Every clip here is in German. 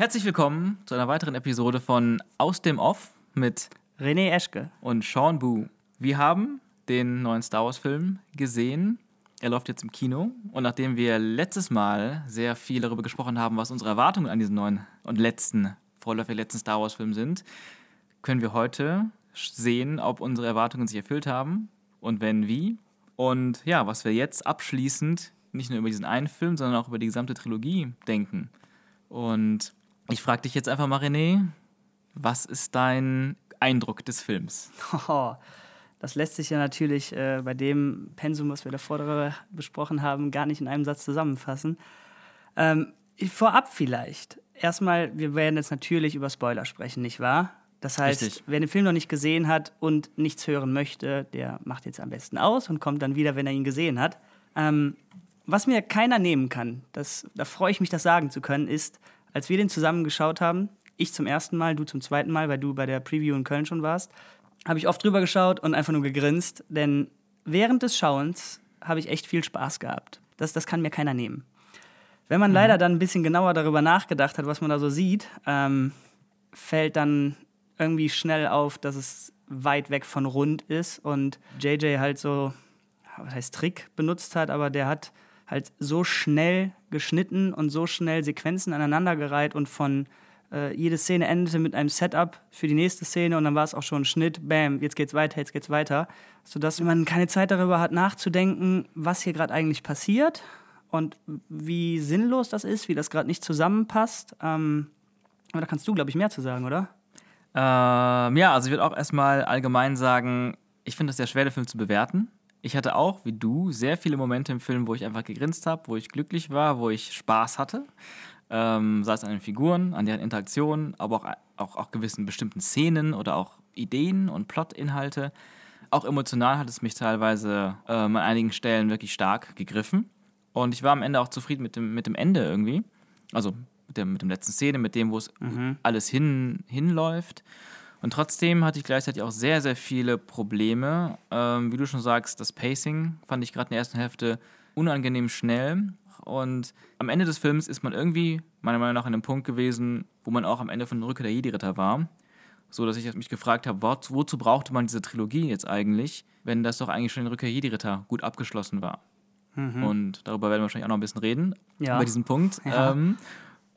Herzlich willkommen zu einer weiteren Episode von Aus dem Off mit René Eschke und Sean Boo. Wir haben den neuen Star Wars-Film gesehen. Er läuft jetzt im Kino. Und nachdem wir letztes Mal sehr viel darüber gesprochen haben, was unsere Erwartungen an diesen neuen und letzten, vorläufig letzten Star Wars-Film sind, können wir heute sehen, ob unsere Erwartungen sich erfüllt haben und wenn wie. Und ja, was wir jetzt abschließend nicht nur über diesen einen Film, sondern auch über die gesamte Trilogie denken. Und ich frage dich jetzt einfach mal, René, was ist dein Eindruck des Films? Oh, das lässt sich ja natürlich äh, bei dem Pensum, was wir davor besprochen haben, gar nicht in einem Satz zusammenfassen. Ähm, vorab vielleicht. Erstmal, wir werden jetzt natürlich über Spoiler sprechen, nicht wahr? Das heißt, Richtig. wer den Film noch nicht gesehen hat und nichts hören möchte, der macht jetzt am besten aus und kommt dann wieder, wenn er ihn gesehen hat. Ähm, was mir keiner nehmen kann, das, da freue ich mich, das sagen zu können, ist, als wir den zusammen geschaut haben, ich zum ersten Mal, du zum zweiten Mal, weil du bei der Preview in Köln schon warst, habe ich oft drüber geschaut und einfach nur gegrinst, denn während des Schauens habe ich echt viel Spaß gehabt. Das, das kann mir keiner nehmen. Wenn man mhm. leider dann ein bisschen genauer darüber nachgedacht hat, was man da so sieht, ähm, fällt dann irgendwie schnell auf, dass es weit weg von rund ist und JJ halt so, was heißt Trick benutzt hat, aber der hat halt so schnell geschnitten und so schnell Sequenzen aneinandergereiht und von äh, jede Szene endete mit einem Setup für die nächste Szene und dann war es auch schon ein Schnitt, bam, jetzt geht's weiter, jetzt geht's weiter. Sodass man keine Zeit darüber hat, nachzudenken, was hier gerade eigentlich passiert und wie sinnlos das ist, wie das gerade nicht zusammenpasst. Ähm, aber da kannst du, glaube ich, mehr zu sagen, oder? Ähm, ja, also ich würde auch erstmal allgemein sagen, ich finde es sehr schwer, den Film zu bewerten ich hatte auch, wie du, sehr viele Momente im Film, wo ich einfach gegrinst habe, wo ich glücklich war, wo ich Spaß hatte. Ähm, sei es an den Figuren, an deren Interaktionen, aber auch, auch, auch gewissen bestimmten Szenen oder auch Ideen und Plotinhalte. Auch emotional hat es mich teilweise ähm, an einigen Stellen wirklich stark gegriffen. Und ich war am Ende auch zufrieden mit dem, mit dem Ende irgendwie. Also mit, der, mit dem letzten Szene, mit dem, wo es mhm. alles hin, hinläuft. Und trotzdem hatte ich gleichzeitig auch sehr, sehr viele Probleme. Ähm, wie du schon sagst, das Pacing fand ich gerade in der ersten Hälfte unangenehm schnell. Und am Ende des Films ist man irgendwie, meiner Meinung nach, an einem Punkt gewesen, wo man auch am Ende von Rücke der Jedi-Ritter war. So dass ich mich gefragt habe, wozu, wozu brauchte man diese Trilogie jetzt eigentlich, wenn das doch eigentlich schon in Rückkehr Jedi-Ritter gut abgeschlossen war. Mhm. Und darüber werden wir wahrscheinlich auch noch ein bisschen reden, ja. über diesen Punkt. Ja. Ähm,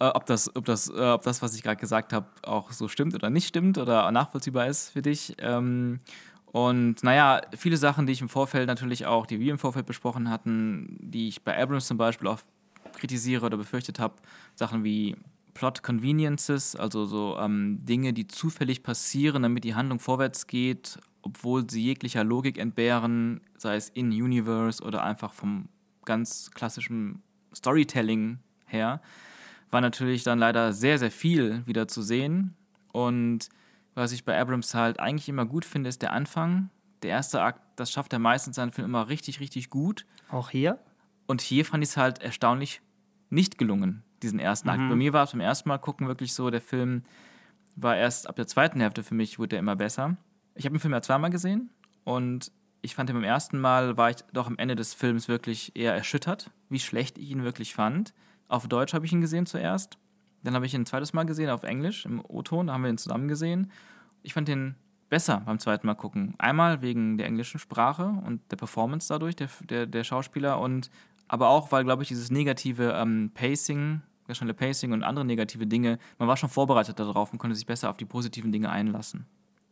äh, ob, das, ob, das, äh, ob das, was ich gerade gesagt habe, auch so stimmt oder nicht stimmt oder nachvollziehbar ist für dich. Ähm, und naja, viele Sachen, die ich im Vorfeld natürlich auch, die wir im Vorfeld besprochen hatten, die ich bei Abrams zum Beispiel auch kritisiere oder befürchtet habe, Sachen wie Plot Conveniences, also so ähm, Dinge, die zufällig passieren, damit die Handlung vorwärts geht, obwohl sie jeglicher Logik entbehren, sei es in Universe oder einfach vom ganz klassischen Storytelling her war natürlich dann leider sehr, sehr viel wieder zu sehen. Und was ich bei Abrams halt eigentlich immer gut finde, ist der Anfang. Der erste Akt, das schafft er meistens seinen Film immer richtig, richtig gut. Auch hier? Und hier fand ich es halt erstaunlich nicht gelungen, diesen ersten mhm. Akt. Bei mir war es beim ersten Mal gucken wirklich so, der Film war erst ab der zweiten Hälfte für mich, wurde er immer besser. Ich habe den Film ja zweimal gesehen und ich fand ihn beim ersten Mal, war ich doch am Ende des Films wirklich eher erschüttert, wie schlecht ich ihn wirklich fand. Auf Deutsch habe ich ihn gesehen zuerst. Dann habe ich ihn ein zweites Mal gesehen auf Englisch im O-Ton. Da haben wir ihn zusammen gesehen. Ich fand ihn besser beim zweiten Mal gucken. Einmal wegen der englischen Sprache und der Performance dadurch, der, der, der Schauspieler. Und aber auch, weil, glaube ich, dieses negative ähm, Pacing, das schnelle Pacing und andere negative Dinge, man war schon vorbereitet darauf und konnte sich besser auf die positiven Dinge einlassen.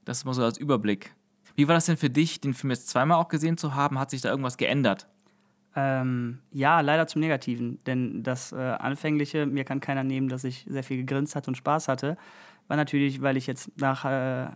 Das ist mal so als Überblick. Wie war das denn für dich, den Film jetzt zweimal auch gesehen zu haben? Hat sich da irgendwas geändert? Ähm, ja, leider zum Negativen. Denn das äh, Anfängliche, mir kann keiner nehmen, dass ich sehr viel gegrinst hatte und Spaß hatte, war natürlich, weil ich jetzt nach äh,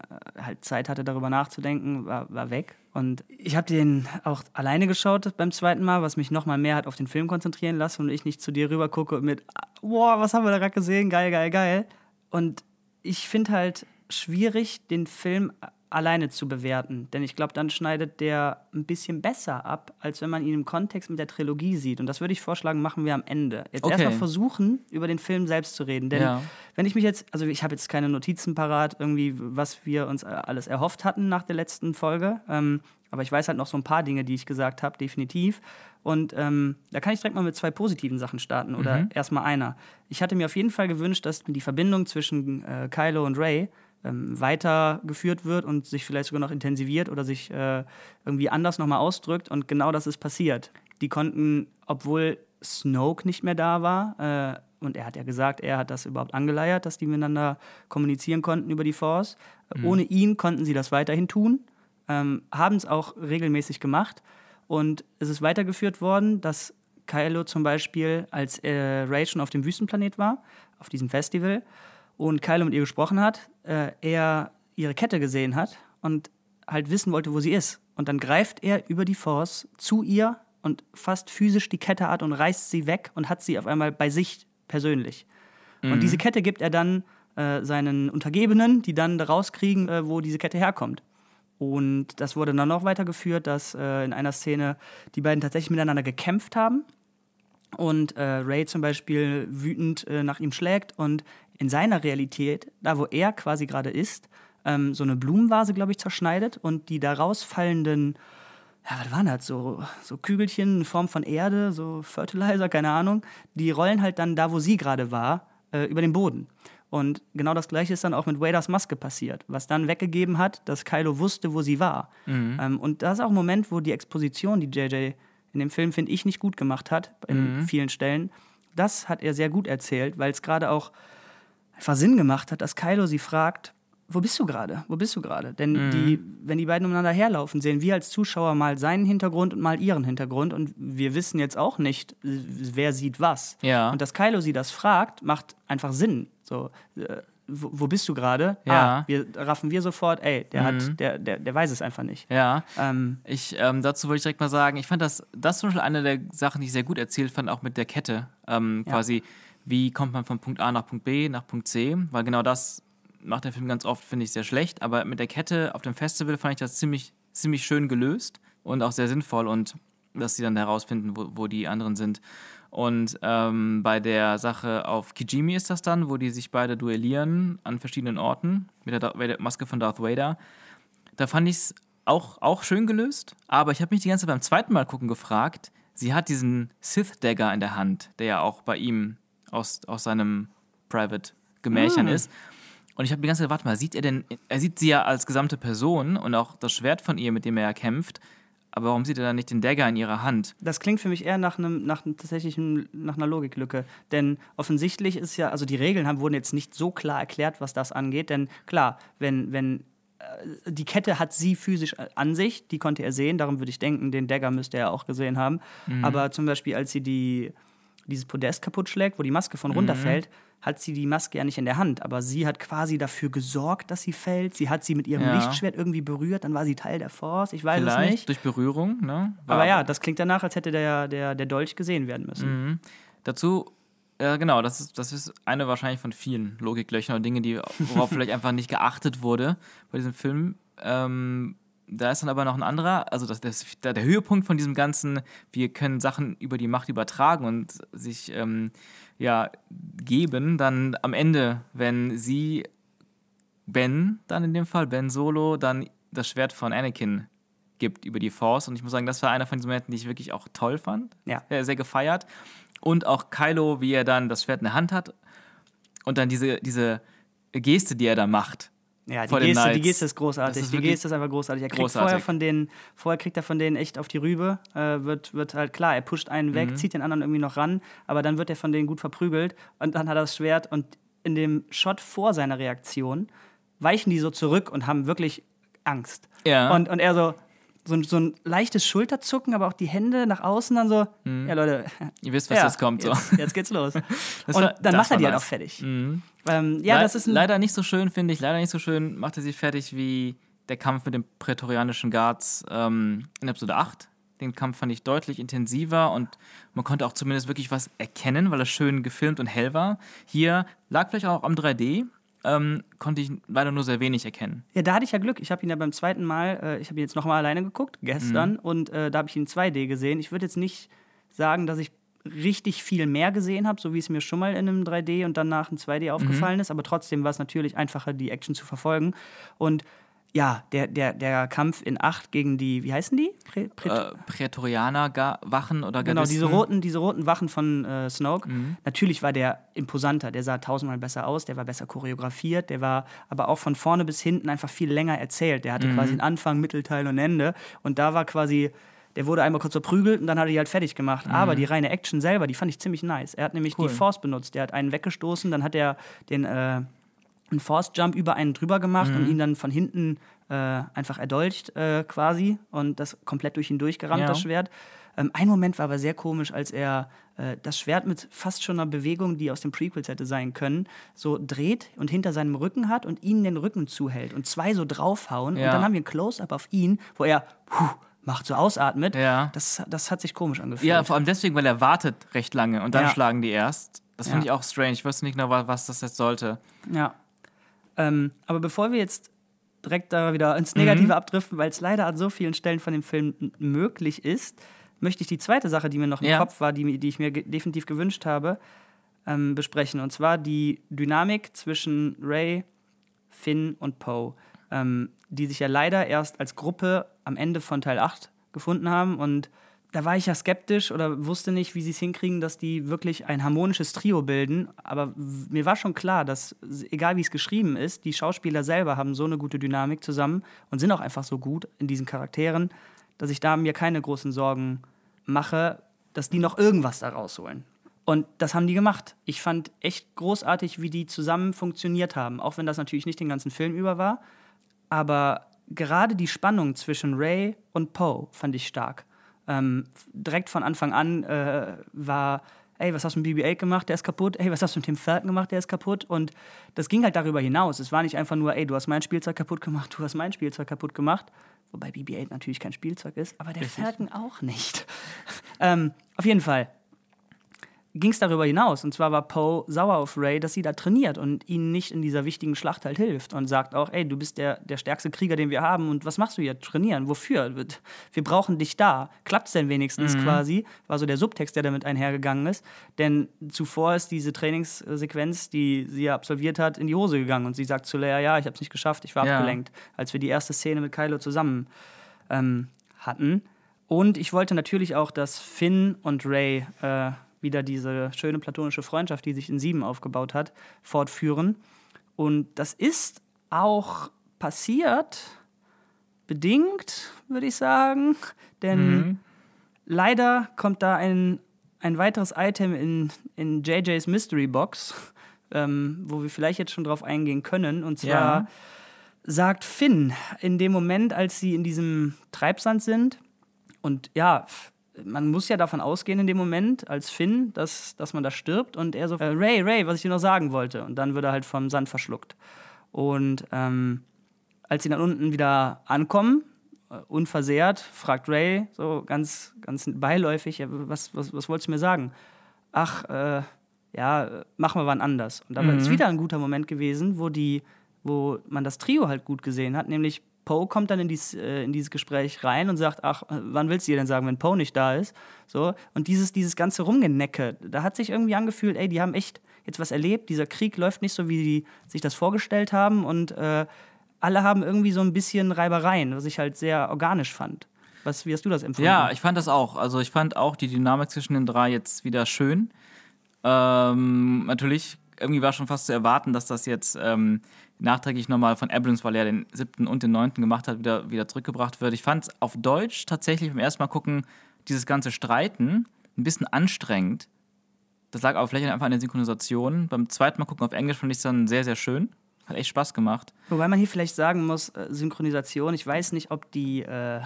halt Zeit hatte, darüber nachzudenken, war, war weg. Und ich habe den auch alleine geschaut beim zweiten Mal, was mich nochmal mehr hat auf den Film konzentrieren lassen und ich nicht zu dir rüber gucke mit, boah, was haben wir da gerade gesehen, geil, geil, geil. Und ich finde halt schwierig, den Film alleine zu bewerten. Denn ich glaube, dann schneidet der ein bisschen besser ab, als wenn man ihn im Kontext mit der Trilogie sieht. Und das würde ich vorschlagen, machen wir am Ende. Jetzt okay. erstmal versuchen, über den Film selbst zu reden. Denn ja. wenn ich mich jetzt, also ich habe jetzt keine Notizen parat, irgendwie, was wir uns alles erhofft hatten nach der letzten Folge. Ähm, aber ich weiß halt noch so ein paar Dinge, die ich gesagt habe, definitiv. Und ähm, da kann ich direkt mal mit zwei positiven Sachen starten oder Mhm. erstmal einer. Ich hatte mir auf jeden Fall gewünscht, dass die Verbindung zwischen äh, Kylo und Ray ähm, weitergeführt wird und sich vielleicht sogar noch intensiviert oder sich äh, irgendwie anders nochmal ausdrückt. Und genau das ist passiert. Die konnten, obwohl Snoke nicht mehr da war, äh, und er hat ja gesagt, er hat das überhaupt angeleiert, dass die miteinander kommunizieren konnten über die Force. Ohne ihn konnten sie das weiterhin tun, ähm, haben es auch regelmäßig gemacht. Und es ist weitergeführt worden, dass Kylo zum Beispiel, als äh, Ray schon auf dem Wüstenplanet war, auf diesem Festival, und Kylo mit ihr gesprochen hat, äh, er ihre Kette gesehen hat und halt wissen wollte, wo sie ist. Und dann greift er über die Force zu ihr und fasst physisch die Kette an und reißt sie weg und hat sie auf einmal bei sich persönlich. Und diese Kette gibt er dann äh, seinen Untergebenen, die dann rauskriegen, äh, wo diese Kette herkommt. Und das wurde dann noch weitergeführt, dass äh, in einer Szene die beiden tatsächlich miteinander gekämpft haben und äh, Ray zum Beispiel wütend äh, nach ihm schlägt und in seiner Realität, da wo er quasi gerade ist, ähm, so eine Blumenvase, glaube ich, zerschneidet und die daraus fallenden, ja, was waren das, so, so Kügelchen in Form von Erde, so Fertilizer, keine Ahnung, die rollen halt dann da, wo sie gerade war, äh, über den Boden. Und genau das gleiche ist dann auch mit Waders Maske passiert, was dann weggegeben hat, dass Kylo wusste, wo sie war. Ähm, und das ist auch ein Moment, wo die Exposition, die JJ in dem Film, finde ich, nicht gut gemacht hat, in vielen Stellen. Das hat er sehr gut erzählt, weil es gerade auch einfach Sinn gemacht hat, dass Kylo sie fragt, wo bist du gerade? Wo bist du gerade? Denn die, wenn die beiden umeinander herlaufen, sehen wir als Zuschauer mal seinen Hintergrund und mal ihren Hintergrund und wir wissen jetzt auch nicht, wer sieht was. Ja. Und dass Kylo sie das fragt, macht einfach Sinn. So, äh, wo, wo bist du gerade? Ja. Ah, wir raffen wir sofort, ey, der hat, der, der, der weiß es einfach nicht. Ja. Ähm, Ich, ähm, dazu wollte ich direkt mal sagen, ich fand das, das zum Beispiel eine der Sachen, die ich sehr gut erzählt fand, auch mit der Kette. Ähm, Ja. Quasi, wie kommt man von Punkt A nach Punkt B nach Punkt C? Weil genau das macht der Film ganz oft, finde ich, sehr schlecht. Aber mit der Kette auf dem Festival fand ich das ziemlich, ziemlich schön gelöst und auch sehr sinnvoll und dass sie dann herausfinden, wo, wo die anderen sind. Und ähm, bei der Sache auf Kijimi ist das dann, wo die sich beide duellieren an verschiedenen Orten mit der, Da- Vader- Maske von Darth Vader. Da fand ich es auch, auch schön gelöst, aber ich habe mich die ganze Zeit beim zweiten Mal gucken gefragt, sie hat diesen Sith-Dagger in der Hand, der ja auch bei ihm aus, aus seinem Private-Gemächern ist. Und ich habe die ganze Zeit, warte mal, sieht er denn, er sieht sie ja als gesamte Person und auch das Schwert von ihr, mit dem er ja kämpft, aber warum sieht er dann nicht den Dagger in ihrer Hand? Das klingt für mich eher nach einem, nach einem tatsächlichen, nach einer Logiklücke. Denn offensichtlich ist ja, also die Regeln haben, wurden jetzt nicht so klar erklärt, was das angeht. Denn klar, wenn, wenn äh, die Kette hat sie physisch an sich, die konnte er sehen, darum würde ich denken, den Dagger müsste er auch gesehen haben. Aber zum Beispiel, als sie die, dieses Podest kaputt schlägt, wo die Maske von runterfällt, hat sie die Maske ja nicht in der Hand. Aber sie hat quasi dafür gesorgt, dass sie fällt. Sie hat sie mit ihrem Ja. Lichtschwert irgendwie berührt, dann war sie Teil der Force. Ich weiß es Vielleicht nicht. durch Berührung, ne? War Aber ja, das klingt danach, als hätte der, der, der Dolch gesehen werden müssen. Dazu, ja genau, das ist, das ist eine wahrscheinlich von vielen Logiklöchern oder Dinge, die, worauf vielleicht einfach nicht geachtet wurde bei diesem Film. Ähm, da ist dann aber noch ein anderer, also das, das, der, Höhepunkt von diesem ganzen, wir können Sachen über die Macht übertragen und sich ähm, ja, geben, dann am Ende, wenn sie Ben, dann in dem Fall, Ben Solo, dann das Schwert von Anakin gibt über die Force. Und ich muss sagen, das war einer von diesen Momenten, die ich wirklich auch toll fand. Ja. Sehr gefeiert. Und auch Kylo, wie er dann das Schwert in der Hand hat und dann diese, diese Geste, die er da macht. Ja, die Geste, die. Geste ist großartig. Ist die Geste ist einfach großartig. Er kriegt großartig. vorher von denen, vorher kriegt er von denen echt auf die Rübe. Äh, wird, wird halt klar, er pusht einen weg, Mhm. zieht den anderen irgendwie noch ran, aber dann wird er von denen gut verprügelt und dann hat er das Schwert und in dem Shot vor seiner Reaktion weichen die so zurück und haben wirklich Angst. Ja. Und, und er so, so, ein- so ein leichtes Schulterzucken, aber auch die Hände nach außen dann so, ja Leute, Ihr wisst, was ja, jetzt kommt. So. Jetzt, jetzt geht's los. Das und war- dann macht er die halt nice. auch fertig. Mhm. Ähm, ja, Le- das ist leider nicht so schön, finde ich. Leider nicht so schön macht er sich fertig wie der Kampf mit den prätorianischen Guards ähm, in Episode 8. Den Kampf fand ich deutlich intensiver und man konnte auch zumindest wirklich was erkennen, weil er schön gefilmt und hell war. Hier lag vielleicht auch am 3D, ähm, konnte ich leider nur sehr wenig erkennen. Ja, da hatte ich ja Glück. Ich habe ihn ja beim zweiten Mal, äh, ich habe ihn jetzt nochmal alleine geguckt, gestern, Mhm. und äh, da habe ich ihn in 2D gesehen. Ich würde jetzt nicht sagen, dass ich richtig viel mehr gesehen habe, so wie es mir schon mal in einem 3D und danach in 2D Mhm. aufgefallen ist, aber trotzdem war es natürlich einfacher, die Action zu verfolgen. Und ja, der, der, der Kampf in 8 gegen die, wie heißen die? Prä, Prä äh, Prätorianer-Wachen oder Genau, Gardisten. diese roten, diese roten Wachen von äh, Snoke. Natürlich war der imposanter, der sah tausendmal besser aus, der war besser choreografiert, der war aber auch von vorne bis hinten einfach viel länger erzählt. Der hatte quasi einen Anfang, Mittelteil und Ende. Und da war quasi, der wurde einmal kurz verprügelt und dann hat er die halt fertig gemacht. Aber die reine Action selber, die fand ich ziemlich nice. Er hat nämlich Cool. die Force benutzt. Der hat einen weggestoßen, dann hat er den äh, einen Force Jump über einen drüber gemacht und ihn dann von hinten äh, einfach erdolcht äh, quasi und das komplett durch ihn durchgerammt, Ja. das Schwert. Ähm, ein Moment war aber sehr komisch, als er äh, das Schwert mit fast schon einer Bewegung, die aus dem Prequels hätte sein können, so dreht und hinter seinem Rücken hat und ihnen den Rücken zuhält und zwei so draufhauen. Ja. Und dann haben wir ein Close-Up auf ihn, wo er puh, macht, so ausatmet. Ja. Das, das hat sich komisch angefühlt. Ja, vor allem deswegen, weil er wartet recht lange und dann Ja. schlagen die erst. Das finde ich auch strange. Ich wusste nicht genau, wa- was das jetzt sollte. Ja. Ähm, aber bevor wir jetzt direkt da wieder ins Negative abdriften, weil es leider an so vielen Stellen von dem Film möglich ist, möchte ich die zweite Sache, die mir noch im Ja. Kopf war, die, die ich mir definitiv gewünscht habe, ähm, besprechen. Und zwar die Dynamik zwischen Ray, Finn und Poe, ähm, die sich ja leider erst als Gruppe am Ende von Teil 8 gefunden haben. Und da war ich ja skeptisch oder wusste nicht, wie sie es hinkriegen, dass die wirklich ein harmonisches Trio bilden. Aber mir war schon klar, dass, egal wie es geschrieben ist, die Schauspieler selber haben so eine gute Dynamik zusammen und sind auch einfach so gut in diesen Charakteren, dass ich da mir keine großen Sorgen mache, dass die noch irgendwas da rausholen. Und das haben die gemacht. Ich fand echt großartig, wie die zusammen funktioniert haben, auch wenn das natürlich nicht den ganzen Film über war. Aber gerade die Spannung zwischen Ray und Poe fand ich stark. Ähm, direkt von Anfang an äh, war, ey, was hast du mit BB-8 gemacht? Der ist kaputt. Ey, was hast du mit Tim Falcon gemacht? Der ist kaputt. Und das ging halt darüber hinaus. Es war nicht einfach nur, ey, du hast mein Spielzeug kaputt gemacht, du hast mein Spielzeug kaputt gemacht. Wobei BB-8 natürlich kein Spielzeug ist, aber der Falcon auch nicht. ähm, auf jeden Fall ging es darüber hinaus. Und zwar war Poe sauer auf Ray, dass sie da trainiert und ihnen nicht in dieser wichtigen Schlacht halt hilft. Und sagt auch, ey, du bist der, der stärkste Krieger, den wir haben. Und was machst du hier? Trainieren. Wofür? Wir brauchen dich da. Klappt's denn wenigstens quasi? War so der Subtext, der damit einhergegangen ist. Denn zuvor ist diese Trainingssequenz, die sie ja absolviert hat, in die Hose gegangen. Und sie sagt zu Leia, ja, ich hab's nicht geschafft, ich war Ja. abgelenkt. Als wir die erste Szene mit Kylo zusammen ähm, hatten. Und ich wollte natürlich auch, dass Finn und Ray äh, wieder diese schöne platonische Freundschaft, die sich in Sieben aufgebaut hat, fortführen. Und das ist auch passiert, bedingt, würde ich sagen. Denn leider kommt da ein, ein weiteres Item in, in JJs Mystery Box, ähm, wo wir vielleicht jetzt schon drauf eingehen können. Und zwar Ja. sagt Finn in dem Moment, als sie in diesem Treibsand sind, und ja, man muss ja davon ausgehen in dem Moment als Finn, dass, dass man da stirbt und er so, äh, Ray, Ray, was ich dir noch sagen wollte. Und dann wird er halt vom Sand verschluckt. Und ähm, als sie dann unten wieder ankommen, äh, unversehrt, fragt Ray so ganz, ganz beiläufig, ja, was, was, was wolltest du mir sagen? Ach, äh, ja, machen wir wann anders. Und da ist wieder ein guter Moment gewesen, wo, die, wo man das Trio halt gut gesehen hat, nämlich Poe kommt dann in, dies, äh, in dieses Gespräch rein und sagt, ach, wann willst du dir denn sagen, wenn Poe nicht da ist? So, und dieses, dieses ganze Rumgenecke, da hat sich irgendwie angefühlt, ey, die haben echt jetzt was erlebt, dieser Krieg läuft nicht so, wie die sich das vorgestellt haben und äh, alle haben irgendwie so ein bisschen Reibereien, was ich halt sehr organisch fand. Was, wie hast du das empfunden? Ja, ich fand das auch. Also ich fand auch die Dynamik zwischen den drei jetzt wieder schön. Ähm, natürlich, irgendwie war schon fast zu erwarten, dass das jetzt ähm, nachträglich nochmal von Abrams, weil er den siebten und den neunten gemacht hat, wieder, wieder zurückgebracht wird. Ich fand auf Deutsch tatsächlich beim ersten Mal gucken, dieses ganze Streiten ein bisschen anstrengend. Das lag aber vielleicht einfach an der Synchronisation. Beim zweiten Mal gucken auf Englisch fand ich es dann sehr, sehr schön. Hat echt Spaß gemacht. Wobei man hier vielleicht sagen muss, äh, Synchronisation, ich weiß nicht, ob die, äh,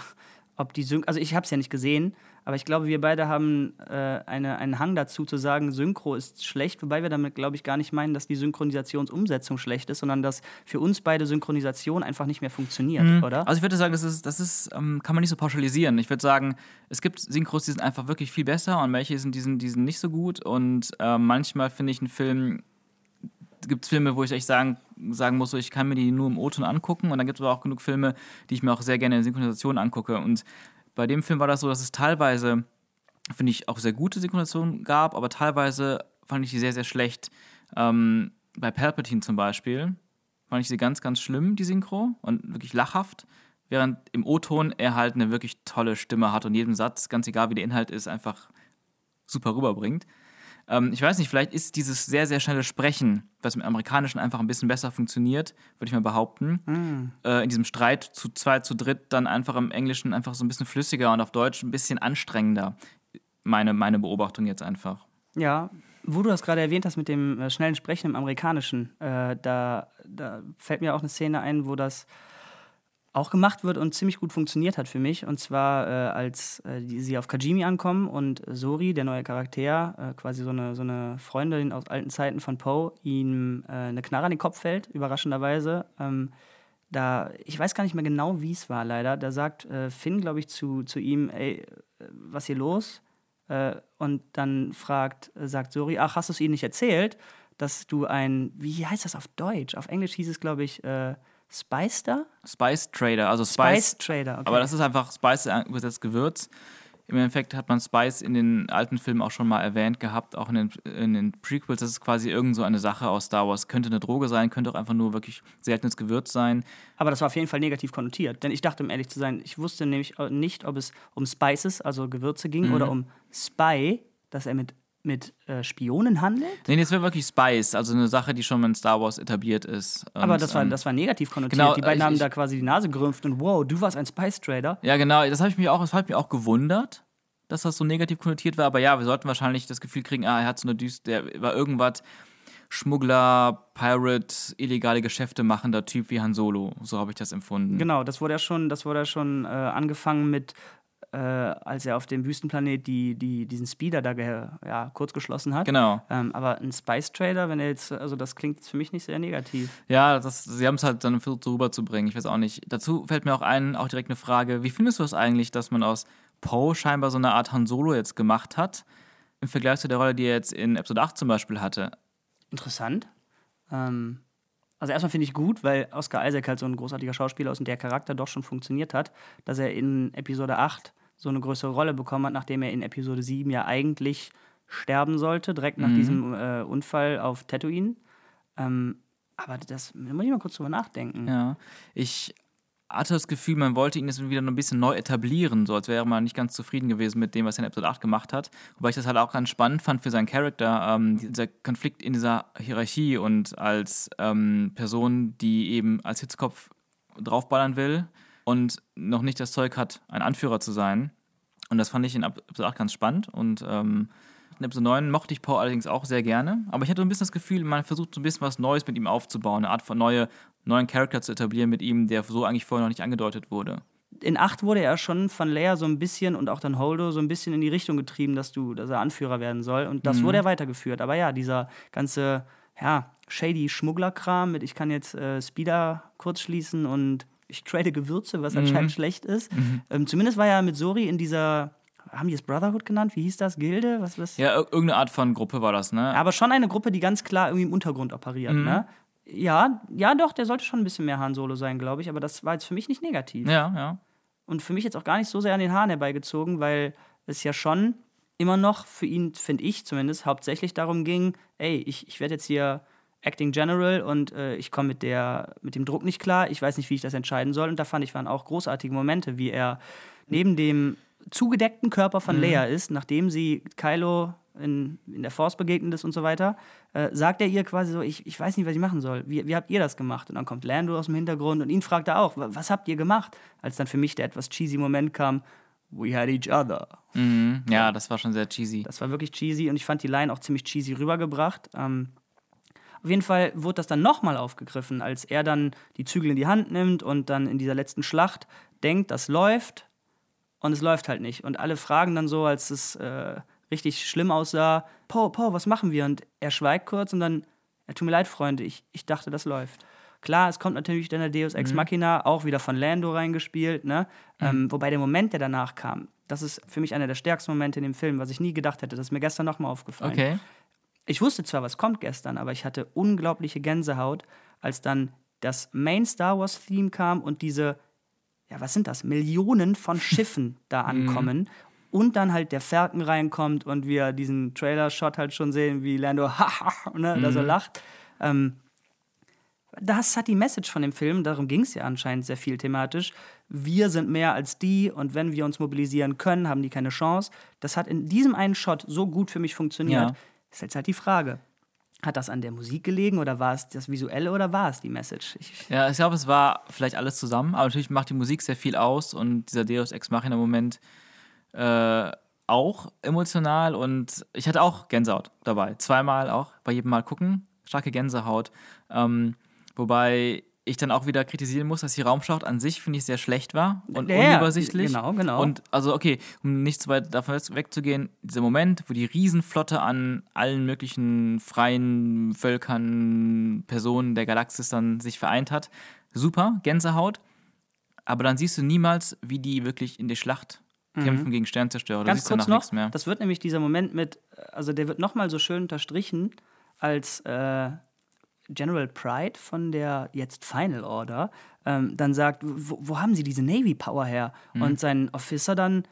ob die Syn also ich habe es ja nicht gesehen, aber ich glaube, wir beide haben äh, eine, einen Hang dazu zu sagen, Synchro ist schlecht, wobei wir damit, glaube ich, gar nicht meinen, dass die Synchronisationsumsetzung schlecht ist, sondern dass für uns beide Synchronisation einfach nicht mehr funktioniert, oder? Also ich würde sagen, das ist, das ist, ähm, kann man nicht so pauschalisieren. Ich würde sagen, es gibt Synchros, die sind einfach wirklich viel besser und welche sind, die sind, die sind nicht so gut. Und ähm, manchmal finde ich einen Film, gibt es Filme, wo ich echt sagen, sagen muss, so, ich kann mir die nur im O-Ton angucken. Und dann gibt es aber auch genug Filme, die ich mir auch sehr gerne in Synchronisation angucke. Und bei dem Film war das so, dass es teilweise, finde ich, auch sehr gute Synchronisation gab, aber teilweise fand ich die sehr, sehr schlecht. Ähm, bei Palpatine zum Beispiel fand ich sie ganz, ganz schlimm, die Synchro, und wirklich lachhaft. Während im O-Ton er halt eine wirklich tolle Stimme hat und jeden Satz, ganz egal wie der Inhalt ist, einfach super rüberbringt. Ähm, ich weiß nicht, vielleicht ist dieses sehr, sehr schnelle Sprechen, was im Amerikanischen einfach ein bisschen besser funktioniert, würde ich mal behaupten. Mm. Äh, in diesem Streit zu zweit, zu dritt, dann einfach im Englischen einfach so ein bisschen flüssiger und auf Deutsch ein bisschen anstrengender. Meine, meine Beobachtung jetzt einfach. Ja, wo du das gerade erwähnt hast mit dem äh, schnellen Sprechen im Amerikanischen, äh, da, da fällt mir auch eine Szene ein, wo das auch gemacht wird und ziemlich gut funktioniert hat für mich. Und zwar, äh, als äh, die, sie auf Kajimi ankommen und Sori, der neue Charakter, äh, quasi so eine, so eine Freundin aus alten Zeiten von Poe, ihm äh, eine Knarre an den Kopf fällt, überraschenderweise. Ähm, da, ich weiß gar nicht mehr genau, wie es war, leider. Da sagt äh, Finn, glaube ich, zu, zu ihm, ey, äh, was hier los? und dann fragt, sagt Sori, ach, hast du es ihnen nicht erzählt, dass du ein, wie heißt das auf Deutsch? Auf Englisch hieß es, glaube ich, Spicer? Spice Trader, also Spice. Spice Trader, okay. Aber das ist einfach Spice übersetzt Gewürz. Im Endeffekt hat man Spice in den alten Filmen auch schon mal erwähnt gehabt, auch in den, in den Prequels. Das ist quasi irgend so eine Sache aus Star Wars. Könnte eine Droge sein, könnte auch einfach nur wirklich seltenes Gewürz sein. Aber das war auf jeden Fall negativ konnotiert. Denn ich dachte, um ehrlich zu sein, ich wusste nämlich nicht, ob es um Spices, also Gewürze ging, Mhm. oder um Spy, dass er mit, mit äh, Spionen handelt. Nee, das wäre wirklich Spice, also eine Sache, die schon in Star Wars etabliert ist. Aber Und, das war, ähm, das war negativ konnotiert. genau, die beiden ich- haben ich- da quasi die Nase gerümpft und wow, du warst ein Spice Trader. Ja, genau, das habe ich mich auch, das hat mich auch gewundert, dass das so negativ konnotiert war. Aber ja, wir sollten wahrscheinlich das Gefühl kriegen, ah, er hat so eine Düst, der war irgendwas Schmuggler, Pirate, illegale Geschäfte machender Typ wie Han Solo. So habe ich das empfunden. Genau, das wurde ja schon, das wurde ja schon äh, angefangen mit, äh, als er auf dem Wüstenplanet die, die, diesen Speeder da ja, kurz geschlossen hat. Genau. Ähm, aber ein Spice Trader, wenn er jetzt, also das klingt jetzt für mich nicht sehr negativ. Ja, das, sie haben es halt dann versucht, so rüberzubringen. Ich weiß auch nicht. Dazu fällt mir auch ein, auch direkt eine Frage: Wie findest du es eigentlich, dass man aus Poe scheinbar so eine Art Han Solo jetzt gemacht hat? Im Vergleich zu der Rolle, die er jetzt in Episode 8 zum Beispiel hatte. Interessant. Ähm, also erstmal finde ich gut, weil Oscar Isaac halt so ein großartiger Schauspieler ist und der Charakter doch schon funktioniert hat, dass er in Episode 8 so eine größere Rolle bekommen hat, nachdem er in Episode 7 ja eigentlich sterben sollte, direkt nach diesem äh, Unfall auf Tatooine. Ähm, aber das da muss ich mal kurz drüber nachdenken. Ja. Ich hatte das Gefühl, man wollte ihn jetzt wieder noch ein bisschen neu etablieren, so als wäre man nicht ganz zufrieden gewesen mit dem, was er in Episode 8 gemacht hat. Wobei ich das halt auch ganz spannend fand für seinen Charakter, ähm, dieser Konflikt in dieser Hierarchie und als ähm, Person, die eben als Hitzkopf draufballern will und noch nicht das Zeug hat, ein Anführer zu sein. Und das fand ich in Episode 8 ganz spannend und ähm, in Episode 9 mochte ich Paul allerdings auch sehr gerne. Aber ich hatte so ein bisschen das Gefühl, man versucht so ein bisschen was Neues mit ihm aufzubauen, eine Art von neue, neuen Charakter zu etablieren mit ihm, der so eigentlich vorher noch nicht angedeutet wurde. in 8 wurde er schon von Leia so ein bisschen und auch dann Holdo so ein bisschen in die Richtung getrieben, dass du, dass er Anführer werden soll. Und das wurde er weitergeführt. Aber ja, dieser ganze, ja, shady Schmugglerkram mit ich kann jetzt äh, Speeder kurz schließen und ich trade Gewürze, was anscheinend schlecht ist. Ähm, zumindest war er mit Sori in dieser, haben die es Brotherhood genannt? Wie hieß das? Gilde? Was, was? Ja, ir- irgendeine Art von Gruppe war das, ne? Aber schon eine Gruppe, die ganz klar irgendwie im Untergrund operiert, ne? Ja, ja, doch, der sollte schon ein bisschen mehr Han Solo sein, glaube ich, aber das war jetzt für mich nicht negativ Ja, ja. und für mich jetzt auch gar nicht so sehr an den Haaren herbeigezogen, weil es ja schon immer noch für ihn, finde ich zumindest, hauptsächlich darum ging, ey, ich, ich werde jetzt hier Acting General und äh, ich komme mit, der- mit dem Druck nicht klar, ich weiß nicht, wie ich das entscheiden soll. Und da fand ich, waren auch großartige Momente, wie er neben dem zugedeckten Körper von Leia ist, nachdem sie Kylo in, in der Force begegnet ist und so weiter, äh, sagt er ihr quasi so, ich, ich weiß nicht, was ich machen soll. Wie, wie habt ihr das gemacht? Und dann kommt Lando aus dem Hintergrund und ihn fragt er auch, "Wa- was habt ihr gemacht? Als dann für mich der etwas cheesy Moment kam, we had each other. Mhm. Ja, das war schon sehr cheesy. Das war wirklich cheesy und ich fand die Line auch ziemlich cheesy rübergebracht. Ähm, auf jeden Fall wurde das dann nochmal aufgegriffen, als er dann die Zügel in die Hand nimmt und dann in dieser letzten Schlacht denkt, das läuft und es läuft halt nicht. Und alle fragen dann so, als es äh, richtig schlimm aussah, Poe, Poe, was machen wir? Und er schweigt kurz und dann, ja, tut mir leid, Freunde, ich, ich dachte, das läuft. Klar, es kommt natürlich dann der Deus Ex Machina, auch wieder von Lando reingespielt, ne? Ähm, wobei der Moment, der danach kam, das ist für mich einer der stärksten Momente in dem Film, was ich nie gedacht hätte. Das ist mir gestern nochmal aufgefallen. Okay. Ich wusste zwar, was kommt gestern, aber ich hatte unglaubliche Gänsehaut, als dann das Main Star Wars Theme kam und diese, ja, was sind das? Millionen von Schiffen da ankommen. Und dann halt der Falcon reinkommt und wir diesen Trailer-Shot halt schon sehen, wie Lando ne, da so lacht. Ähm, das hat die Message von dem Film, darum ging es ja anscheinend sehr viel thematisch. Wir sind mehr als die und wenn wir uns mobilisieren können, haben die keine Chance. Das hat in diesem einen Shot so gut für mich funktioniert. Ja. Ist jetzt halt die Frage. Hat das an der Musik gelegen oder war es das Visuelle oder war es die Message? Ich, Ja, ich glaube, es war vielleicht alles zusammen, aber natürlich macht die Musik sehr viel aus und dieser Deus Ex Machina Moment äh, auch emotional und ich hatte auch Gänsehaut dabei. Zweimal auch, bei jedem Mal gucken, starke Gänsehaut. Ähm, wobei ich dann auch wieder kritisieren muss, dass die Raumschlacht an sich, finde ich, sehr schlecht war und Ja, unübersichtlich. genau, genau. Und also, okay, um nicht zu weit davon wegzugehen, dieser Moment, wo die Riesenflotte an allen möglichen freien Völkern, Personen der Galaxis dann sich vereint hat, super, Gänsehaut. Aber dann siehst du niemals, wie die wirklich in der Schlacht kämpfen gegen Sternzerstörer. Mhm. Ganz kurz noch, nichts mehr. das wird nämlich dieser Moment mit, also der wird nochmal so schön unterstrichen, als äh, General Pride von der jetzt Final Order ähm, dann sagt, wo, wo haben sie diese Navy Power her? Mhm. Und sein Officer dann,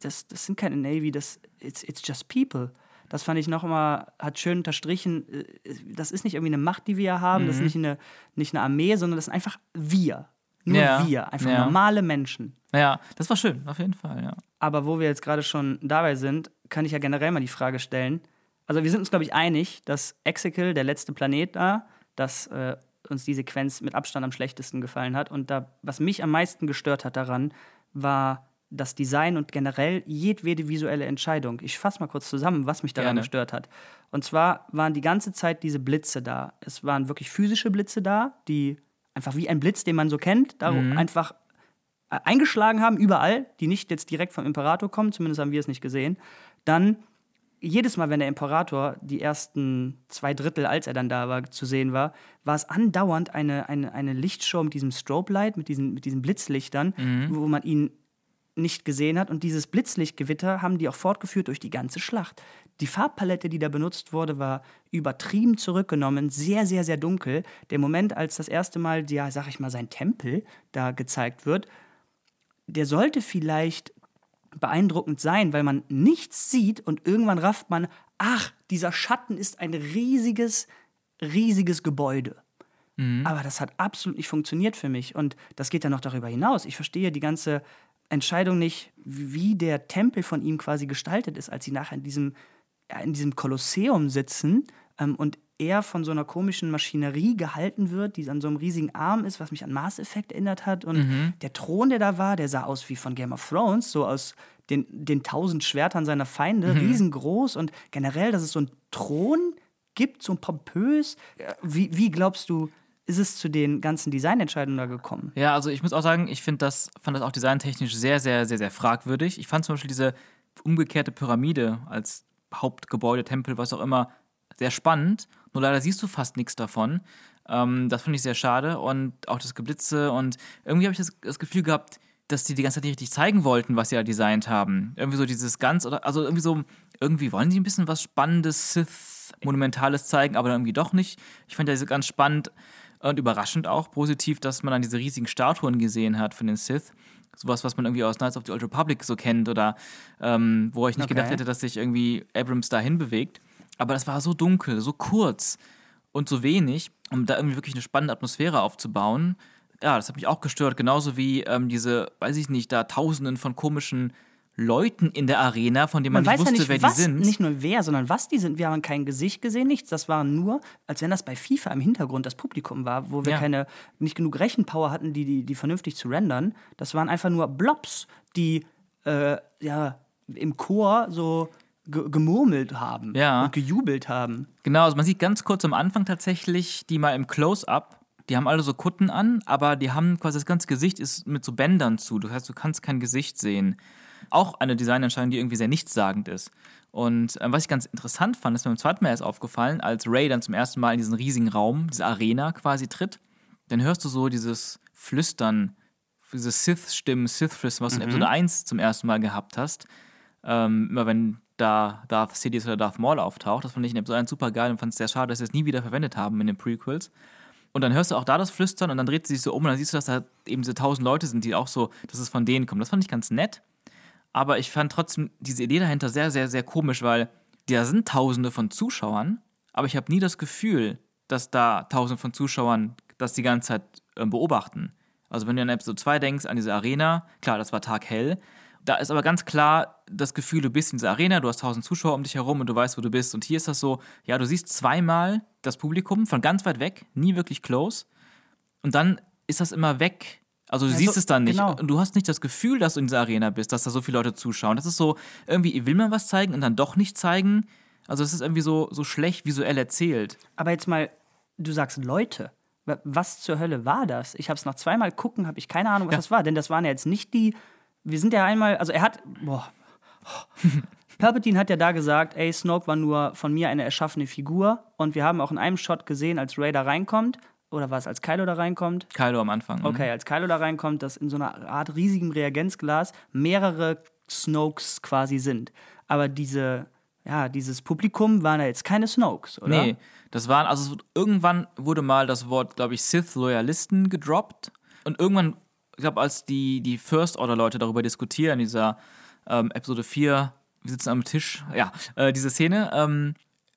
das, das sind keine Navy, das it's, it's just people. Das fand ich nochmal, hat schön unterstrichen, äh, das ist nicht irgendwie eine Macht, die wir haben, das ist nicht eine, nicht eine Armee, sondern das sind einfach wir. Nur Ja, wir, einfach ja. normale Menschen. Ja, das war schön, auf jeden Fall, ja. Aber wo wir jetzt gerade schon dabei sind, kann ich ja generell mal die Frage stellen. Also wir sind uns, glaube ich, einig, dass Exegol, der letzte Planet da, dass äh, uns die Sequenz mit Abstand am schlechtesten gefallen hat. Und da, was mich am meisten gestört hat daran, war das Design und generell jedwede visuelle Entscheidung. Ich fasse mal kurz zusammen, was mich daran Gerne. gestört hat. Und zwar waren die ganze Zeit diese Blitze da. Es waren wirklich physische Blitze da, die einfach wie ein Blitz, den man so kennt, da einfach äh, eingeschlagen haben, überall, die nicht jetzt direkt vom Imperator kommen, zumindest haben wir es nicht gesehen. Dann jedes Mal, wenn der Imperator die ersten zwei Drittel, als er dann da war, zu sehen war, war es andauernd eine, eine, eine Lichtshow mit diesem Strobe-Light, mit diesen, mit diesen Blitzlichtern, wo man ihn nicht gesehen hat. Und dieses Blitzlichtgewitter haben die auch fortgeführt durch die ganze Schlacht. Die Farbpalette, die da benutzt wurde, war übertrieben zurückgenommen, sehr, sehr, sehr dunkel. Der Moment, als das erste Mal, ja, sag ich mal, sein Tempel da gezeigt wird, der sollte vielleicht beeindruckend sein, weil man nichts sieht und irgendwann rafft man, ach, dieser Schatten ist ein riesiges, riesiges Gebäude. Aber das hat absolut nicht funktioniert für mich. Und das geht ja noch darüber hinaus. Ich verstehe die ganze Entscheidung nicht, wie der Tempel von ihm quasi gestaltet ist, als sie nachher in diesem, in diesem Kolosseum sitzen ähm, und er von so einer komischen Maschinerie gehalten wird, die an so einem riesigen Arm ist, was mich an Mass Effect erinnert hat. Und der Thron, der da war, der sah aus wie von Game of Thrones, so aus den, den tausend Schwertern seiner Feinde, riesengroß. Und generell, dass es so einen Thron gibt, so pompös. Äh, Wie, wie glaubst du, ist es zu den ganzen Designentscheidungen da gekommen? Ja, also ich muss auch sagen, ich finde das, fand das auch designtechnisch sehr, sehr, sehr, sehr fragwürdig. Ich fand zum Beispiel diese umgekehrte Pyramide als Hauptgebäude, Tempel, was auch immer, sehr spannend. Nur leider siehst du fast nichts davon. Ähm, das finde ich sehr schade. Und auch das Geblitze. Und irgendwie habe ich das, das Gefühl gehabt, dass die die ganze Zeit nicht richtig zeigen wollten, was sie da designt haben. Irgendwie so dieses ganz, oder also irgendwie so, irgendwie wollen sie ein bisschen was Spannendes, Sith, Monumentales zeigen, aber dann irgendwie doch nicht. Ich fand das ganz spannend und überraschend auch positiv, dass man dann diese riesigen Statuen gesehen hat von den Sith. Sowas, was man irgendwie aus Knights of the Old Republic so kennt oder ähm, wo ich nicht Okay. gedacht hätte, dass sich irgendwie Abrams dahin bewegt. Aber das war so dunkel, so kurz und so wenig, um da irgendwie wirklich eine spannende Atmosphäre aufzubauen. Ja, das hat mich auch gestört. Genauso wie ähm, diese, weiß ich nicht, da Tausenden von komischen Leuten in der Arena, von denen man, Man nicht weiß ja wusste, nicht, wer was, die sind. nicht nur wer, sondern was die sind. Wir haben kein Gesicht gesehen, nichts. Das war nur, als wenn das bei FIFA im Hintergrund das Publikum war, wo wir Ja. keine, nicht genug Rechenpower hatten, die, die, die vernünftig zu rendern. Das waren einfach nur Blobs, die äh, ja, im Chor so gemurmelt haben Ja. und gejubelt haben. Genau, also man sieht ganz kurz am Anfang tatsächlich die mal im Close-Up. Die haben alle so Kutten an, aber die haben quasi das ganze Gesicht ist mit so Bändern zu. Das heißt, du kannst kein Gesicht sehen. Auch eine Designentscheidung, die irgendwie sehr nichtssagend ist. Und ähm, was ich ganz interessant fand, ist mir beim zweiten Mal erst aufgefallen, als Ray dann zum ersten Mal in diesen riesigen Raum, diese Arena quasi tritt, dann hörst du so dieses Flüstern, diese Sith-Stimmen, Sith-Flüstern, was du in Episode 1 zum ersten Mal gehabt hast. Ähm, immer wenn da Darth Sidious oder Darth Maul auftaucht. Das fand ich in Episode 1 super geil und fand es sehr schade, dass sie es nie wieder verwendet haben in den Prequels. Und dann hörst du auch da das Flüstern und dann dreht sie sich so um und dann siehst du, dass da eben diese tausend Leute sind, die auch so, dass es von denen kommt. Das fand ich ganz nett. Aber ich fand trotzdem diese Idee dahinter sehr, sehr, sehr komisch, weil da sind tausende von Zuschauern, aber ich habe nie das Gefühl, dass da tausende von Zuschauern das die ganze Zeit äh, beobachten. Also wenn du an Episode 2 denkst, an diese Arena, klar, das war taghell, da ist aber ganz klar das Gefühl, du bist in dieser Arena, du hast tausend Zuschauer um dich herum und du weißt, wo du bist. Und hier ist das so, ja, du siehst zweimal das Publikum von ganz weit weg, nie wirklich close. Und dann ist das immer weg. Also du Ja, siehst es dann nicht. genau. Und du hast nicht das Gefühl, dass du in dieser Arena bist, dass da so viele Leute zuschauen. Das ist so, irgendwie will man was zeigen und dann doch nicht zeigen. Also es ist irgendwie so, so schlecht visuell erzählt. Aber jetzt mal, du sagst Leute. Wa- Was zur Hölle war das? Ich habe es nach zweimal gucken, habe ich keine Ahnung, was Ja. das war. Denn das waren ja jetzt nicht die. Wir sind ja einmal, also er hat, boah. Palpatine hat ja da gesagt, ey, Snoke war nur von mir eine erschaffene Figur. Und wir haben auch in einem Shot gesehen, als Ray da reinkommt, oder was, als Kylo da reinkommt, Kylo am Anfang. mhm. Okay, als Kylo da reinkommt, dass in so einer Art riesigem Reagenzglas mehrere Snokes quasi sind. Aber diese, ja, dieses Publikum waren ja jetzt keine Snokes, oder? Nee, das waren, also es irgendwann wurde mal das Wort, glaube ich, Sith-Loyalisten gedroppt. Und irgendwann, ich glaube, als die, die First-Order-Leute darüber diskutieren, in dieser ähm, Episode 4, wir sitzen am Tisch, ja, äh, diese Szene, ähm,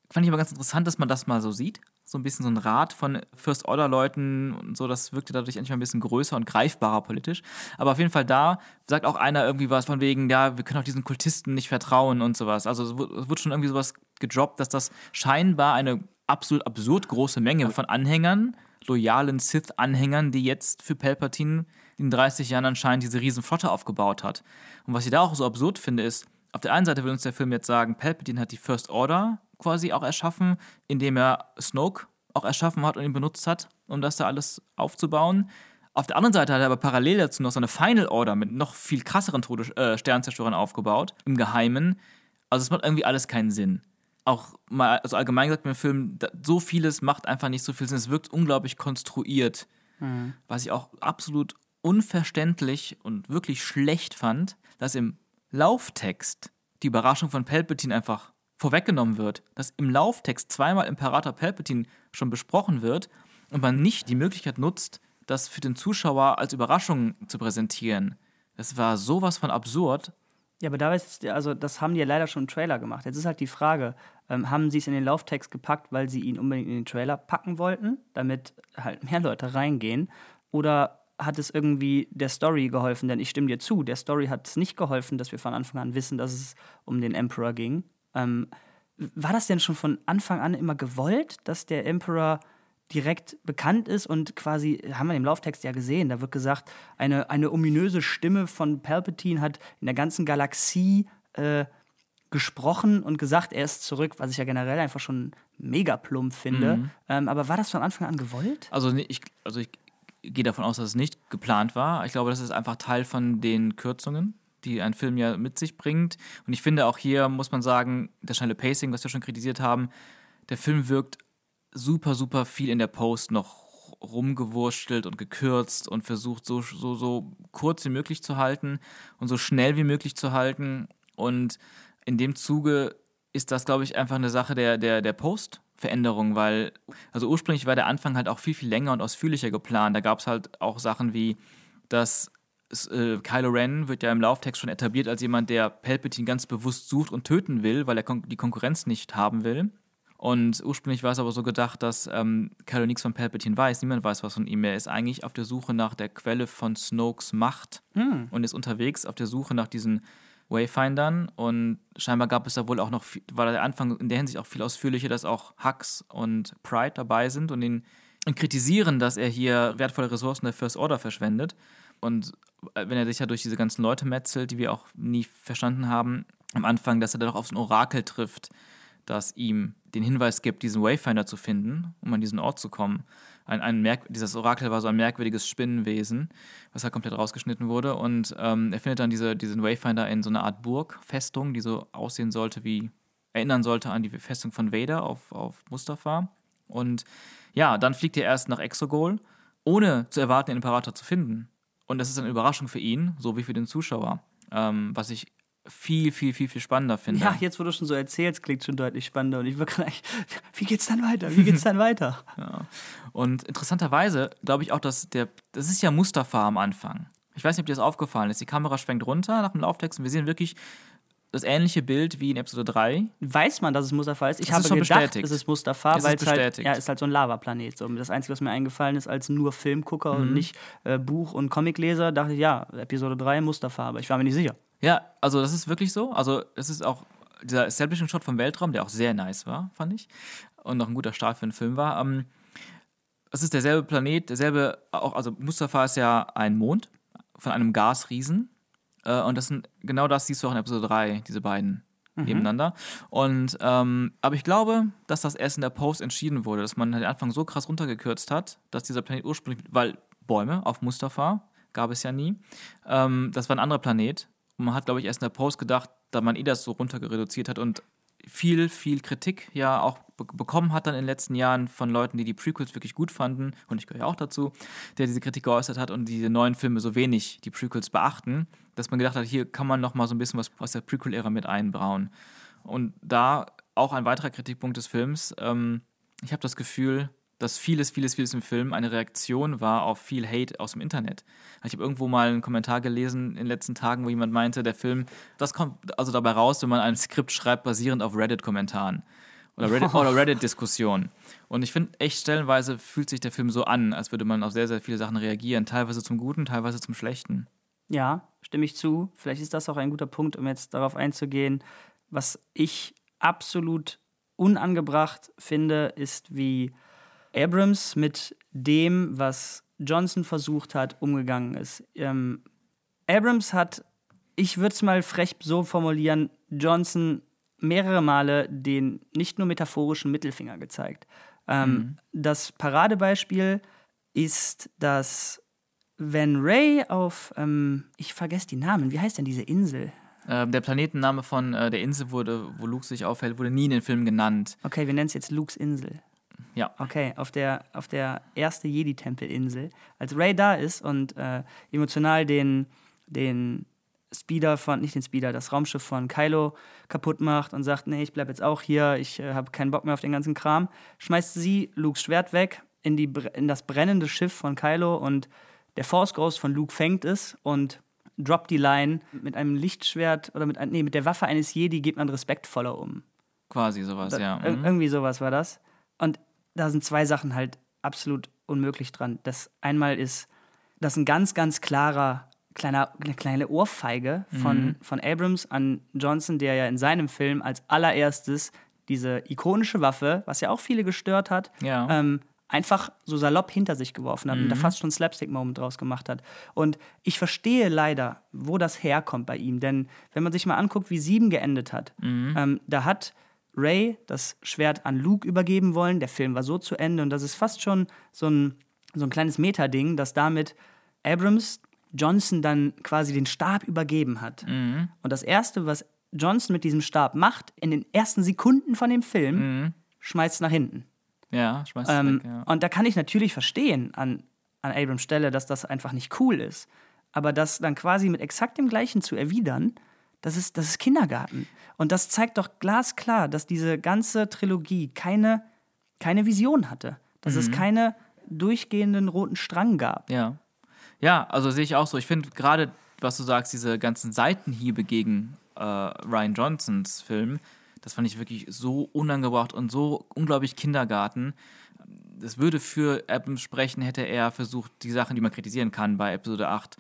fand ich aber ganz interessant, dass man das mal so sieht. So ein bisschen so ein Rat von First-Order-Leuten und so, das wirkte dadurch endlich mal ein bisschen größer und greifbarer politisch. Aber auf jeden Fall da sagt auch einer irgendwie was von wegen, ja, wir können auch diesen Kultisten nicht vertrauen und sowas. Also es wird schon irgendwie sowas gedroppt, dass das scheinbar eine absolut absurd große Menge von Anhängern, loyalen Sith-Anhängern, die jetzt für Palpatine in 30 Jahren anscheinend diese riesen Flotte aufgebaut hat. Und was ich da auch so absurd finde, ist, auf der einen Seite will uns der Film jetzt sagen, Palpatine hat die First Order quasi auch erschaffen, indem er Snoke auch erschaffen hat und ihn benutzt hat, um das da alles aufzubauen. Auf der anderen Seite hat er aber parallel dazu noch so eine Final Order mit noch viel krasseren Tode äh, Sternzerstörern aufgebaut, im Geheimen. Also es macht irgendwie alles keinen Sinn. Auch mal, also allgemein gesagt im Film, da, so vieles macht einfach nicht so viel Sinn. Es wirkt unglaublich konstruiert. Was ich auch absolut unverständlich und wirklich schlecht fand, dass im Lauftext die Überraschung von Palpatine einfach vorweggenommen wird, dass im Lauftext zweimal Imperator Palpatine schon besprochen wird und man nicht die Möglichkeit nutzt, das für den Zuschauer als Überraschung zu präsentieren. Das war sowas von absurd. Ja, aber da ist, also das haben die ja leider schon im Trailer gemacht. Jetzt ist halt die Frage, ähm, haben sie es in den Lauftext gepackt, weil sie ihn unbedingt in den Trailer packen wollten, damit halt mehr Leute reingehen? Oder hat es irgendwie der Story geholfen? Denn ich stimme dir zu, der Story hat es nicht geholfen, dass wir von Anfang an wissen, dass es um den Emperor ging. Ähm, war das denn schon von Anfang an immer gewollt, dass der Emperor direkt bekannt ist und quasi, haben wir im Lauftext ja gesehen, da wird gesagt, eine, eine ominöse Stimme von Palpatine hat in der ganzen Galaxie äh, gesprochen und gesagt, er ist zurück, was ich ja generell einfach schon mega plump finde. Ähm, aber war das von Anfang an gewollt? Also nee, ich, also ich gehe davon aus, dass es nicht geplant war. Ich glaube, das ist einfach Teil von den Kürzungen, die ein Film ja mit sich bringt. Und ich finde auch hier muss man sagen, das schnelle Pacing, was wir schon kritisiert haben, der Film wirkt super, super viel in der Post noch rumgewurstelt und gekürzt und versucht so, so, so kurz wie möglich zu halten und so schnell wie möglich zu halten. Und in dem Zuge ist das, glaube ich, einfach eine Sache der, der, der Post-Veränderung, weil, also ursprünglich war der Anfang halt auch viel, viel länger und ausführlicher geplant. Da gab es halt auch Sachen wie, dass äh, Kylo Ren wird ja im Lauftext schon etabliert als jemand, der Palpatine ganz bewusst sucht und töten will, weil er kon die Konkurrenz nicht haben will. Und ursprünglich war es aber so gedacht, dass ähm, Kylo nichts von Palpatine weiß, niemand weiß was von ihm. Er ist eigentlich auf der Suche nach der Quelle von Snokes Macht und ist unterwegs auf der Suche nach diesen Wayfindern. Und scheinbar gab es da wohl auch noch, war der Anfang in der Hinsicht auch viel ausführlicher, dass auch Hux und Pride dabei sind und ihn kritisieren, dass er hier wertvolle Ressourcen der First Order verschwendet. Und äh, wenn er sich ja durch diese ganzen Leute metzelt, die wir auch nie verstanden haben, am Anfang, dass er dann auch auf so ein Orakel trifft, das ihm den Hinweis gibt, diesen Wayfinder zu finden, um an diesen Ort zu kommen. Ein, ein Merk dieses Orakel war so ein merkwürdiges Spinnenwesen, was halt komplett rausgeschnitten wurde. Und ähm, er findet dann diese, diesen Wayfinder in so einer Art Burgfestung, die so aussehen sollte wie, erinnern sollte an die Festung von Vader auf, auf Mustafa. Und ja, dann fliegt er erst nach Exogol, ohne zu erwarten, den Imperator zu finden. Und das ist eine Überraschung für ihn, so wie für den Zuschauer. Ähm, was ich viel, viel, viel, viel spannender finde. Ja, jetzt, wo du schon so erzählst, klingt schon deutlich spannender. Und ich würde gleich, wie geht's dann weiter? Wie geht's dann weiter? Und interessanterweise glaube ich auch, dass der, das ist ja Mustafa am Anfang. Ich weiß nicht, ob dir das aufgefallen ist. Die Kamera schwenkt runter nach dem Lauftext und wir sehen wirklich das ähnliche Bild wie in Episode 3. Weiß man, dass es Mustafa ist? Ich Es habe ist schon gedacht, bestätigt. es ist Mustafa, Es ist weil es halt, ja, ist halt so ein Lavaplanet. So. Das Einzige, was mir eingefallen ist, als nur Filmgucker Mhm. und nicht äh, Buch- und Comicleser, dachte ich, ja, Episode 3 Mustafa, aber ich war mir nicht sicher. Ja, also das ist wirklich so. Also es ist auch dieser Establishing-Shot vom Weltraum, der auch sehr nice war, fand ich. Und noch ein guter Start für einen Film war. Ähm, es ist derselbe Planet, derselbe, auch, also Mustafa ist ja ein Mond von einem Gasriesen. Äh, und das sind, genau das siehst du auch in Episode 3, diese beiden nebeneinander. Und, ähm, aber ich glaube, dass das erst in der Post entschieden wurde, dass man den Anfang so krass runtergekürzt hat, dass dieser Planet ursprünglich, weil Bäume auf Mustafa gab es ja nie, ähm, das war ein anderer Planet. Und man hat, glaube ich, erst in der Post gedacht, da man eh das so runter reduziert hat und viel, viel Kritik ja auch be bekommen hat dann in den letzten Jahren von Leuten, die die Prequels wirklich gut fanden, und ich gehöre ja auch dazu, der diese Kritik geäußert hat und diese neuen Filme so wenig die Prequels beachten, dass man gedacht hat, hier kann man noch mal so ein bisschen was aus der Prequel-Ära mit einbrauen. Und da auch ein weiterer Kritikpunkt des Films, ähm, ich habe das Gefühl, dass vieles, vieles, vieles im Film eine Reaktion war auf viel Hate aus dem Internet. Ich habe irgendwo mal einen Kommentar gelesen in den letzten Tagen, wo jemand meinte, der Film, das kommt also dabei raus, wenn man ein Skript schreibt, basierend auf Reddit-Kommentaren oder Reddit- oder Reddit-Diskussionen. Und ich finde, echt stellenweise fühlt sich der Film so an, als würde man auf sehr, sehr viele Sachen reagieren. Teilweise zum Guten, teilweise zum Schlechten. Ja, stimme ich zu. Vielleicht ist das auch ein guter Punkt, um jetzt darauf einzugehen. Was ich absolut unangebracht finde, ist, wie Abrams mit dem, was Johnson versucht hat, umgegangen ist. Ähm, Abrams hat, ich würde es mal frech so formulieren, Johnson mehrere Male den nicht nur metaphorischen Mittelfinger gezeigt. Ähm, Das Paradebeispiel ist, dass wenn Ray auf, ähm, ich vergesse die Namen, wie heißt denn diese Insel? Ähm, der Planetenname von äh, der Insel, wurde, wo Luke sich aufhält, wurde nie in den Film genannt. Okay, wir nennen es jetzt Lukes Insel. Ja. Okay, auf der, auf der erste Jedi-Tempel-Insel. Als Ray da ist und äh, emotional den, den Speeder von, nicht den Speeder, das Raumschiff von Kylo kaputt macht und sagt, nee, ich bleib jetzt auch hier, ich äh, habe keinen Bock mehr auf den ganzen Kram, schmeißt sie Lukes Schwert weg in, die, in das brennende Schiff von Kylo und der Force Ghost von Luke fängt es und droppt die Line mit einem Lichtschwert oder mit, nee, mit der Waffe eines Jedi geht man respektvoller um. Quasi sowas, Da- ja. ir- Mhm. Irgendwie sowas war das. Und da sind zwei Sachen halt absolut unmöglich dran. Das einmal ist, das ein ganz, ganz klarer, kleiner, eine kleine Ohrfeige von, Mhm. von Abrams an Johnson, der ja in seinem Film als allererstes diese ikonische Waffe, was ja auch viele gestört hat, Ja. ähm, einfach so salopp hinter sich geworfen hat und Mhm. da fast schon Slapstick-Moment draus gemacht hat. Und ich verstehe leider, wo das herkommt bei ihm. Denn wenn man sich mal anguckt, wie Sieben geendet hat, Mhm. ähm, da hat Ray das Schwert an Luke übergeben wollen. Der Film war so zu Ende und das ist fast schon so ein, so ein kleines Meta-Ding, dass damit Abrams Johnson dann quasi den Stab übergeben hat. Mhm. Und das Erste, was Johnson mit diesem Stab macht, in den ersten Sekunden von dem Film, schmeißt nach hinten. Ja, schmeißt Ähm, weg, ja. Und da kann ich natürlich verstehen an, an Abrams Stelle, dass das einfach nicht cool ist. Aber das dann quasi mit exakt dem Gleichen zu erwidern, das ist, das ist Kindergarten. Und das zeigt doch glasklar, dass diese ganze Trilogie keine, keine Vision hatte. Dass Mhm. es keine durchgehenden roten Strang gab. Ja. Ja, also sehe ich auch so. Ich finde gerade, was du sagst, diese ganzen Seitenhiebe gegen äh, Ryan Johnsons Film, das fand ich wirklich so unangebracht und so unglaublich Kindergarten. Das würde für Abrams sprechen, hätte er versucht, die Sachen, die man kritisieren kann bei Episode 8,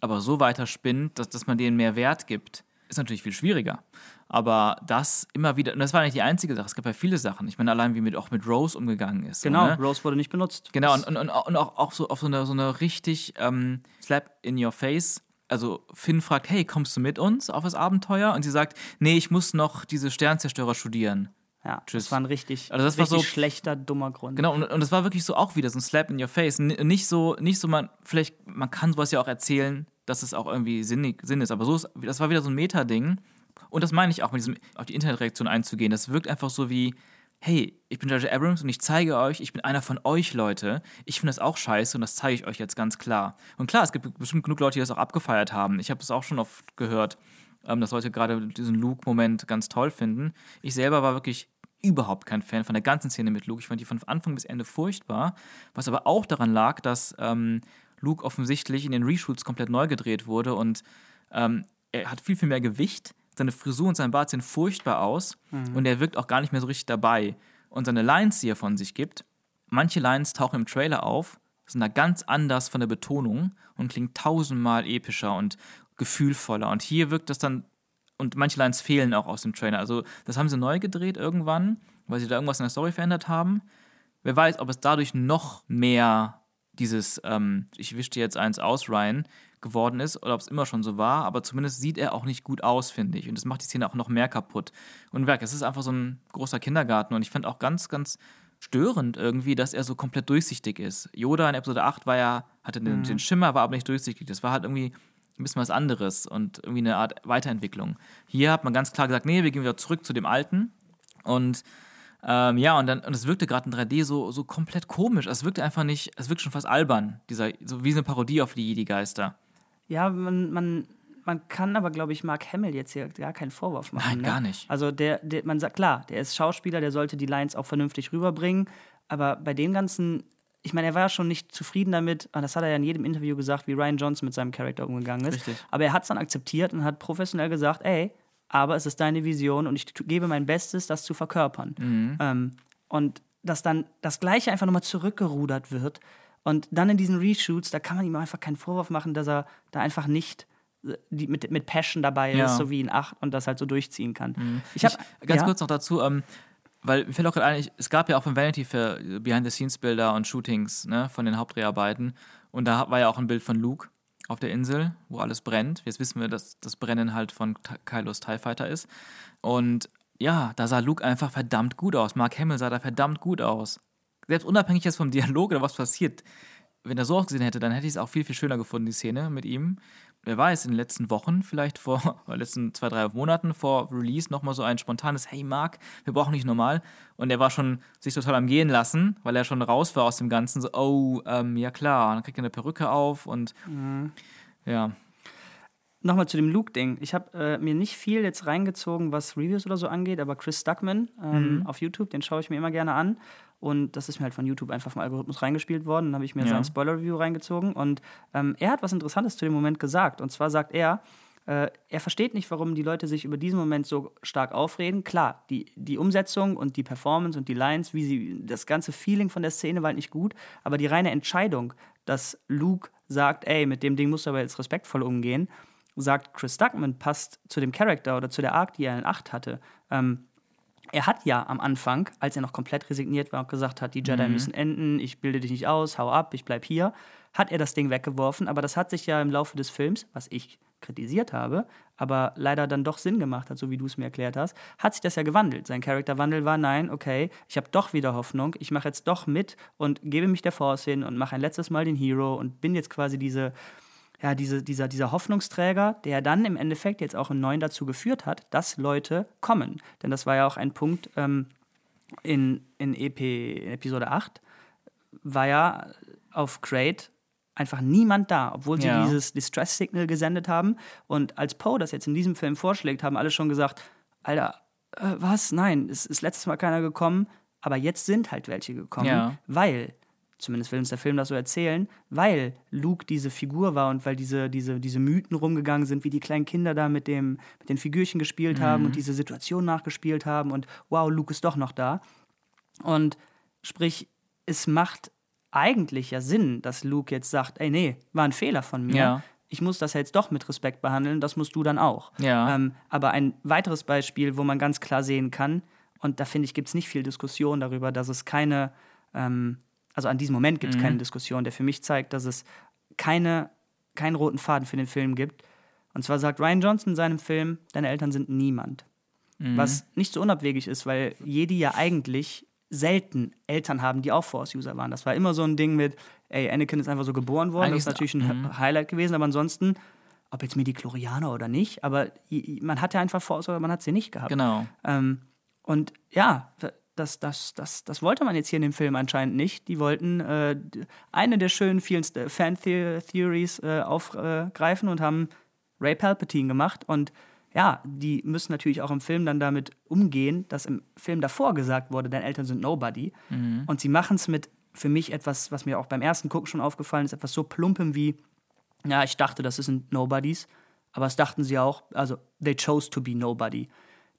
aber so weiter spinnt, dass, dass man denen mehr Wert gibt, ist natürlich viel schwieriger. Aber das immer wieder, und das war nicht die einzige Sache, es gab ja viele Sachen. Ich meine, allein wie mit, auch mit Rose umgegangen ist. so, Genau, ne? Rose wurde nicht benutzt. Genau, und, und, und, auch, auch so auf so eine, so eine richtig ähm, Slap in your face. Also Finn fragt, hey, kommst du mit uns auf das Abenteuer? Und sie sagt, nee, ich muss noch diese Sternzerstörer studieren. Ja, Tschüss. das war ein richtig, Also das war richtig so- schlechter, dummer Grund. Genau, und, und das war wirklich so auch wieder so ein Slap in your face. N nicht so, nicht so, man, vielleicht, man kann sowas ja auch erzählen, dass es auch irgendwie sinnig, Sinn ist, aber so ist, das war wieder so ein Meta-Ding. Und das meine ich auch mit diesem, auf die Internetreaktion einzugehen. Das wirkt einfach so wie, hey, ich bin J.J. Abrams und ich zeige euch, ich bin einer von euch, Leute. Ich finde das auch scheiße und das zeige ich euch jetzt ganz klar. Und klar, es gibt bestimmt genug Leute, die das auch abgefeiert haben. Ich habe es auch schon oft gehört, ähm, dass Leute gerade diesen Luke-Moment ganz toll finden. Ich selber war wirklich überhaupt kein Fan von der ganzen Szene mit Luke. Ich fand die von Anfang bis Ende furchtbar. Was aber auch daran lag, dass ähm, Luke offensichtlich in den Reshoots komplett neu gedreht wurde und ähm, er hat viel, viel mehr Gewicht. seine Frisur und sein Bart sehen furchtbar aus und er wirkt auch gar nicht mehr so richtig dabei. Und seine Lines, die er von sich gibt, manche Lines tauchen im Trailer auf, sind da ganz anders von der Betonung und klingen tausendmal epischer und gefühlvoller. Und hier wirkt das dann, und manche Lines fehlen auch aus dem Trailer. Also das haben sie neu gedreht irgendwann, weil sie da irgendwas in der Story verändert haben. Wer weiß, ob es dadurch noch mehr dieses, ähm, ich wische dir jetzt eins aus, Ryan, geworden ist oder ob es immer schon so war, aber zumindest sieht er auch nicht gut aus, finde ich. Und das macht die Szene auch noch mehr kaputt. Und Werk, es ist einfach so ein großer Kindergarten und ich fand auch ganz, ganz störend irgendwie, dass er so komplett durchsichtig ist. Yoda in Episode 8 war ja, hatte den, den Schimmer, war aber nicht durchsichtig. Das war halt irgendwie ein bisschen was anderes und irgendwie eine Art Weiterentwicklung. Hier hat man ganz klar gesagt, nee, wir gehen wieder zurück zu dem Alten. Und ähm, ja, und dann, und es wirkte gerade in 3D so, so komplett komisch. Es wirkte einfach nicht, es wirkt schon fast albern, dieser, so wie eine Parodie auf die Jedi-Geister. Ja, man, man, man kann aber, glaube ich, Mark Hamill jetzt hier gar keinen Vorwurf machen. Nein, ne? gar nicht. Also der, der, man sagt, klar, der ist Schauspieler, der sollte die Lines auch vernünftig rüberbringen. Aber bei dem Ganzen, ich meine, er war ja schon nicht zufrieden damit, und das hat er ja in jedem Interview gesagt, wie Ryan Johnson mit seinem Charakter umgegangen ist. Richtig. Aber er hat es dann akzeptiert und hat professionell gesagt, ey, aber es ist deine Vision und ich gebe mein Bestes, das zu verkörpern. Mhm. Ähm, und dass dann das Gleiche einfach nochmal zurückgerudert wird. Und dann in diesen Reshoots, da kann man ihm einfach keinen Vorwurf machen, dass er da einfach nicht äh, die, mit, mit Passion dabei Ja. ist, so wie in 8 und das halt so durchziehen kann. Ich habe Ganz ja, kurz noch dazu, ähm, weil mir fällt auch gerade ein, ich- es gab ja auch von Vanity für Behind-the-Scenes-Bilder und Shootings ne, von den Hauptdreharbeiten. Und da war ja auch ein Bild von Luke auf der Insel, wo alles brennt. Jetzt wissen wir, dass das Brennen halt von Kylos TIE Fighter ist. Und ja, da sah Luke einfach verdammt gut aus. Mark Hamill sah da verdammt gut aus. Selbst unabhängig jetzt vom Dialog oder was passiert, wenn er so ausgesehen hätte, dann hätte ich es auch viel, viel schöner gefunden, die Szene mit ihm. Wer weiß, in den letzten Wochen, vielleicht vor, oder letzten zwei, drei Monaten vor Release nochmal so ein spontanes Hey Mark, wir brauchen nicht normal. Und er war schon sich total am Gehen lassen, weil er schon raus war aus dem Ganzen. So, oh, ähm, ja klar. Und dann kriegt er eine Perücke auf und ja. Nochmal zu dem Luke-Ding. Ich habe äh, mir nicht viel jetzt reingezogen, was Reviews oder so angeht, aber Chris Stuckman ähm, Mhm. auf YouTube, den schaue ich mir immer gerne an. Und das ist mir halt von YouTube einfach vom Algorithmus reingespielt worden. Dann habe ich mir Ja. sein Spoiler-Review reingezogen. Und ähm, er hat was Interessantes zu dem Moment gesagt. Und zwar sagt er, äh, er versteht nicht, warum die Leute sich über diesen Moment so stark aufreden. Klar, die, die Umsetzung und die Performance und die Lines, wie sie, das ganze Feeling von der Szene war halt nicht gut. Aber die reine Entscheidung, dass Luke sagt, ey, mit dem Ding musst du aber jetzt respektvoll umgehen, sagt Chris Duckman, passt zu dem Charakter oder zu der Arc, die er in 8 hatte. Ähm, er hat ja am Anfang, als er noch komplett resigniert war und gesagt hat, die Jedi müssen enden, ich bilde dich nicht aus, hau ab, ich bleib hier, hat er das Ding weggeworfen. Aber das hat sich ja im Laufe des Films, was ich kritisiert habe, aber leider dann doch Sinn gemacht hat, so wie du es mir erklärt hast, hat sich das ja gewandelt. Sein Charakterwandel war, nein, okay, ich habe doch wieder Hoffnung, ich mache jetzt doch mit und gebe mich der Force hin und mache ein letztes Mal den Hero und bin jetzt quasi diese, ja, diese, dieser, dieser Hoffnungsträger, der dann im Endeffekt jetzt auch im Neuen dazu geführt hat, dass Leute kommen. Denn das war ja auch ein Punkt ähm, in, in, EP, in Episode 8, war ja auf Crate einfach niemand da, obwohl sie Ja. dieses Distress-Signal gesendet haben. Und als Poe das jetzt in diesem Film vorschlägt, haben alle schon gesagt, Alter, äh, was? Nein, es ist letztes Mal keiner gekommen, aber jetzt sind halt welche gekommen, Ja. weil zumindest will uns der Film das so erzählen, weil Luke diese Figur war und weil diese, diese, diese Mythen rumgegangen sind, wie die kleinen Kinder da mit, dem, mit den Figürchen gespielt haben und diese Situation nachgespielt haben und wow, Luke ist doch noch da. Und sprich, es macht eigentlich ja Sinn, dass Luke jetzt sagt, ey, nee, war ein Fehler von mir. Ja. Ich muss das jetzt doch mit Respekt behandeln, das musst du dann auch. Ja. Ähm, aber ein weiteres Beispiel, wo man ganz klar sehen kann, und da finde ich, gibt es nicht viel Diskussion darüber, dass es keine, ähm, also an diesem Moment gibt es keine Diskussion, der für mich zeigt, dass es keine, keinen roten Faden für den Film gibt. Und zwar sagt Ryan Johnson in seinem Film, deine Eltern sind niemand. Was nicht so unabwegig ist, weil Jedi ja eigentlich selten Eltern haben, die auch Force-User waren. Das war immer so ein Ding mit, ey, Anakin ist einfach so geboren worden, Eigentlich das ist natürlich ein Highlight gewesen, aber ansonsten, ob jetzt Midi-Chlorianer oder nicht, aber man hatte einfach Force oder man hat sie nicht gehabt. Genau. Ähm, und ja, das, das, das, das wollte man jetzt hier in dem Film anscheinend nicht. Die wollten äh, eine der schönen vielen St- Fan-Theories äh, aufgreifen und haben Ray Palpatine gemacht. Und ja, die müssen natürlich auch im Film dann damit umgehen, dass im Film davor gesagt wurde, deine Eltern sind Nobody. Und sie machen es mit, für mich etwas, was mir auch beim ersten Gucken schon aufgefallen ist, etwas so plumpem wie, ja, ich dachte, das sind Nobodies, aber das dachten sie auch, also they chose to be nobody.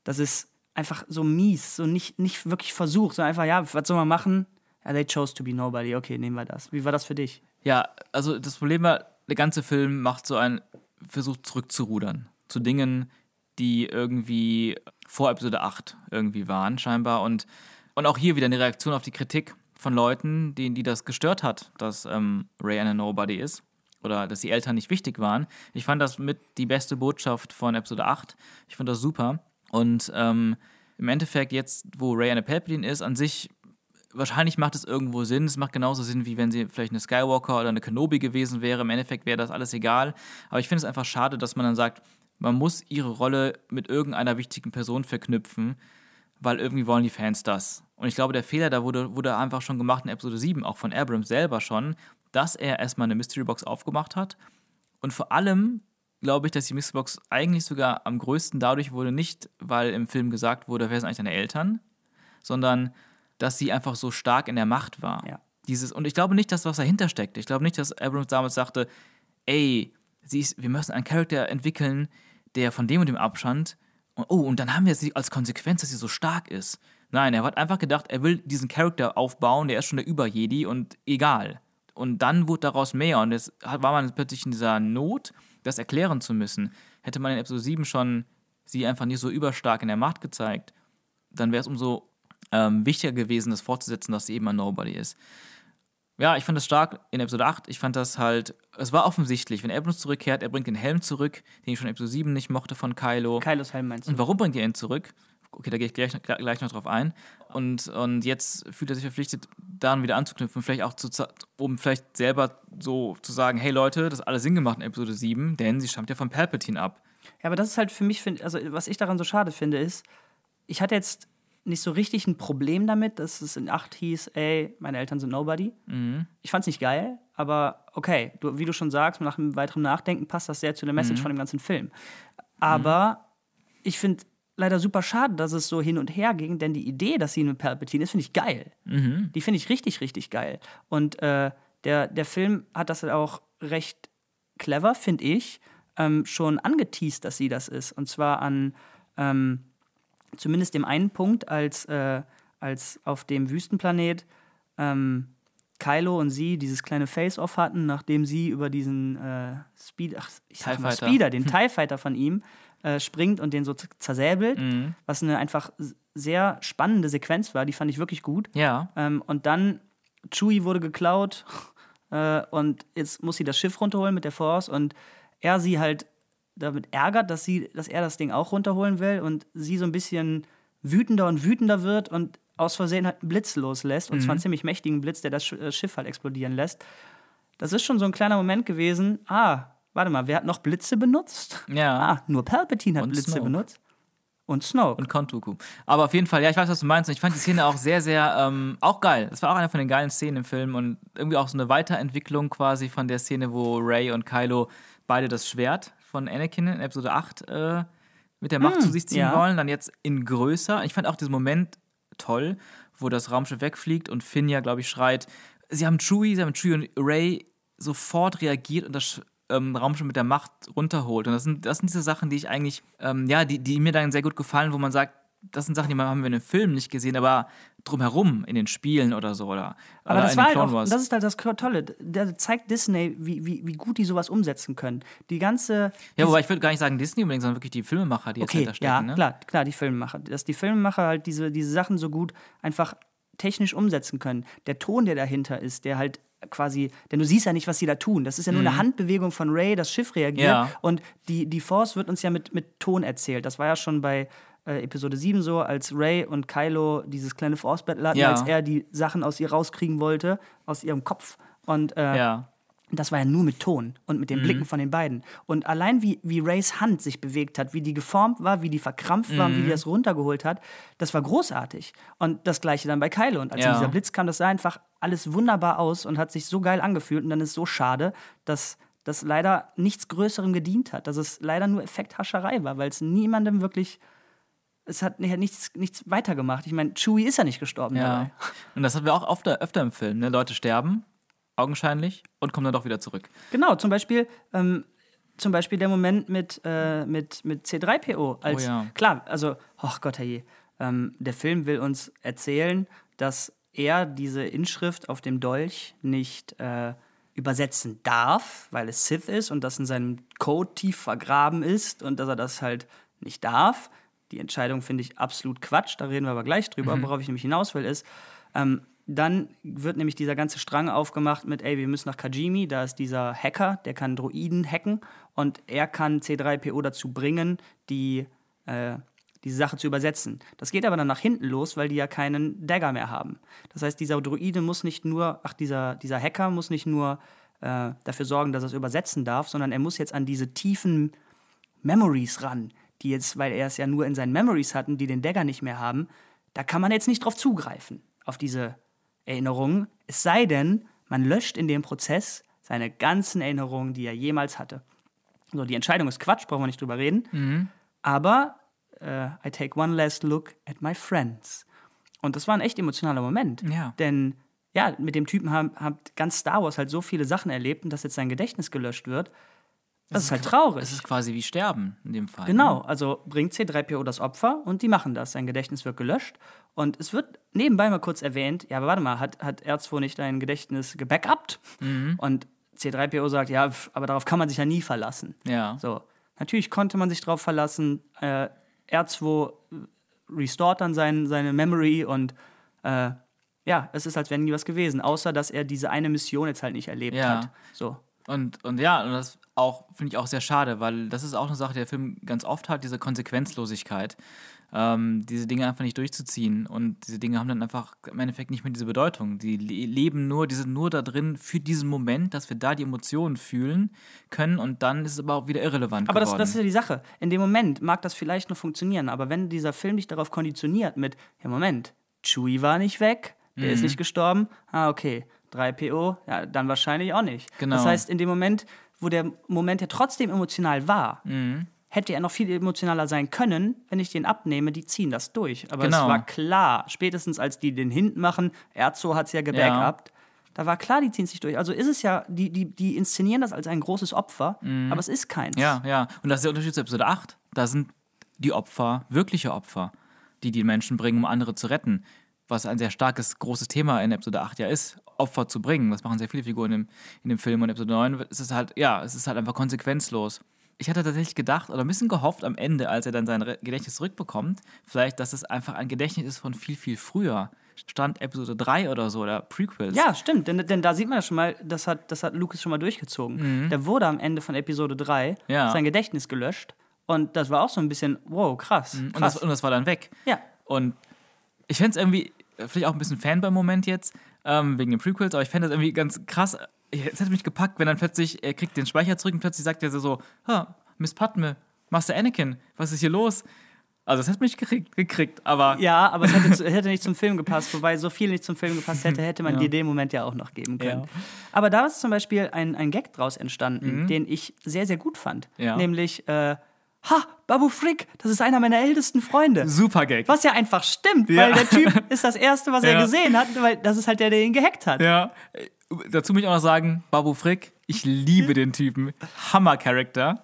Das ist einfach so mies, so nicht, nicht wirklich versucht, sondern einfach, ja, was soll man machen? Ja, they chose to be nobody, okay, nehmen wir das. Wie war das für dich? Ja, also das Problem war, der ganze Film macht so einen Versuch zurückzurudern zu Dingen, die irgendwie vor Episode 8 irgendwie waren, scheinbar. Und, und auch hier wieder eine Reaktion auf die Kritik von Leuten, denen die das gestört hat, dass ähm, Ray eine Nobody ist oder dass die Eltern nicht wichtig waren. Ich fand das mit die beste Botschaft von Episode 8. Ich fand das super. Und ähm, im Endeffekt jetzt, wo Ray eine Palpatine ist, an sich wahrscheinlich macht es irgendwo Sinn. Es macht genauso Sinn, wie wenn sie vielleicht eine Skywalker oder eine Kenobi gewesen wäre. Im Endeffekt wäre das alles egal. Aber ich finde es einfach schade, dass man dann sagt, man muss ihre Rolle mit irgendeiner wichtigen Person verknüpfen, weil irgendwie wollen die Fans das. Und ich glaube, der Fehler da wurde, wurde einfach schon gemacht in Episode 7, auch von Abrams selber schon, dass er erstmal eine Mystery Box aufgemacht hat. Und vor allem glaube ich, dass die Mystery Box eigentlich sogar am größten dadurch wurde, nicht weil im Film gesagt wurde, wer sind eigentlich deine Eltern, sondern dass sie einfach so stark in der Macht war. Ja. Dieses, und ich glaube nicht, dass was dahinter steckt. Ich glaube nicht, dass Abrams damals sagte, ey, ist, wir müssen einen Charakter entwickeln, der von dem und dem abstand. Und, oh, und dann haben wir sie als Konsequenz, dass sie so stark ist. Nein, er hat einfach gedacht, er will diesen Charakter aufbauen, der ist schon der Über-Jedi und egal. Und dann wurde daraus mehr und es war man plötzlich in dieser Not, das erklären zu müssen. Hätte man in Episode 7 schon sie einfach nicht so überstark in der Macht gezeigt, dann wäre es umso ähm, wichtiger gewesen, das fortzusetzen, dass sie eben ein Nobody ist. Ja, ich fand das stark in Episode 8. Ich fand das halt, es war offensichtlich, wenn Abrams zurückkehrt, er bringt den Helm zurück, den ich schon in Episode 7 nicht mochte von Kylo. Kylos Helm meinst du? Und warum bringt er ihn zurück? Okay, da gehe ich gleich, gleich noch drauf ein. Und, und jetzt fühlt er sich verpflichtet, daran wieder anzuknüpfen, vielleicht auch zu, um vielleicht selber so zu sagen, hey Leute, das hat alles Sinn gemacht in Episode 7, denn sie stammt ja von Palpatine ab. Ja, aber das ist halt für mich, also was ich daran so schade finde, ist, ich hatte jetzt nicht so richtig ein Problem damit, dass es in 8 hieß, ey, meine Eltern sind Nobody. Mhm. Ich fand's nicht geil, aber okay, du, wie du schon sagst, nach einem weiteren Nachdenken passt das sehr zu der Message Mhm. von dem ganzen Film. Aber ich finde leider super schade, dass es so hin und her ging, denn die Idee, dass sie eine Palpatine ist, finde ich geil. Mhm. Die finde ich richtig, richtig geil. Und äh, der, der Film hat das auch recht clever, finde ich, ähm, schon angeteased, dass sie das ist. Und zwar an ähm, zumindest dem einen Punkt, als, äh, als auf dem Wüstenplanet ähm, Kylo und sie dieses kleine Face-Off hatten, nachdem sie über diesen äh, Speed, ach, ich sag mal Fighter. Speeder, den TIE Fighter von ihm, äh, springt und den so zersäbelt, Mhm. was eine einfach sehr spannende Sequenz war, die fand ich wirklich gut. Ja. Ähm, und dann, Chewie wurde geklaut äh, und jetzt muss sie das Schiff runterholen mit der Force und er sie halt damit ärgert, dass, sie, dass er das Ding auch runterholen will und sie so ein bisschen wütender und wütender wird und aus Versehen halt einen Blitz loslässt, und zwar einen ziemlich mächtigen Blitz, der das äh, Schiff halt explodieren lässt. Das ist schon so ein kleiner Moment gewesen. Ah, warte mal, wer hat noch Blitze benutzt? Ja. Ah, nur Palpatine hat Und Blitze Snoke. benutzt. Und Snoke. Und Kontuku. Aber auf jeden Fall, ja, ich weiß, was du meinst. Und ich fand die Szene auch sehr, sehr, ähm, auch geil. Das war auch eine von den geilen Szenen im Film und irgendwie auch so eine Weiterentwicklung quasi von der Szene, wo Ray und Kylo beide das Schwert von Anakin in Episode 8 äh, mit der Macht zu sich ziehen ja. wollen. Dann jetzt in größer. Ich fand auch diesen Moment toll, wo das Raumschiff wegfliegt und Finn ja, glaube ich, schreit, sie haben Chewie, sie haben Chewie und Ray sofort reagiert und das ähm, Raumschiff mit der Macht runterholt. Und das sind, das sind diese Sachen, die ich eigentlich, ähm, ja, die, die mir dann sehr gut gefallen, wo man sagt, das sind Sachen, die haben wir in den Filmen nicht gesehen, aber drumherum in den Spielen oder so oder, Aber das in war halt auch, das ist halt das Tolle. Der zeigt Disney, wie, wie, wie gut die sowas umsetzen können. Die ganze. ja, wobei ich würde gar nicht sagen Disney unbedingt, sondern wirklich die Filmemacher, die jetzt Okay, dahinter stecken. ja, ne? klar, klar, die Filmemacher. Dass die Filmemacher halt diese, diese Sachen so gut einfach technisch umsetzen können. Der Ton, der dahinter ist, der halt quasi, denn du siehst ja nicht, was sie da tun. Das ist ja nur eine Handbewegung von Ray, das Schiff reagiert. Mhm. Ja. Und die, die Force wird uns ja mit, mit Ton erzählt. Das war ja schon bei äh, Episode 7 so, als Ray und Kylo dieses kleine Force-Battle hatten, Ja. als er die Sachen aus ihr rauskriegen wollte, aus ihrem Kopf. Und äh, Ja. Das war ja nur mit Ton und mit den Blicken von den beiden. Und allein wie, wie Rays Hand sich bewegt hat, wie die geformt war, wie die verkrampft war, und wie die das runtergeholt hat, das war großartig. Und das gleiche dann bei Kylo. Und als Ja. dieser Blitz kam, das sah einfach alles wunderbar aus und hat sich so geil angefühlt. Und dann ist es so schade, dass das leider nichts Größerem gedient hat. Dass es leider nur Effekthascherei war, weil es niemandem wirklich. Es hat hat nichts, nichts weitergemacht. Ich meine, Chewie ist ja nicht gestorben Ja. dabei. Und das hatten wir auch öfter, öfter im Film. Ne? Leute sterben, augenscheinlich, und kommen dann doch wieder zurück. Genau, zum Beispiel, ähm, zum Beispiel der Moment mit, äh, mit, mit C3PO. Als, Oh ja. Klar, also, ach Gott, herrje. Ähm, der Film will uns erzählen, dass er diese Inschrift auf dem Dolch nicht äh, übersetzen darf, weil es Sith ist und das in seinem Code tief vergraben ist und dass er das halt nicht darf. Die Entscheidung finde ich absolut Quatsch, da reden wir aber gleich drüber. Worauf ich nämlich hinaus will, ist, ähm, dann wird nämlich dieser ganze Strang aufgemacht mit, ey, wir müssen nach Kajimi, da ist dieser Hacker, der kann Droiden hacken und er kann C3PO dazu bringen, die, äh, diese Sache zu übersetzen. Das geht aber dann nach hinten los, weil die ja keinen Dagger mehr haben. Das heißt, dieser Droide muss nicht nur, ach, dieser, dieser Hacker muss nicht nur äh, dafür sorgen, dass er es übersetzen darf, sondern er muss jetzt an diese tiefen Memories ran, die jetzt, weil er es ja nur in seinen Memories hatten, die den Dagger nicht mehr haben, da kann man jetzt nicht drauf zugreifen, auf diese Erinnerungen. Es sei denn, man löscht in dem Prozess seine ganzen Erinnerungen, die er jemals hatte. So, die Entscheidung ist Quatsch, brauchen wir nicht drüber reden. Aber äh, I take one last look at my friends. Und das war ein echt emotionaler Moment. Ja. Denn ja, mit dem Typen hat ganz Star Wars halt so viele Sachen erlebt und dass jetzt sein Gedächtnis gelöscht wird, das ist halt traurig. Es ist quasi wie Sterben in dem Fall. Genau, Ne? also bringt C3PO das Opfer und die machen das. Sein Gedächtnis wird gelöscht und es wird nebenbei mal kurz erwähnt, ja, aber warte mal, hat, hat R2 nicht dein Gedächtnis gebackupt? Mhm. Und C3PO sagt, ja, aber darauf kann man sich ja nie verlassen. Ja. So, natürlich konnte man sich darauf verlassen. Äh, R2 restored dann sein, seine Memory und äh, ja, es ist, als wäre nie was gewesen, außer dass er diese eine Mission jetzt halt nicht erlebt Ja. hat. So. Und, und ja, und das auch finde ich auch sehr schade, weil das ist auch eine Sache, die der Film ganz oft hat, diese Konsequenzlosigkeit. Ähm, diese Dinge einfach nicht durchzuziehen. Und diese Dinge haben dann einfach im Endeffekt nicht mehr diese Bedeutung. Die le leben nur, die sind nur da drin für diesen Moment, dass wir da die Emotionen fühlen können und dann ist es aber auch wieder irrelevant Aber das, das ist ja die Sache. In dem Moment mag das vielleicht noch funktionieren, aber wenn dieser Film dich darauf konditioniert mit, ja Moment, Chewie war nicht weg, der Mhm. ist nicht gestorben, ah okay, 3PO, ja, dann wahrscheinlich auch nicht. Genau. Das heißt, in dem Moment, wo der Moment ja trotzdem emotional war, Mhm. hätte er noch viel emotionaler sein können, wenn ich den abnehme, die ziehen das durch. Aber Genau. es war klar, spätestens als die den Hint machen, Erzo hat es ja gebackupt, da war klar, die ziehen sich durch. Also ist es ja, die, die, die inszenieren das als ein großes Opfer, aber es ist keins. Mhm. Ja, ja. Und das ist der Unterschied zu Episode 8. Da sind die Opfer wirkliche Opfer, die die Menschen bringen, um andere zu retten. Was ein sehr starkes, großes Thema in Episode 8 ja ist, Opfer zu bringen. Das machen sehr viele Figuren in dem, in dem Film. Und Episode 9 ist es halt, ja, es ist halt einfach konsequenzlos. Ich hatte tatsächlich gedacht oder ein bisschen gehofft am Ende, als er dann sein Gedächtnis zurückbekommt, vielleicht, dass es einfach ein Gedächtnis ist von viel, viel früher. Stand Episode 3 oder so oder Prequels. Ja, stimmt, denn, denn da sieht man ja schon mal, das hat, das hat Lucas schon mal durchgezogen. Der wurde am Ende von Episode 3 Mhm. Ja. sein Gedächtnis gelöscht und das war auch so ein bisschen, wow, krass, Und krass. das, und das war dann weg. ja, Und ich fände es irgendwie, äh, vielleicht auch ein bisschen Fan beim Moment jetzt, ähm, wegen den Prequels, aber ich fände das irgendwie ganz krass. Es hätte mich gepackt, wenn dann plötzlich, er kriegt den Speicher zurück und plötzlich sagt er so, ha, Miss Padme, Master Anakin, was ist hier los? Also das hat mich gekriegt, gekriegt aber ja, aber es hätte, es hätte nicht zum Film gepasst, wobei so viel nicht zum Film gepasst hätte, hätte man Ja. dir den Moment ja auch noch geben können. Ja. Mhm. Aber da ist zum Beispiel ein, ein Gag draus entstanden, den ich sehr, sehr gut fand. Ja. Nämlich, äh, ha, Babu Frick, das ist einer meiner ältesten Freunde. super Gag. Was ja einfach stimmt, Ja. weil der Typ ist das Erste, was er Ja. gesehen hat, weil das ist halt der, der ihn gehackt hat. Ja. Dazu muss ich auch noch sagen, Babu Frick, ich liebe den Typen. Hammer-Charakter.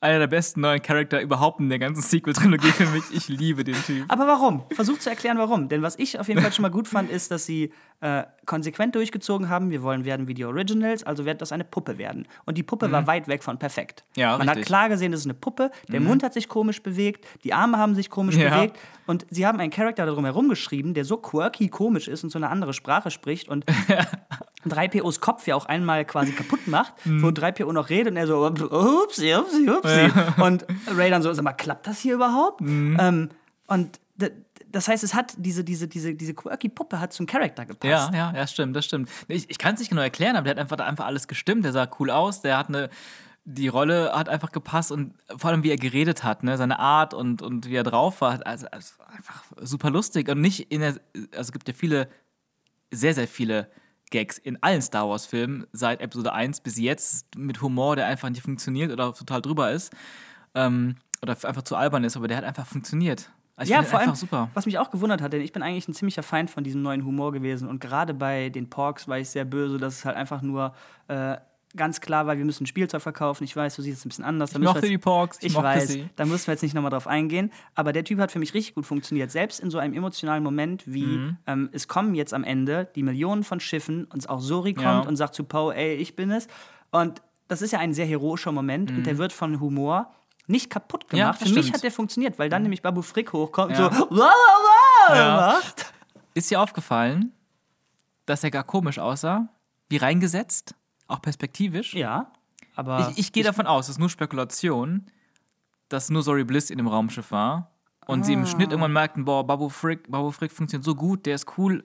Einer der besten neuen Charakter überhaupt in der ganzen Sequel-Trilogie für mich. Ich liebe den Typ. Aber warum? Versuch zu erklären, warum. Denn was ich auf jeden Fall schon mal gut fand, ist, dass sie äh, konsequent durchgezogen haben. Wir wollen werden wie die Originals, also wird das eine Puppe werden. Und die Puppe war weit weg von perfekt. Mhm. Ja, Man hat richtig. Mhm. klar gesehen, das ist eine Puppe. Der Mund hat sich komisch bewegt, die Arme haben sich komisch Ja. bewegt. Und sie haben einen Charakter darum herum geschrieben, der so quirky komisch ist und so eine andere Sprache spricht und 3POs Kopf ja auch einmal quasi kaputt macht, wo Mhm. 3PO noch redet und er so, upsi, upsi, upsi. Und Ray dann so, sag mal, klappt das hier überhaupt? Mhm. Ähm, und das heißt, es hat diese, diese, diese, diese quirky Puppe hat zum Charakter gepasst. Ja, ja, ja, stimmt, das stimmt. Ich, ich kann es nicht genau erklären, aber der hat einfach, einfach alles gestimmt. Der sah cool aus, der hat eine. Die Rolle hat einfach gepasst und vor allem, wie er geredet hat, ne? seine Art und, und wie er drauf war, also, also einfach super lustig. Und nicht in der. Also es gibt ja viele, sehr, sehr viele Gags in allen Star Wars-Filmen, seit Episode 1 bis jetzt, mit Humor, der einfach nicht funktioniert oder total drüber ist. Ähm, oder einfach zu albern ist, aber der hat einfach funktioniert. Also Ja, vor allem, super. was mich auch gewundert hat, denn ich bin eigentlich ein ziemlicher Feind von diesem neuen Humor gewesen und gerade bei den Porks war ich sehr böse, dass es halt einfach nur äh, ganz klar war, wir müssen Spielzeug verkaufen. Ich weiß, du siehst es ein bisschen anders. Da Ich mochte jetzt- die Porks, ich Ich weiß, sie. da müssen wir jetzt nicht nochmal drauf eingehen. Aber der Typ hat für mich richtig gut funktioniert. Selbst in so einem emotionalen Moment wie Mhm. ähm, es kommen jetzt am Ende die Millionen von Schiffen und auch Sori kommt Ja. und sagt zu Poe, ey, ich bin es. Und das ist ja ein sehr heroischer Moment und der wird von Humor nicht kaputt. Ja, gemacht. das für mich stimmt. hat der funktioniert, weil dann nämlich Babu Frick hochkommt Ja. und so "Wow, wow, wow", Ja. macht. Ist dir aufgefallen, dass er gar komisch aussah? Wie reingesetzt? Auch perspektivisch? Ja, aber Ich, ich gehe davon aus, es ist nur Spekulation, dass nur Sorry Bliss in dem Raumschiff war und sie im Schnitt irgendwann merkten, boah, Babu Frick, Babu Frick funktioniert so gut, der ist cool.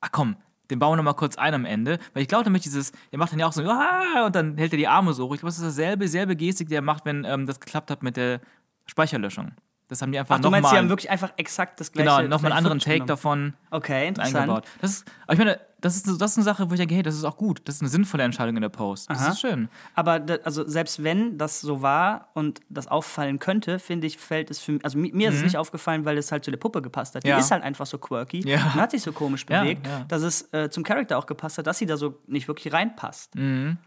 Ach komm, den bauen wir noch mal kurz ein am Ende. Weil ich glaube nämlich dieses, der macht dann ja auch so, ah, und dann hält er die Arme so hoch. Ich glaube, das ist dasselbe, selbe Gestik, die er macht, wenn ähm, das geklappt hat mit der Speicherlöschung. Das haben die einfach Ach, du meinst, nochmal. sie haben wirklich einfach exakt das gleiche Genau, nochmal einen anderen Take genommen. davon Okay, interessant. eingebaut. Das ist, aber ich meine, das ist, das ist eine Sache, wo ich denke, hey, das ist auch gut. Das ist eine sinnvolle Entscheidung in der Post. Das Aha. ist schön. Aber also selbst wenn das so war und das auffallen könnte, finde ich, fällt es für mich, also mi- mir ist es nicht aufgefallen, weil es halt zu der Puppe gepasst hat. Die Mhm. Ja. ist halt einfach so quirky Ja. und hat sich so komisch bewegt, ja. dass es äh, zum Charakter auch gepasst hat, dass sie da so nicht wirklich reinpasst. Mhm.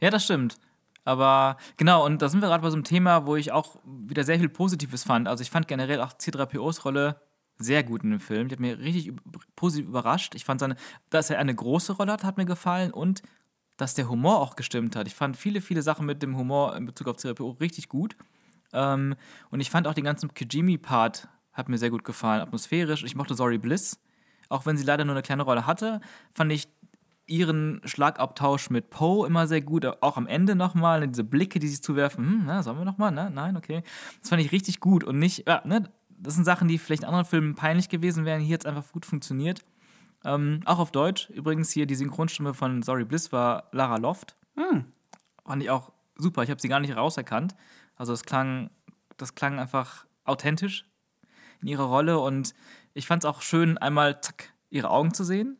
Ja, das stimmt. Aber genau, und da sind wir gerade bei so einem Thema, wo ich auch wieder sehr viel Positives fand. Also ich fand generell auch C3POs Rolle sehr gut in dem Film. Die hat mir richtig positiv überrascht. Ich fand seine, dass er eine große Rolle hat, hat mir gefallen und dass der Humor auch gestimmt hat. Ich fand viele, viele Sachen mit dem Humor in Bezug auf C3PO richtig gut. Ähm, und ich fand auch den ganzen Kijimi-Part hat mir sehr gut gefallen, atmosphärisch. Ich mochte Sorry Bliss. Auch wenn sie leider nur eine kleine Rolle hatte, fand ich ihren Schlagabtausch mit Poe immer sehr gut, auch am Ende nochmal, diese Blicke, die sich zuwerfen, hm, na, sollen wir nochmal, ne? Nein, okay. Das fand ich richtig gut und nicht, ja, ne, das sind Sachen, die vielleicht in anderen Filmen peinlich gewesen wären, hier jetzt einfach gut funktioniert. Ähm, auch auf Deutsch, übrigens hier die Synchronstimme von Sorry Bliss war Lara Loft. Fand ich auch super, ich habe sie gar nicht rauserkannt. Also das klang, das klang einfach authentisch in ihrer Rolle und ich fand es auch schön, einmal zack, ihre Augen zu sehen.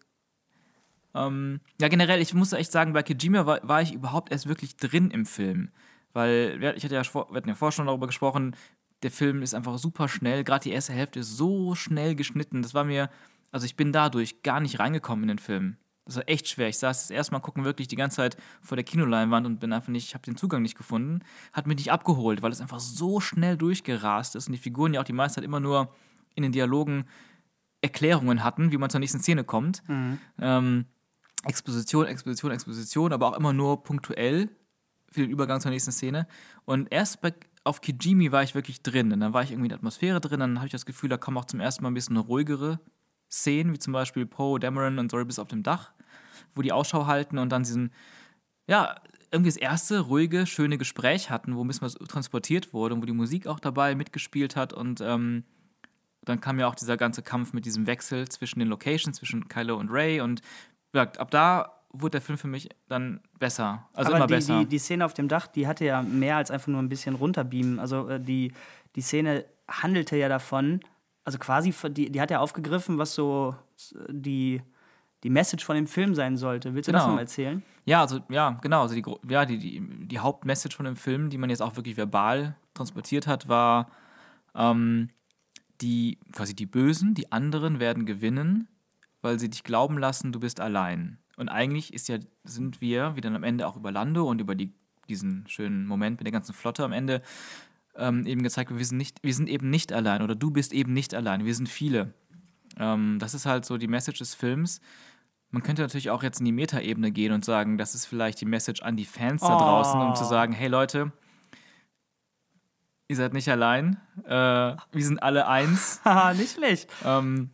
Ähm, ja, generell, ich muss echt sagen, bei Kijima war, war ich überhaupt erst wirklich drin im Film. Weil, wir- ich hatte ja, wir hatten ja vorher schon darüber gesprochen, der Film ist einfach super schnell, gerade die erste Hälfte ist so schnell geschnitten. Das war mir, also ich bin dadurch gar nicht reingekommen in den Film. Das war echt schwer. Ich saß das erste Mal gucken wirklich die ganze Zeit vor der Kinoleinwand und bin einfach nicht, ich habe den Zugang nicht gefunden. Hat mich nicht abgeholt, weil es einfach so schnell durchgerast ist und die Figuren ja auch die meiste Zeit immer nur in den Dialogen Erklärungen hatten, wie man zur nächsten Szene kommt. Ähm, Exposition, Exposition, Exposition, aber auch immer nur punktuell für den Übergang zur nächsten Szene. Und erst bei, auf Kijimi war ich wirklich drin. Und dann war ich irgendwie in der Atmosphäre drin. Dann habe ich das Gefühl, da kommen auch zum ersten Mal ein bisschen ruhigere Szenen, wie zum Beispiel Poe, Dameron und Sorry bis auf dem Dach, wo die Ausschau halten und dann diesen, ja, irgendwie das erste ruhige, schöne Gespräch hatten, wo ein bisschen was transportiert wurde und wo die Musik auch dabei mitgespielt hat. Und ähm, dann kam ja auch dieser ganze Kampf mit diesem Wechsel zwischen den Locations, zwischen Kylo und Ray. Und ja, ab da wurde der Film für mich dann besser. Also Aber immer die, besser. Die, die Szene auf dem Dach, die hatte ja mehr als einfach nur ein bisschen runterbeamen. Also äh, die, die Szene handelte ja davon, also quasi, die, die hat ja aufgegriffen, was so die, die Message von dem Film sein sollte. Willst du das Genau. noch mal erzählen? Ja, also ja, genau. Also die, ja, die, die, die Hauptmessage von dem Film, die man jetzt auch wirklich verbal transportiert hat, war, ähm, die quasi die Bösen, die anderen werden gewinnen, weil sie dich glauben lassen, du bist allein. Und eigentlich ist ja, sind wir, wie dann am Ende auch über Lando und über die, diesen schönen Moment mit der ganzen Flotte am Ende ähm, eben gezeigt, wir sind, nicht, wir sind eben nicht allein oder du bist eben nicht allein, wir sind viele. Ähm, das ist halt so die Message des Films. Man könnte natürlich auch jetzt in die Metaebene gehen und sagen, das ist vielleicht die Message an die Fans da draußen, um zu Oh. sagen, hey Leute, ihr seid nicht allein, äh, wir sind alle eins. Haha, nicht schlecht. ähm,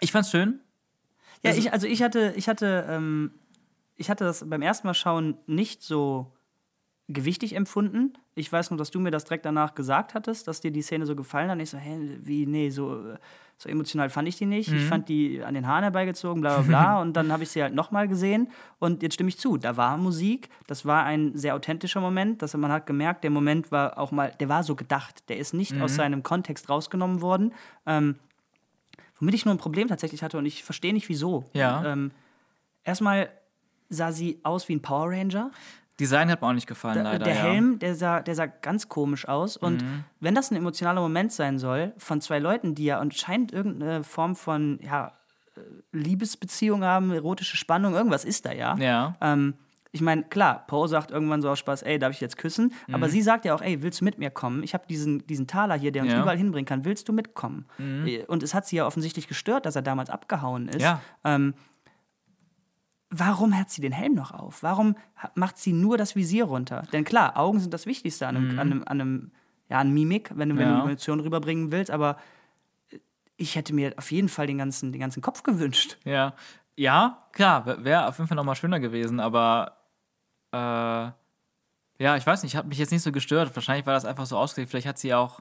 ich fand's schön. Ja, Also- ich, also ich hatte, ich hatte, ähm, ich hatte das beim ersten Mal schauen nicht so gewichtig empfunden. Ich weiß nur, dass du mir das direkt danach gesagt hattest, dass dir die Szene so gefallen hat. Und ich so, hä, wie, nee, so, so emotional fand ich die nicht. Mhm. Ich fand die an den Haaren herbeigezogen, bla bla bla. und dann habe ich sie halt nochmal gesehen. Und jetzt stimme ich zu, da war Musik. Das war ein sehr authentischer Moment. Dass man hat gemerkt, der Moment war auch mal, der war so gedacht. Der ist nicht Mhm. aus seinem Kontext rausgenommen worden. Ähm, womit ich nur ein Problem tatsächlich hatte und ich verstehe nicht wieso. Ja. Ähm, erstmal sah sie aus wie ein Power Ranger. Design hat mir auch nicht gefallen, Der, leider. der ja. Helm, der sah, der sah ganz komisch aus. Und Mhm. wenn das ein emotionaler Moment sein soll, von zwei Leuten, die ja anscheinend irgendeine Form von ja, äh, Liebesbeziehung haben, erotische Spannung, irgendwas ist da ja, Ja. ähm, Ich meine, klar, Poe sagt irgendwann so aus Spaß, ey, darf ich jetzt küssen? Aber sie sagt ja auch, ey, willst du mit mir kommen? Ich habe diesen, diesen Taler hier, der uns Ja. überall hinbringen kann. Willst du mitkommen? Und es hat sie ja offensichtlich gestört, dass er damals abgehauen ist. Ja. Ähm, warum hat sie den Helm noch auf? Warum macht sie nur das Visier runter? Denn klar, Augen sind das Wichtigste an einem, an einem, an einem ja, an Mimik, wenn du, wenn Ja. du Emotionen rüberbringen willst, aber ich hätte mir auf jeden Fall den ganzen, den ganzen Kopf gewünscht. Ja, ja, klar, wäre wär auf jeden Fall nochmal schöner gewesen, aber äh, ja, ich weiß nicht, hat mich jetzt nicht so gestört. Wahrscheinlich war das einfach so ausgelegt. Vielleicht hat sie auch.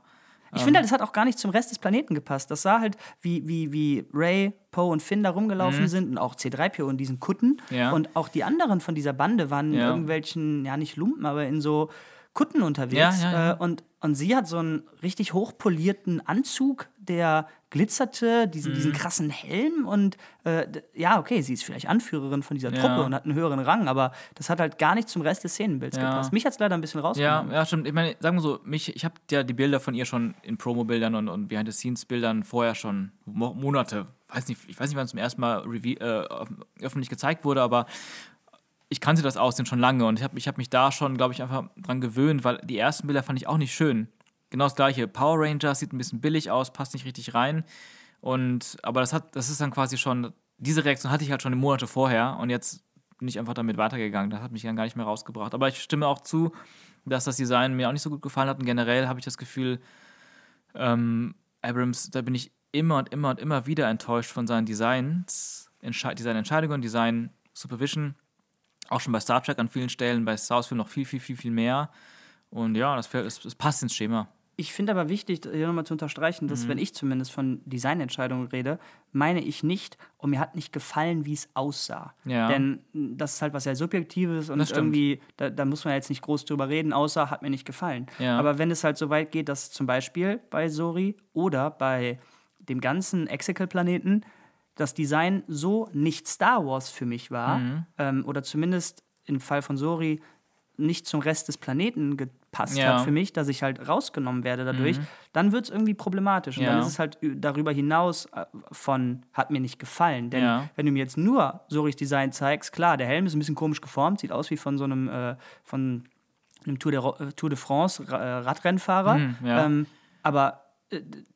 Ich finde, halt, das hat auch gar nicht zum Rest des Planeten gepasst. Das sah halt, wie, wie, wie Ray, Poe und Finn da rumgelaufen sind und auch C3PO in diesen Kutten. Mhm. Ja. Und auch die anderen von dieser Bande waren in Ja. irgendwelchen, ja nicht Lumpen, aber in so Kutten unterwegs. Ja, ja, ja. Äh, und, und sie hat so einen richtig hochpolierten Anzug, der glitzerte, diesen, Mhm. diesen krassen Helm und äh, ja, okay, sie ist vielleicht Anführerin von dieser Ja. Truppe und hat einen höheren Rang, aber das hat halt gar nicht zum Rest des Szenenbilds Ja. gepasst. Mich hat es leider ein bisschen Ja, rausgenommen. ja, stimmt. Ich meine, sagen wir so, mich, ich habe ja die Bilder von ihr schon in Promo-Bildern und, und Behind-the-Scenes-Bildern vorher schon Mo Monate, weiß nicht, ich weiß nicht, wann es zum ersten Mal äh, öff- öffentlich gezeigt wurde, aber ich kannte das Aussehen schon lange und ich habe ich hab mich da schon, glaube ich, einfach dran gewöhnt, weil die ersten Bilder fand ich auch nicht schön. Genau das gleiche. Power Rangers sieht ein bisschen billig aus, passt nicht richtig rein. Und, aber das hat, das ist dann quasi schon, diese Reaktion hatte ich halt schon Monate vorher und jetzt bin ich einfach damit weitergegangen. Das hat mich dann gar nicht mehr rausgebracht. Aber ich stimme auch zu, dass das Design mir auch nicht so gut gefallen hat. Und generell habe ich das Gefühl, ähm, Abrams, da bin ich immer und immer und immer wieder enttäuscht von seinen Designs, Entsche Designentscheidungen, Design Supervision. Auch schon bei Star Trek an vielen Stellen, bei Star Wars Film noch viel, viel, viel, viel mehr. Und ja, das, das, das passt ins Schema. Ich finde aber wichtig, hier nochmal zu unterstreichen, Mhm. dass, wenn ich zumindest von Designentscheidungen rede, meine ich nicht, und mir hat nicht gefallen, wie es aussah. Ja. Denn das ist halt was sehr Subjektives und irgendwie, da, da muss man jetzt nicht groß drüber reden, außer hat mir nicht gefallen. Ja. Aber wenn es halt so weit geht, dass zum Beispiel bei Sori oder bei dem ganzen Exegol-Planeten das Design so nicht Star Wars für mich war, Mhm. ähm, oder zumindest im Fall von Sori nicht zum Rest des Planeten gepasst Ja. Mhm. hat für mich, dass ich halt rausgenommen werde dadurch, dann wird es irgendwie problematisch. Und Ja. dann ist es halt darüber hinaus äh, von hat mir nicht gefallen. Denn Ja. wenn du mir jetzt nur Soris Design zeigst, klar, der Helm ist ein bisschen komisch geformt, sieht aus wie von so einem, äh, von einem Tour de, äh, Tour de France Ra- äh, Radrennfahrer. Mhm, ähm, aber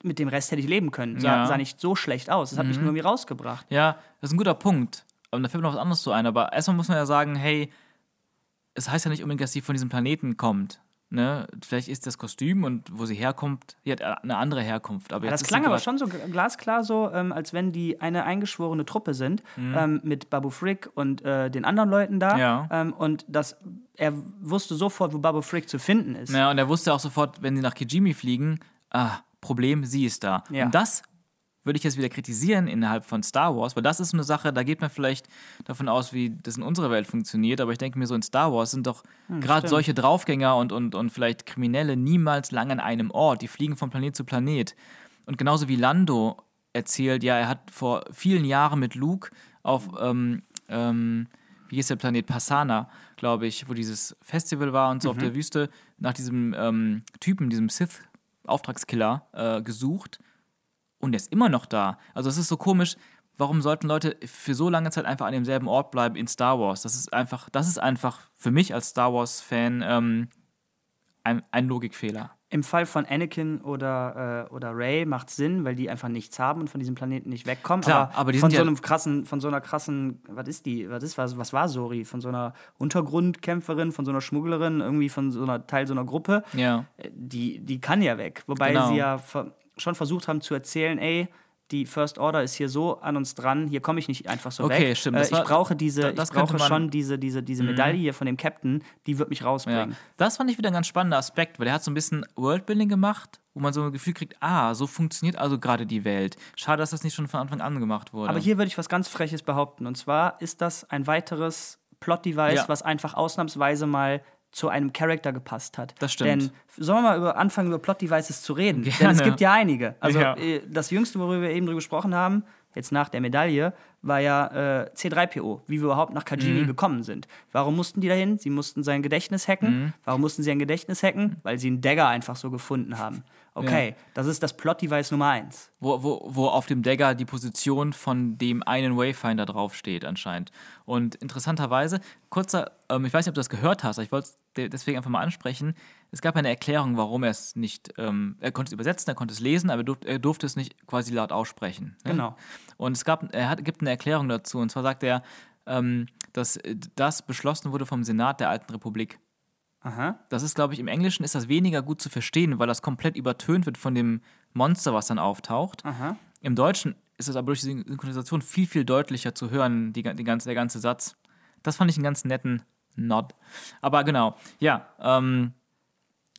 mit dem Rest hätte ich leben können. Sah, Ja. Mhm. sah nicht so schlecht aus. Das hat mich nur irgendwie rausgebracht. Ja, das ist ein guter Punkt. Aber da fällt mir noch was anderes zu ein. Aber erstmal muss man ja sagen, hey, es heißt ja nicht unbedingt, dass sie von diesem Planeten kommt. Ne? Vielleicht ist das Kostüm und wo sie herkommt, die hat eine andere Herkunft. Aber Ja, das klang sie aber schon so glasklar so, ähm, als wenn die eine eingeschworene Truppe sind ähm, mit Babu Frick und äh, den anderen Leuten da. Mhm. Ja. Ähm, und das, er wusste sofort, wo Babu Frick zu finden ist. Ja, und er wusste auch sofort, wenn sie nach Kijimi fliegen, ah, Problem, sie ist da. Ja. Und das würde ich jetzt wieder kritisieren innerhalb von Star Wars, weil das ist eine Sache, da geht man vielleicht davon aus, wie das in unserer Welt funktioniert, aber ich denke mir so, in Star Wars sind doch gerade stimmt. solche Draufgänger und, und, und vielleicht Kriminelle niemals lang an einem Ort, die fliegen von Planet zu Planet. Und genauso wie Lando erzählt, ja, er hat vor vielen Jahren mit Luke auf, ähm, ähm, wie hieß der Planet, Passana, glaube ich, wo dieses Festival war und so auf der Wüste, nach diesem ähm, Typen, diesem Sith-Auftragskiller äh, gesucht und der ist immer noch da. Also es ist so komisch, warum sollten Leute für so lange Zeit einfach an demselben Ort bleiben in Star Wars? Das ist einfach, das ist einfach für mich als Star Wars-Fan ähm, ein, ein Logikfehler. Im Fall von Anakin oder, äh, oder Ray macht Sinn, weil die einfach nichts haben und von diesem Planeten nicht wegkommen. Klar, aber die von so ja- einem krassen, von so einer krassen, was ist die, was ist, was, was war Sori? Von so einer Untergrundkämpferin, von so einer Schmugglerin, irgendwie von so einer Teil so einer Gruppe. Ja. Äh, Die, die kann ja weg. Wobei Genau. sie ja ver schon versucht haben zu erzählen, ey, die First Order ist hier so an uns dran, hier komme ich nicht einfach so Okay, weg. stimmt, Äh, ich war- brauche diese, da- das ich brauche Mhm. schon diese, diese, diese Medaille hier von dem Captain, die wird mich Ja. rausbringen. Das fand ich wieder ein ganz spannender Aspekt, weil er hat so ein bisschen Worldbuilding gemacht, wo man so ein Gefühl kriegt, ah, so funktioniert also gerade die Welt. Schade, dass das nicht schon von Anfang an gemacht wurde. Aber hier würde ich was ganz Freches behaupten. Und zwar ist das ein weiteres Plot-Device, Ja. was einfach ausnahmsweise mal zu einem Charakter gepasst hat. Das stimmt. Denn sollen wir mal über, anfangen, über Plot-Devices zu reden? Denn Gerne. es gibt ja einige. Also Ja. äh, das Jüngste, worüber wir eben drüber gesprochen haben, jetzt nach der Medaille, war ja äh, C3PO, wie wir überhaupt nach Kajimi Mhm. gekommen sind. Warum mussten die dahin? Sie mussten sein Gedächtnis hacken. Mhm. Warum mussten sie ein Gedächtnis hacken? Weil sie einen Dagger einfach so gefunden haben. Okay, Ja. das ist das Plot-Device Nummer eins. Wo, wo, wo auf dem Dagger die Position von dem einen Wayfinder draufsteht, anscheinend. Und interessanterweise, kurzer, ähm, ich weiß nicht, ob du das gehört hast, aber ich wollte es de- deswegen einfach mal ansprechen. Es gab eine Erklärung, warum er es nicht, ähm, er konnte es übersetzen, er konnte es lesen, aber er durfte, er durfte es nicht quasi laut aussprechen. Ne? Genau. Und es gab, er hat, gibt eine Erklärung dazu, und zwar sagt er, ähm, dass das beschlossen wurde vom Senat der Alten Republik. Aha. Das ist, glaube ich, im Englischen ist das weniger gut zu verstehen, weil das komplett übertönt wird von dem Monster, was dann auftaucht. Aha. Im Deutschen ist es aber durch die Synchronisation viel, viel deutlicher zu hören, die, die ganze, der ganze Satz. Das fand ich einen ganz netten Nod. Aber genau, ja, ähm,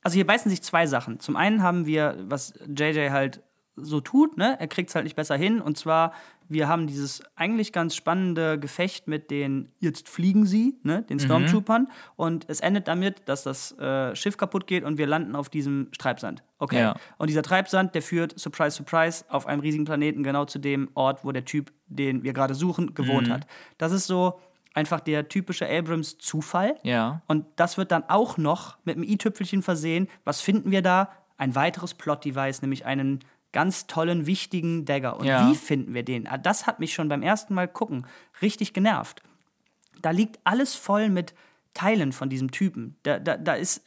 Also hier beißen sich zwei Sachen. Zum einen haben wir, was JJ halt so tut, ne? Er kriegt es halt nicht besser hin. Und zwar, wir haben dieses eigentlich ganz spannende Gefecht mit den Jetzt fliegen sie, ne? Den Stormtroopern. Und es endet damit, dass das äh, Schiff kaputt geht und wir landen auf diesem Treibsand. Okay. Ja. Und dieser Treibsand, der führt, surprise, surprise, auf einem riesigen Planeten genau zu dem Ort, wo der Typ, den wir gerade suchen, gewohnt hat. Das ist so einfach der typische Abrams-Zufall. ja, Und das wird dann auch noch mit einem i-Tüpfelchen versehen. Was finden wir da? Ein weiteres Plot-Device, nämlich einen ganz tollen, wichtigen Dagger. Und Ja. wie finden wir den? Ah, Das hat mich schon beim ersten Mal gucken richtig genervt. Da liegt alles voll mit Teilen von diesem Typen. Da, da, da ist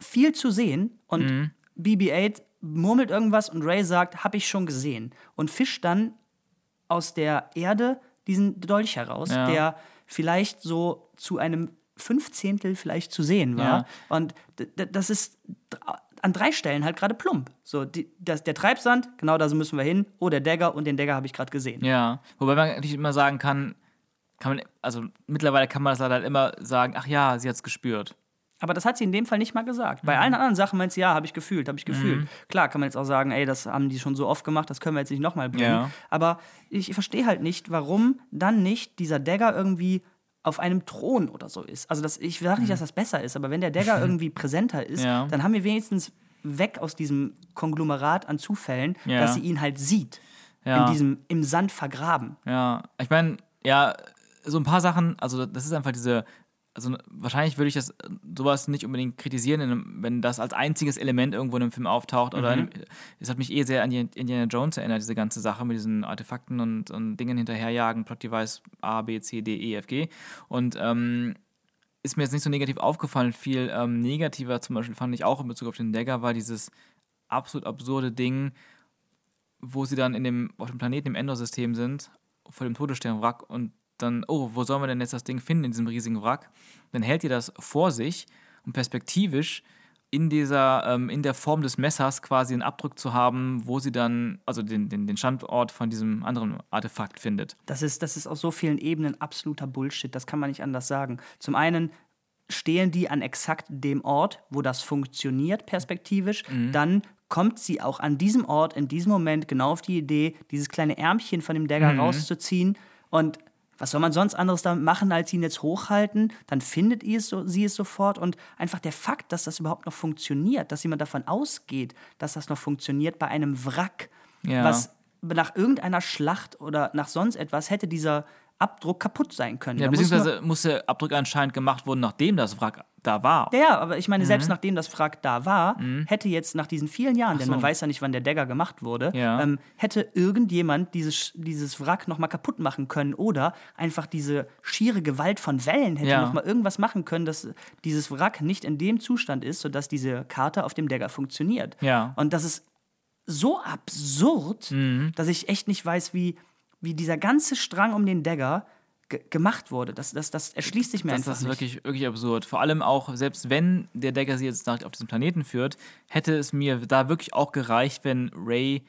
viel zu sehen und Mhm. BB-8 murmelt irgendwas und Ray sagt, hab ich schon gesehen. Und fischt dann aus der Erde diesen Dolch heraus, Ja. der vielleicht so zu einem Fünfzehntel vielleicht zu sehen war. Ja. Und das ist an drei Stellen halt gerade plump. So, die, das, der Treibsand, genau da müssen wir hin. Oh, der Dagger und den Dagger habe ich gerade gesehen. ja. Wobei man natürlich immer sagen kann, kann man, also mittlerweile kann man das halt immer sagen, ach ja, sie hat es gespürt. Aber das hat sie in dem Fall nicht mal gesagt. Mhm. Bei allen anderen Sachen meint sie, ja, habe ich gefühlt, habe ich gefühlt. Klar kann man jetzt auch sagen, ey, das haben die schon so oft gemacht, das können wir jetzt nicht nochmal bringen. Ja. Aber ich verstehe halt nicht, warum dann nicht dieser Dagger irgendwie auf einem Thron oder so ist. Also das, ich sage nicht, dass das besser ist, aber wenn der Dagger irgendwie präsenter ist, Mhm. Ja. dann haben wir wenigstens weg aus diesem Konglomerat an Zufällen, Ja. dass sie ihn halt sieht. Ja. In diesem, im Sand vergraben. Ja, ich meine, ja, so ein paar Sachen, also das ist einfach diese, also wahrscheinlich würde ich das äh, sowas nicht unbedingt kritisieren, wenn das als einziges Element irgendwo in einem Film auftaucht. Oder in einem, es hat mich eh sehr an Indiana Jones erinnert, diese ganze Sache mit diesen Artefakten und, und Dingen hinterherjagen, Plot-Device A, B, C, D, E, F, G. Und ähm, ist mir jetzt nicht so negativ aufgefallen. Viel ähm, negativer zum Beispiel fand ich auch in Bezug auf den Dagger war dieses absolut absurde Ding, wo sie dann in dem, auf dem Planeten im Endor-System sind, vor dem Todessternwrack und dann, oh, wo sollen wir denn jetzt das Ding finden in diesem riesigen Wrack? Dann hält ihr das vor sich und perspektivisch in dieser, ähm, in der Form des Messers quasi einen Abdruck zu haben, wo sie dann, also den, den, den Standort von diesem anderen Artefakt findet. Das ist, das ist auf so vielen Ebenen absoluter Bullshit. Das kann man nicht anders sagen. Zum einen stehen die an exakt dem Ort, wo das funktioniert, perspektivisch. Dann kommt sie auch an diesem Ort, in diesem Moment genau auf die Idee, dieses kleine Ärmchen von dem Dagger rauszuziehen. Und was soll man sonst anderes damit machen, als ihn jetzt hochhalten? Dann findet ihr es so, sie es sofort. Und einfach der Fakt, dass das überhaupt noch funktioniert, dass jemand davon ausgeht, dass das noch funktioniert bei einem Wrack, Ja. was nach irgendeiner Schlacht oder nach sonst etwas hätte dieser Abdruck kaputt sein können. Ja, Da muss nur- beziehungsweise muss der Abdruck anscheinend gemacht wurden, nachdem das Wrack da war. Ja, aber ich meine, Mhm. selbst nachdem das Wrack da war, hätte jetzt nach diesen vielen Jahren, denn so. man weiß ja nicht, wann der Dagger gemacht wurde, Ja. ähm, hätte irgendjemand dieses, dieses Wrack nochmal kaputt machen können oder einfach diese schiere Gewalt von Wellen hätte Ja. nochmal irgendwas machen können, dass dieses Wrack nicht in dem Zustand ist, sodass diese Karte auf dem Dagger funktioniert. Ja. Und das ist so absurd, Mhm. dass ich echt nicht weiß, wie, wie dieser ganze Strang um den Dagger ge gemacht wurde. Das, das, das erschließt sich mir Das einfach ist nicht. wirklich, wirklich absurd. Vor allem auch, selbst wenn der Dagger sie jetzt auf diesen Planeten führt, hätte es mir da wirklich auch gereicht, wenn Ray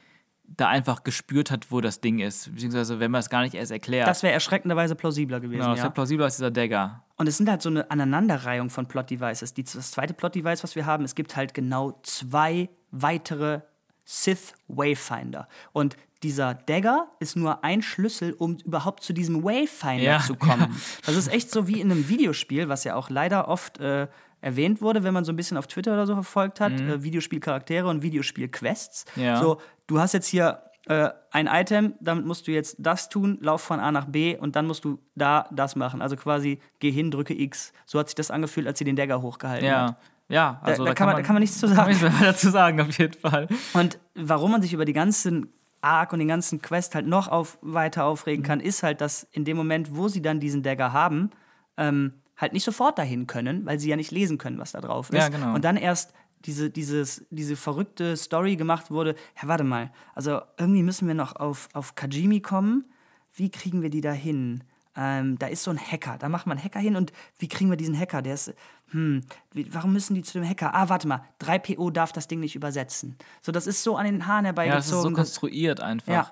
da einfach gespürt hat, wo das Ding ist. Beziehungsweise, wenn man es gar nicht erst erklärt. Das wäre erschreckenderweise plausibler gewesen. genau, das ja. wäre plausibler als dieser Dagger. Und es sind halt so eine Aneinanderreihung von Plot-Devices. Das zweite Plot-Device, was wir haben, es gibt halt genau zwei weitere Sith Wayfinder. Und dieser Dagger ist nur ein Schlüssel, um überhaupt zu diesem Wayfinder Ja, zu kommen. Das ist echt so wie in einem Videospiel, was ja auch leider oft äh, erwähnt wurde, wenn man so ein bisschen auf Twitter oder so verfolgt hat. Äh, Videospielcharaktere und Videospielquests. Ja. So, du hast jetzt hier äh, ein Item, damit musst du jetzt das tun, lauf von A nach B und dann musst du da das machen. Also quasi geh hin, drücke X. So hat sich das angefühlt, als sie den Dagger hochgehalten Ja. hat. Ja, also da, da, kann man, da kann man nichts zu kann sagen. man nichts mehr dazu sagen, auf jeden Fall. Und warum man sich über die ganzen Arc und den ganzen Quest halt noch auf, weiter aufregen kann, ist halt, dass in dem Moment, wo sie dann diesen Dagger haben, ähm, halt nicht sofort dahin können, weil sie ja nicht lesen können, was da drauf ist. Ja, genau. Und dann erst diese, dieses, diese verrückte Story gemacht wurde, ja, warte mal, also irgendwie müssen wir noch auf, auf Kajimi kommen. Wie kriegen wir die da hin? Ähm, da ist so ein Hacker, da macht man einen Hacker hin und wie kriegen wir diesen Hacker? Der ist, hm, warum müssen die zu dem Hacker? Ah, warte mal, 3PO darf das Ding nicht übersetzen. So, das ist so an den Haaren Ja, das ist so herbeigezogen. konstruiert einfach.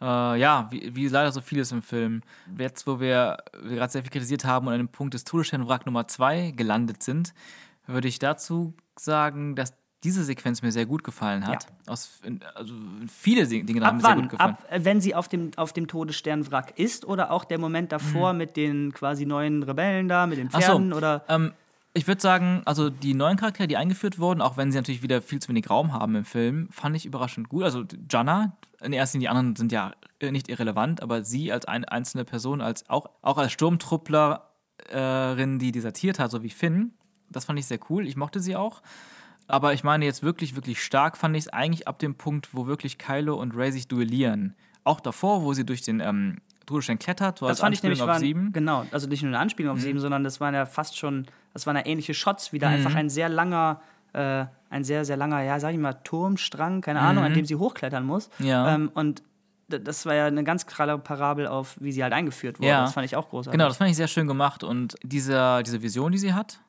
Ja, äh, ja wie, wie leider so vieles im Film. Jetzt, wo wir, wir gerade sehr viel kritisiert haben und an dem Punkt des Todessternwrack Nummer 2 gelandet sind, würde ich dazu sagen, dass diese Sequenz mir sehr gut gefallen hat. Aus, also viele Dinge haben Ab mir sehr gut gefallen. Ab, äh, wenn sie auf dem, auf dem Todessternwrack ist oder auch der Moment davor Mhm. mit den quasi neuen Rebellen da, mit den Ach so. Pferden oder. Ähm, ich würde sagen, also die neuen Charaktere, die eingeführt wurden, auch wenn sie natürlich wieder viel zu wenig Raum haben im Film, fand ich überraschend gut. Also Janna, in erster Linie, die anderen sind ja äh, nicht irrelevant, aber sie als eine einzelne Person, als auch, auch als Sturmtrupplerin, die desertiert hat, so wie Finn, das fand ich sehr cool. Ich mochte sie auch. Aber ich meine, jetzt wirklich, wirklich stark fand ich es eigentlich ab dem Punkt, wo wirklich Kylo und Rey sich duellieren. Auch davor, wo sie durch den ähm, Todesstern klettert, so Das fand ich nämlich Anspielung auf sieben. Mhm. genau, also nicht nur eine Anspielung auf sieben, sondern das waren ja fast schon, das waren ja ähnliche Shots, wie da einfach Mhm. ein sehr langer, äh, ein sehr, sehr langer, ja, sag ich mal, Turmstrang, keine Ahnung, an dem sie hochklettern muss. Mhm. Ja. Ähm, und das war ja eine ganz krasse Parabel auf, wie sie halt eingeführt wurde. Ja. Das fand ich auch großartig. Genau, das fand ich sehr schön gemacht und diese, diese Vision, die sie hat,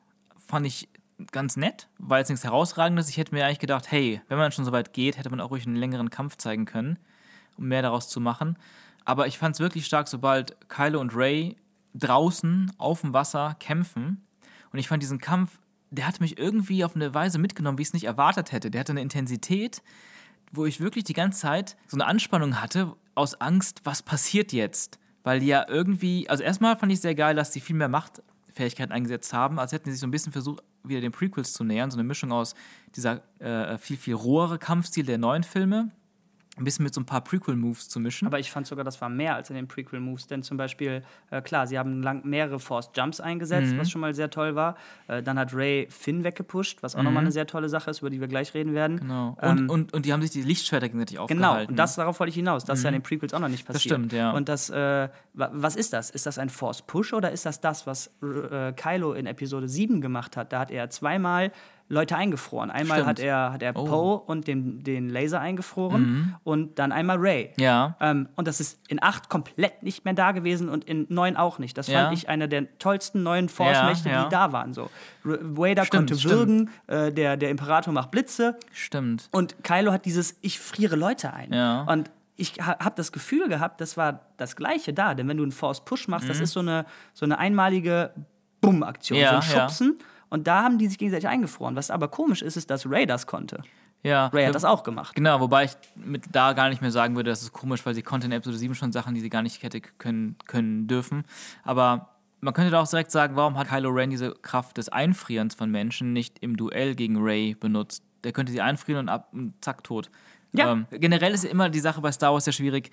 fand ich ganz nett, war jetzt nichts herausragendes. Ich hätte mir eigentlich gedacht, hey, wenn man schon so weit geht, hätte man auch ruhig einen längeren Kampf zeigen können, um mehr daraus zu machen. Aber ich fand es wirklich stark, sobald Kylo und Ray draußen auf dem Wasser kämpfen. Und ich fand diesen Kampf, der hat mich irgendwie auf eine Weise mitgenommen, wie ich es nicht erwartet hätte. Der hatte eine Intensität, wo ich wirklich die ganze Zeit so eine Anspannung hatte, aus Angst, was passiert jetzt? Weil die ja irgendwie, also erstmal fand ich sehr geil, dass die viel mehr Machtfähigkeiten eingesetzt haben, als hätten sie sich so ein bisschen versucht, wieder den Prequels zu nähern. So eine Mischung aus dieser äh, viel, viel rohere Kampfstil der neuen Filme, ein bisschen mit so ein paar Prequel-Moves zu mischen. Aber ich fand sogar, das war mehr als in den Prequel-Moves, denn zum Beispiel, äh, klar, sie haben lang mehrere Forced Jumps eingesetzt, Mhm. was schon mal sehr toll war. Äh, dann hat Ray Finn weggepusht, was auch Mhm. nochmal eine sehr tolle Sache ist, über die wir gleich reden werden. genau. Und, Ähm, und, und die haben sich die Lichtschwerter gegenseitig Genau, aufgehalten. und das, darauf wollte ich hinaus. Das ist ja in den Prequels auch noch nicht passiert. stimmt, ja. Und das, äh, wa- was ist das? Ist das ein Force Push oder ist das das, was äh, Kylo in Episode 7 gemacht hat? Da hat er zweimal Leute eingefroren. Einmal Stimmt. hat er, hat er Oh. Mhm. Poe und den, den Laser eingefroren und dann einmal Ray. Ja. Ähm, und das ist in 8 komplett nicht mehr da gewesen und in 9 auch nicht. Das Ja. fand ich einer der tollsten neuen Force-Mächte, Ja, die da waren. So. Vader Stimmt, konnte würgen, äh, der, der Imperator macht Blitze. Stimmt. Und Kylo hat dieses, ich friere Leute ein. Ja. Und ich ha habe das Gefühl gehabt, das war das Gleiche da. Denn wenn du einen Force Push machst, das ist so eine, so eine einmalige Bumm-Aktion, Mhm. Ja, so ein ja. Und da haben die sich gegenseitig eingefroren. Was aber komisch ist, ist, dass Ray das konnte. Ja. Ray hat das auch gemacht. Genau, wobei ich mit da gar nicht mehr sagen würde, das ist komisch, weil sie konnte in Episode 7 schon Sachen, die sie gar nicht hätte können, können dürfen. Aber man könnte da auch direkt sagen, warum hat Kylo Ren diese Kraft des Einfrierens von Menschen nicht im Duell gegen Ray benutzt? Der könnte sie einfrieren und ab und zack, tot. Ja. Ähm, generell ist immer die Sache bei Star Wars ja schwierig,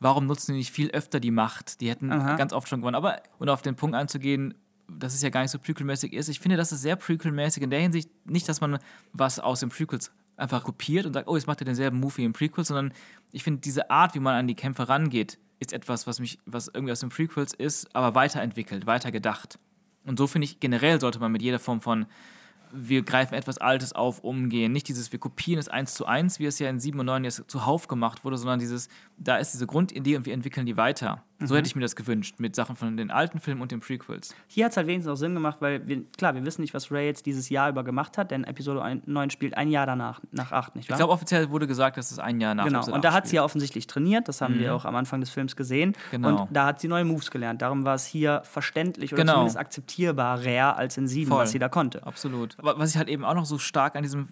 warum nutzen die nicht viel öfter die Macht? Die hätten Aha. ganz oft schon gewonnen. Aber, um auf den Punkt einzugehen, dass es ja gar nicht so Prequel-mäßig ist. Ich finde, das ist sehr Prequel-mäßig in der Hinsicht, nicht, dass man was aus den Prequels einfach kopiert und sagt, oh, jetzt macht er denselben Move wie im Prequel, sondern ich finde, diese Art, wie man an die Kämpfe rangeht, ist etwas, was mich, was irgendwie aus den Prequels ist, aber weiterentwickelt, weitergedacht. Und so finde ich, generell sollte man mit jeder Form von wir greifen etwas Altes auf, umgehen. Nicht dieses, wir kopieren es eins zu eins, wie es ja in 7 und 9 jetzt zuhauf gemacht wurde, sondern dieses, da ist diese Grundidee und wir entwickeln die weiter. So hätte ich mir das gewünscht, mit Sachen von den alten Filmen und den Prequels. Hier hat es halt wenigstens auch Sinn gemacht, weil wir, klar, wir wissen nicht, was Ray jetzt dieses Jahr über gemacht hat, denn Episode 1 9 spielt ein Jahr danach, nach 8, nicht wahr? Ich glaube, offiziell wurde gesagt, dass es ein Jahr nach Genau, Episode und da 8 hat sie ja offensichtlich trainiert, das haben wir auch am Anfang des Films gesehen. Genau. Und da hat sie neue Moves gelernt. Darum war es hier verständlich oder Genau. zumindest akzeptierbarer als in 7, Voll. was sie da konnte. Absolut. Aber was ich halt eben auch noch so stark an diesem,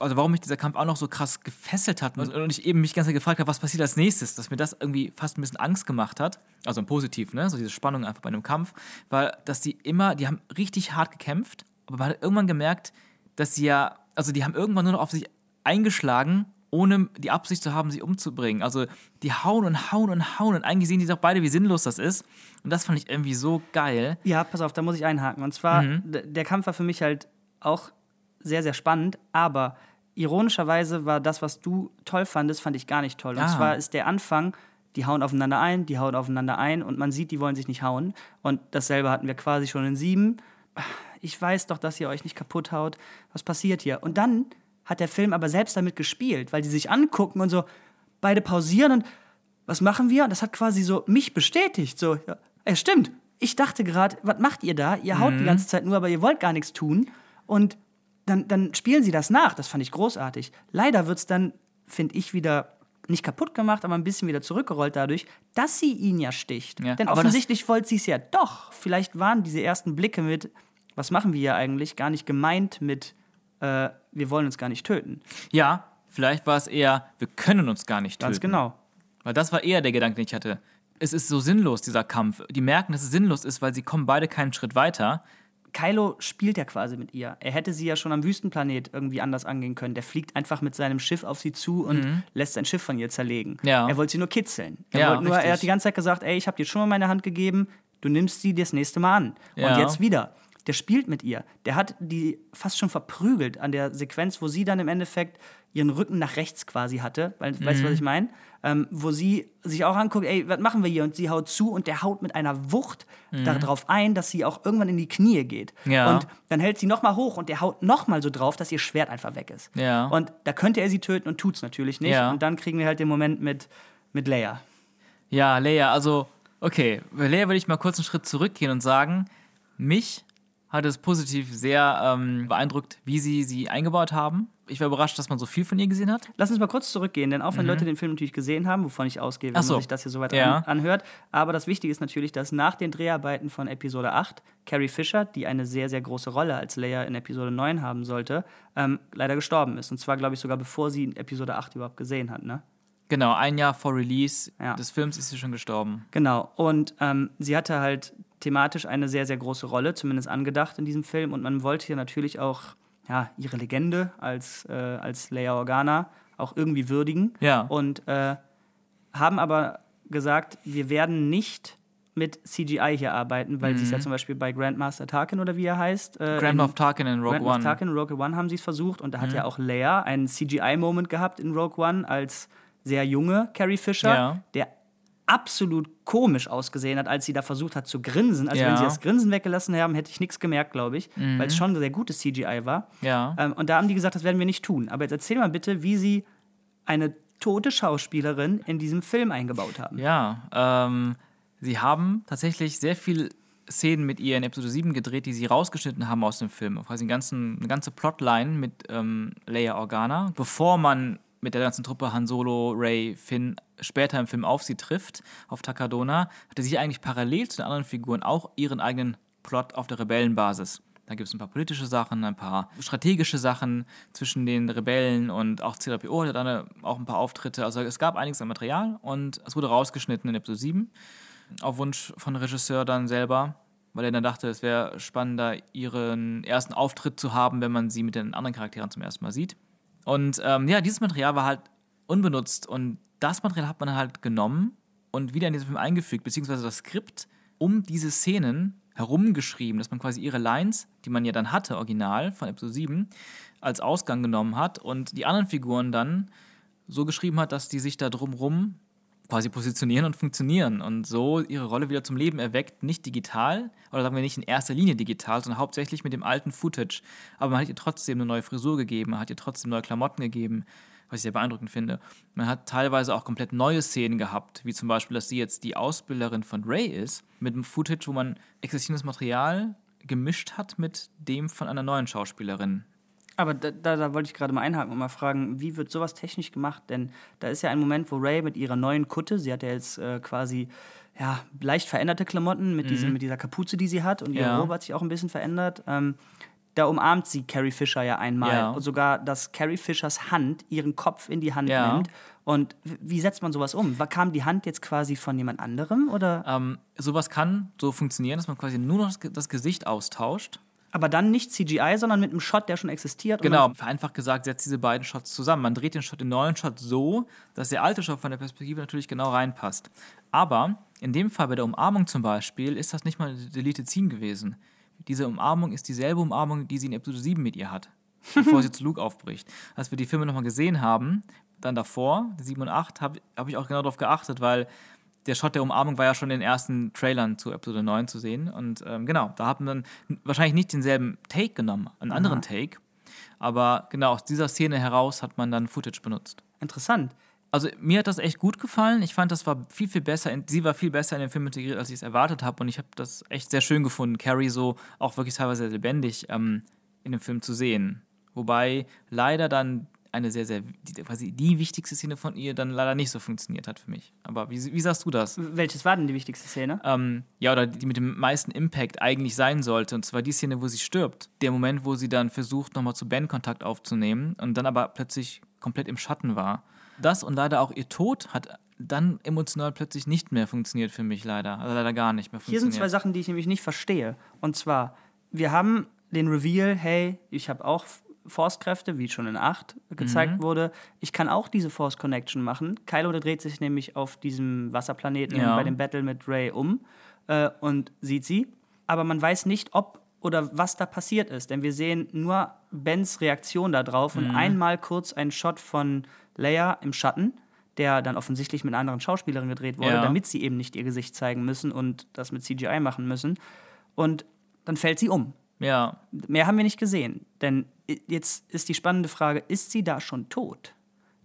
also warum mich dieser Kampf auch noch so krass gefesselt hat und und ich eben mich ganz gefragt habe, was passiert als nächstes, dass mir das irgendwie fast ein bisschen Angst gemacht hat, also im Positiv, ne, so diese Spannung einfach bei einem Kampf, weil dass die immer, die haben richtig hart gekämpft, aber man hat irgendwann gemerkt, dass sie ja, also die haben irgendwann nur noch auf sich eingeschlagen ohne die Absicht zu haben, sie umzubringen. Also die hauen und hauen und hauen und eigentlich sehen die doch beide, wie sinnlos das ist. Und das fand ich irgendwie so geil. Ja, pass auf, da muss ich einhaken. Und zwar, Mhm. der Kampf war für mich halt auch sehr, sehr spannend, aber ironischerweise war das, was du toll fandest, fand ich gar nicht toll. Und Ah. zwar ist der Anfang, die hauen aufeinander ein, die hauen aufeinander ein und man sieht, die wollen sich nicht hauen. Und dasselbe hatten wir quasi schon in sieben. Ich weiß doch, dass ihr euch nicht kaputt haut. Was passiert hier? Und dann hat der Film aber selbst damit gespielt, weil die sich angucken und so beide pausieren und was machen wir? Und das hat quasi so mich bestätigt. So, ja, es stimmt. Ich dachte gerade, was macht ihr da? Ihr haut die ganze Zeit nur, aber ihr wollt gar nichts tun. Und dann, dann spielen sie das nach. Das fand ich großartig. Leider wird es dann, finde ich, wieder nicht kaputt gemacht, aber ein bisschen wieder zurückgerollt dadurch, dass sie ihn ja sticht. Ja, Denn offensichtlich wollte sie es ja doch. Vielleicht waren diese ersten Blicke mit, was machen wir hier eigentlich, gar nicht gemeint mit, äh, wir wollen uns gar nicht töten. Ja, vielleicht war es eher, wir können uns gar nicht töten. Ganz genau. Weil das war eher der Gedanke, den ich hatte. Es ist so sinnlos, dieser Kampf. Die merken, dass es sinnlos ist, weil sie kommen beide keinen Schritt weiter. Kylo spielt ja quasi mit ihr. Er hätte sie ja schon am Wüstenplanet irgendwie anders angehen können. Der fliegt einfach mit seinem Schiff auf sie zu und lässt sein Schiff von ihr zerlegen. Mhm. Ja. Er wollte sie nur kitzeln. Er, Ja, nur, er hat die ganze Zeit gesagt, ey, ich habe dir schon mal meine Hand gegeben, du nimmst sie das nächste Mal an. Ja. Und jetzt wieder. Der spielt mit ihr. Der hat die fast schon verprügelt an der Sequenz, wo sie dann im Endeffekt ihren Rücken nach rechts quasi hatte. Weil, Weißt du, Mhm. was ich meine? Ähm, wo sie sich auch anguckt, ey, was machen wir hier? Und sie haut zu und der haut mit einer Wucht darauf ein, dass sie auch irgendwann in die Knie geht. Mhm. Ja. Und dann hält sie nochmal hoch und der haut nochmal so drauf, dass ihr Schwert einfach weg ist. Ja. Und da könnte er sie töten und tut's natürlich nicht. Ja. Und dann kriegen wir halt den Moment mit, mit Leia. Ja, Leia, also, okay, bei Leia würde ich mal kurz einen Schritt zurückgehen und sagen, mich hat es positiv sehr ähm, beeindruckt, wie sie sie eingebaut haben. Ich war überrascht, dass man so viel von ihr gesehen hat. Lass uns mal kurz zurückgehen, denn auch wenn Leute den Film natürlich gesehen haben, wovon ich ausgehe, wenn Mhm. So. man sich das hier so weit Ja. an, anhört. Aber das Wichtige ist natürlich, dass nach den Dreharbeiten von Episode 8 Carrie Fisher, die eine sehr, sehr große Rolle als Leia in Episode 9 haben sollte, ähm, leider gestorben ist. Und zwar, glaube ich, sogar bevor sie Episode 8 überhaupt gesehen hat. Ne? Genau, ein Jahr vor Release Ja. des Films ist sie schon gestorben. Genau. Und ähm, sie hatte halt thematisch eine sehr, sehr große Rolle, zumindest angedacht in diesem Film. Und man wollte hier natürlich auch ja, ihre Legende als, äh, als Leia Organa auch irgendwie würdigen. Ja. Und äh, haben aber gesagt, wir werden nicht mit CGI hier arbeiten, weil sie es ja zum Beispiel bei Grandmaster Tarkin oder wie er heißt. Äh, Grand in- Moff Tarkin in Rogue Grand Moff One. Mhm. Tarkin in Rogue One haben sie es versucht und da hat ja auch Leia einen CGI-Moment gehabt in Rogue One als sehr junge Carrie Fisher, Ja. der absolut komisch ausgesehen hat, als sie da versucht hat zu grinsen. Also Ja. Mhm. wenn sie das Grinsen weggelassen haben, hätte ich nichts gemerkt, glaube ich, weil es schon sehr gutes CGI war. Ja. Ähm, und da haben die gesagt, das werden wir nicht tun. Aber jetzt erzähl mal bitte, wie sie eine tote Schauspielerin in diesem Film eingebaut haben. Ja, ähm, sie haben tatsächlich sehr viel Szenen mit ihr in Episode 7 gedreht, die sie rausgeschnitten haben aus dem Film. Quasi einen ganzen, eine ganze Plotline mit ähm, Leia Organa, bevor man mit der ganzen Truppe Han Solo, Ray, Finn später im Film auf sie trifft, auf Takadona, hatte sie eigentlich parallel zu den anderen Figuren auch ihren eigenen Plot auf der Rebellenbasis. Da gibt es ein paar politische Sachen, ein paar strategische Sachen zwischen den Rebellen und auch C3PO hatte dann auch ein paar Auftritte. Also es gab einiges an Material und es wurde rausgeschnitten in Episode 7 auf Wunsch von Regisseur dann selber, weil er dann dachte, es wäre spannender, ihren ersten Auftritt zu haben, wenn man sie mit den anderen Charakteren zum ersten Mal sieht. Und ähm, ja, dieses Material war halt unbenutzt und das Material hat man halt genommen und wieder in diesen Film eingefügt, beziehungsweise das Skript um diese Szenen herumgeschrieben, dass man quasi ihre Lines, die man ja dann hatte, original von Episode 7, als Ausgang genommen hat und die anderen Figuren dann so geschrieben hat, dass die sich da drumrum quasi positionieren und funktionieren und so ihre Rolle wieder zum Leben erweckt, nicht digital oder sagen wir nicht in erster Linie digital, sondern hauptsächlich mit dem alten Footage. Aber man hat ihr trotzdem eine neue Frisur gegeben, man hat ihr trotzdem neue Klamotten gegeben, was ich sehr beeindruckend finde. Man hat teilweise auch komplett neue Szenen gehabt, wie zum Beispiel, dass sie jetzt die Ausbilderin von Ray ist, mit einem Footage, wo man existierendes Material gemischt hat mit dem von einer neuen Schauspielerin. Aber da, da, da wollte ich gerade mal einhaken und mal fragen, wie wird sowas technisch gemacht? Denn da ist ja ein Moment, wo Ray mit ihrer neuen Kutte, sie hat ja jetzt äh, quasi ja, leicht veränderte Klamotten mit, diesem, mit dieser Kapuze, die sie hat und ihre Mhm. Ja. Robe hat sich auch ein bisschen verändert. Ähm, da umarmt sie Carrie Fisher ja einmal. Ja. Und sogar, dass Carrie Fishers Hand ihren Kopf in die Hand Ja. nimmt. Und wie setzt man sowas um? Kam die Hand jetzt quasi von jemand anderem? Oder? Ähm, sowas kann so funktionieren, dass man quasi nur noch das Gesicht austauscht. Aber dann nicht CGI, sondern mit einem Shot, der schon existiert. Genau, vereinfacht gesagt, setzt diese beiden Shots zusammen. Man dreht den Shot, den neuen Shot so, dass der alte Shot von der Perspektive natürlich genau reinpasst. Aber in dem Fall bei der Umarmung zum Beispiel ist das nicht mal eine Deleted Scene gewesen. Diese Umarmung ist dieselbe Umarmung, die sie in Episode 7 mit ihr hat, bevor sie zu Luke aufbricht. Als wir die Filme nochmal gesehen haben, dann davor, 7 und 8, habe hab ich auch genau darauf geachtet, weil der Shot der Umarmung war ja schon in den ersten Trailern zu Episode 9 zu sehen. Und ähm, genau, da haben wir dann wahrscheinlich nicht denselben Take genommen, einen anderen Take. Aber genau aus dieser Szene heraus hat man dann Footage benutzt. Interessant. Also mir hat das echt gut gefallen. Ich fand, das war viel, viel besser. in- Sie war viel besser in den Film integriert, als ich es erwartet habe. Und ich habe das echt sehr schön gefunden, Carrie so auch wirklich teilweise sehr lebendig ähm, in dem Film zu sehen. Wobei leider dann eine sehr, sehr, die, quasi die wichtigste Szene von ihr dann leider nicht so funktioniert hat für mich. Aber wie, wie sagst du das? Welches war denn die wichtigste Szene? ähm, ja, oder die mit dem meisten Impact eigentlich sein sollte. Und zwar die Szene, wo sie stirbt. Der Moment, wo sie dann versucht, nochmal zu Ben Kontakt aufzunehmen und dann aber plötzlich komplett im Schatten war. Das und leider auch ihr Tod hat dann emotional plötzlich nicht mehr funktioniert für mich, leider. Also leider gar nicht mehr Hier funktioniert. sind zwei Sachen, die ich nämlich nicht verstehe. Und zwar, wir haben den Reveal, hey, ich habe auch Force-Kräfte, wie schon in 8 gezeigt Mhm. wurde. Ich kann auch diese Force-Connection machen. Kylo der dreht sich nämlich auf diesem Wasserplaneten Ja. bei dem Battle mit Rey um äh, und sieht sie. Aber man weiß nicht, ob oder was da passiert ist. Denn wir sehen nur Bens Reaktion darauf Mhm. und einmal kurz einen Shot von Leia im Schatten, der dann offensichtlich mit einer anderen Schauspielerin gedreht wurde, Ja. damit sie eben nicht ihr Gesicht zeigen müssen und das mit CGI machen müssen. Und dann fällt sie um. Ja, Mehr haben wir nicht gesehen. Denn jetzt ist die spannende Frage, ist sie da schon tot?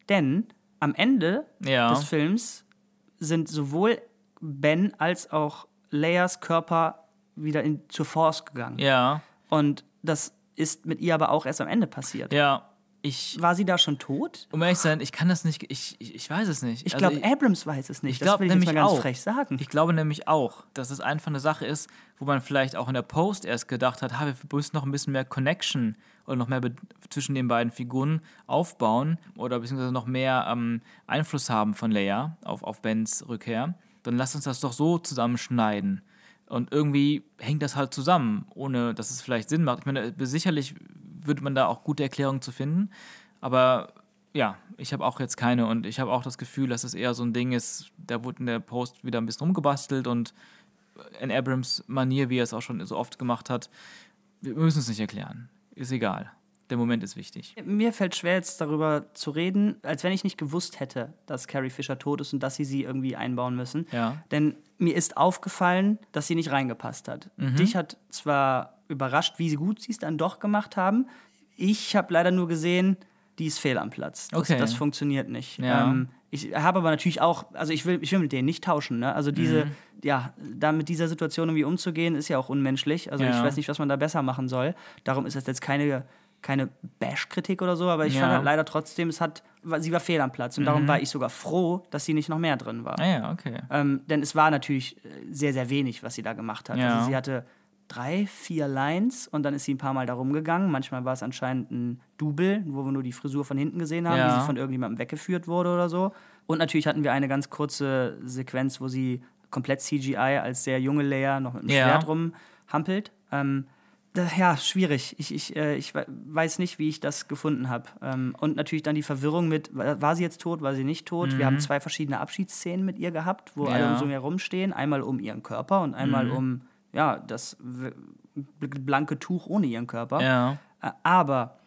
Denn am Ende Ja. des Films sind sowohl Ben als auch Leias Körper wieder in, zur Force gegangen. ja, Und das ist mit ihr aber auch erst am Ende passiert. ja. Ich, War sie da schon tot? um ehrlich zu sein, ich kann das nicht, ich, ich, ich weiß es nicht. Ich Also glaube, Abrams weiß es nicht. Ich das glaube will ich nämlich mal ganz auch. frech sagen. Ich glaube nämlich auch, dass es einfach eine Sache ist, wo man vielleicht auch in der Post erst gedacht hat, ha, wir müssen noch ein bisschen mehr Connection oder noch mehr zwischen den beiden Figuren aufbauen oder beziehungsweise noch mehr ähm, Einfluss haben von Leia auf, auf Bens Rückkehr. Dann lass uns das doch so zusammenschneiden. Und irgendwie hängt das halt zusammen, ohne dass es vielleicht Sinn macht. Ich meine, sicherlich würde man da auch gute Erklärungen zu finden, aber ja, ich habe auch jetzt keine und ich habe auch das Gefühl, dass es eher so ein Ding ist, da wurde in der Post wieder ein bisschen rumgebastelt und in Abrams Manier, wie er es auch schon so oft gemacht hat, wir müssen es nicht erklären. Ist egal. Der Moment ist wichtig. Mir fällt schwer, jetzt darüber zu reden, als wenn ich nicht gewusst hätte, dass Carrie Fisher tot ist und dass sie sie irgendwie einbauen müssen. Ja. Denn mir ist aufgefallen, dass sie nicht reingepasst hat. Mhm. Dich hat zwar überrascht, wie gut sie es dann doch gemacht haben. Ich habe leider nur gesehen, die ist fehl am Platz. Das, Okay. das funktioniert nicht. Ja. Ähm, ich habe aber natürlich auch, also ich will, ich will mit denen nicht tauschen. Ne? Also diese, Mhm. ja, da mit dieser Situation irgendwie umzugehen, ist ja auch unmenschlich. Also ich Ja. weiß nicht, was man da besser machen soll. Darum ist das jetzt keine, keine Bash-Kritik oder so, aber ich Ja. fand halt leider trotzdem, es hat, sie war fehl am Platz. Und darum war ich sogar froh, dass sie nicht noch mehr drin war. Ah ja, okay. Ähm, denn es war natürlich äh, sehr, sehr wenig, was sie da gemacht hat. Also sie hatte drei, vier Lines und dann ist sie ein paar Mal da rumgegangen. Manchmal war es anscheinend ein Double, wo wir nur die Frisur von hinten gesehen haben, Ja. wie sie von irgendjemandem weggeführt wurde oder so. Und natürlich hatten wir eine ganz kurze Sequenz, wo sie komplett CGI als sehr junge Leia noch mit dem Ja. Schwert rumhampelt. Ähm, da, ja, schwierig. Ich, ich, äh, ich we- weiß nicht, wie ich das gefunden habe. Ähm, und natürlich dann die Verwirrung mit, wa- war sie jetzt tot, war sie nicht tot? Wir haben zwei verschiedene Abschiedsszenen mit ihr gehabt, wo Mhm. Ja. alle um so herumstehen. Einmal um ihren Körper und einmal Mhm. um ja, das blanke Tuch ohne ihren Körper. Ja. Äh, Aber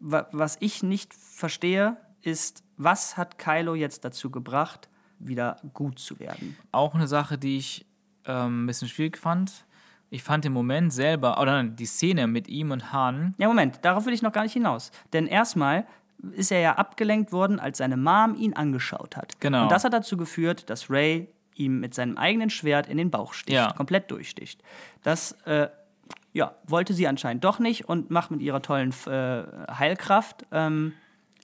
wa was ich nicht verstehe, ist, was hat Kylo jetzt dazu gebracht, wieder gut zu werden? Auch eine Sache, die ich ähm, ein bisschen schwierig fand. Ich fand den Moment selber, oder nein, die Szene mit ihm und Han, Ja, Moment, darauf will ich noch gar nicht hinaus. Denn erstmal ist er ja abgelenkt worden, als seine Mom ihn angeschaut hat. Genau. Und das hat dazu geführt, dass Ray ihm mit seinem eigenen Schwert in den Bauch sticht, Ja. komplett durchsticht. Das äh, ja, wollte sie anscheinend doch nicht und macht mit ihrer tollen äh, Heilkraft ähm,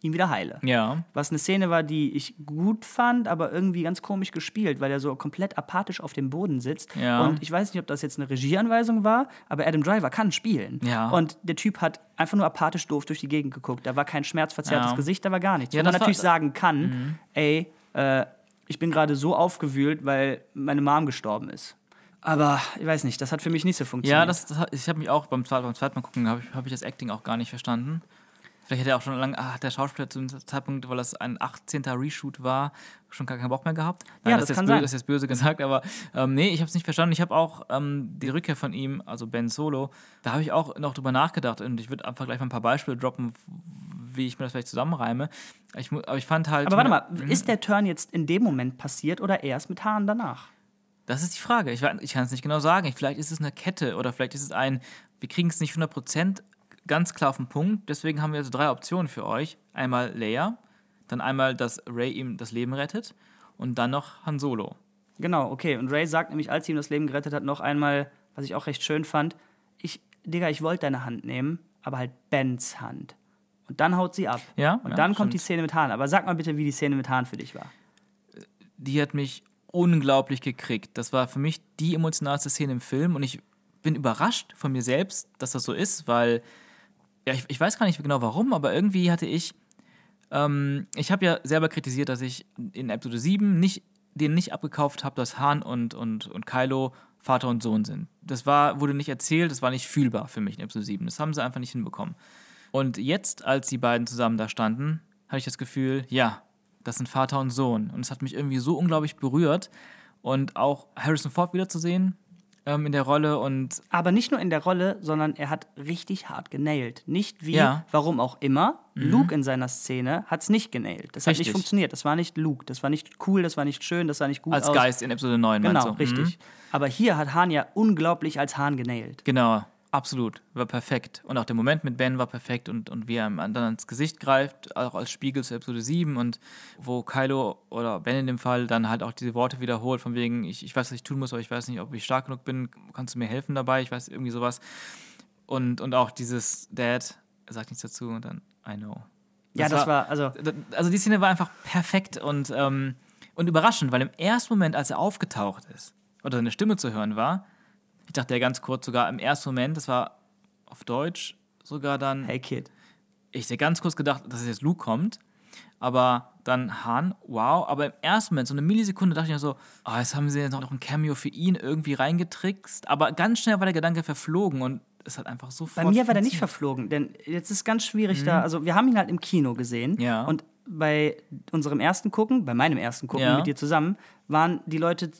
ihn wieder heile. ja, Was eine Szene war, die ich gut fand, aber irgendwie ganz komisch gespielt, weil er so komplett apathisch auf dem Boden sitzt. Ja. Und ich weiß nicht, ob das jetzt eine Regieanweisung war, aber Adam Driver kann spielen. Ja. Und der Typ hat einfach nur apathisch doof durch die Gegend geguckt. Da war kein schmerzverzerrtes Ja. Gesicht, da war gar nichts. Ja, Wo man natürlich sagen kann, ey, äh, ich bin gerade so aufgewühlt, weil meine Mom gestorben ist. Aber ich weiß nicht, das hat für mich nicht so funktioniert. Ja, das, das, ich habe mich auch beim zweiten, beim zweiten Mal gucken, habe ich, hab ich das Acting auch gar nicht verstanden. Vielleicht hat er auch schon lange, hat der Schauspieler zu dem Zeitpunkt, weil das ein 18. Reshoot war, schon gar keinen Bock mehr gehabt. Ja, das, das ist kann jetzt böse, sein. das ist jetzt böse gesagt, aber ähm, nee, ich habe es nicht verstanden. Ich habe auch ähm, die Rückkehr von ihm, also Ben Solo, da habe ich auch noch drüber nachgedacht und ich würde einfach gleich mal ein paar Beispiele droppen, wie ich mir das vielleicht zusammenreime. Ich, aber ich fand halt. Aber warte mal, Mhm. ist der Turn jetzt in dem Moment passiert oder erst mit Haaren danach? Das ist die Frage. Ich, ich kann es nicht genau sagen. Vielleicht ist es eine Kette oder vielleicht ist es ein, wir kriegen es nicht 100% ganz klar auf den Punkt. Deswegen haben wir also drei Optionen für euch. Einmal Leia, dann einmal, dass Ray ihm das Leben rettet und dann noch Han Solo. Genau, okay. Und Ray sagt nämlich, als sie ihm das Leben gerettet hat, noch einmal, was ich auch recht schön fand: Ich, Digga, ich wollte deine Hand nehmen, aber halt Bens Hand. Und dann haut sie ab. Ja, Und ja, dann kommt die stimmt. Szene mit Haaren. Aber sag mal bitte, wie die Szene mit Haaren für dich war. Die hat mich unglaublich gekriegt. Das war für mich die emotionalste Szene im Film und ich bin überrascht von mir selbst, dass das so ist, weil ja, ich, ich weiß gar nicht genau warum, aber irgendwie hatte ich Ähm, ich habe ja selber kritisiert, dass ich in Episode 7 nicht, den nicht abgekauft habe, dass Han und, und, und Kylo Vater und Sohn sind. Das war, wurde nicht erzählt, das war nicht fühlbar für mich in Episode 7. Das haben sie einfach nicht hinbekommen. Und jetzt, als die beiden zusammen da standen, hatte ich das Gefühl, ja, das sind Vater und Sohn. Und es hat mich irgendwie so unglaublich berührt. Und auch Harrison Ford wiederzusehen ähm, in der Rolle und Aber nicht nur in der Rolle, sondern er hat richtig hart genailt. Nicht wie, Ja. Mhm. warum auch immer, Luke in seiner Szene hat es nicht genailt. Das hat Richtig. nicht funktioniert. Das war nicht Luke. Das war nicht cool, das war nicht schön, das sah nicht gut als aus. Geist in Episode 9 meinst Genau, du? richtig. Mhm. Aber hier hat Han ja unglaublich als Han genailt. Genau, absolut. War perfekt. Und auch der Moment mit Ben war perfekt und, und wie er ihm dann ans Gesicht greift, auch als Spiegel zu Episode 7 und wo Kylo oder Ben in dem Fall dann halt auch diese Worte wiederholt, von wegen, ich, ich weiß, was ich tun muss, aber ich weiß nicht, ob ich stark genug bin, kannst du mir helfen dabei? Ich weiß irgendwie sowas. Und, und auch dieses Dad, er sagt nichts dazu und dann, I know. Ja, das war, also, Da- Also die Szene war einfach perfekt und, ähm, und überraschend, weil im ersten Moment, als er aufgetaucht ist oder seine Stimme zu hören war, ich dachte ja ganz kurz sogar im ersten Moment, das war auf Deutsch sogar dann, hey Kid. ich hätte ganz kurz gedacht, dass jetzt Luke kommt, aber dann Han, wow, aber im ersten Moment, so eine Millisekunde, dachte ich mir so, ah, jetzt haben sie jetzt noch ein Cameo für ihn irgendwie reingetrickst, aber ganz schnell war der Gedanke verflogen und es hat einfach sofort Bei mir war der nicht verflogen, denn jetzt ist ganz schwierig da. Also, wir haben ihn halt im Kino gesehen. Mhm. Ja. Und bei unserem ersten Gucken, bei meinem ersten Gucken Ja. mit dir zusammen, waren die Leute,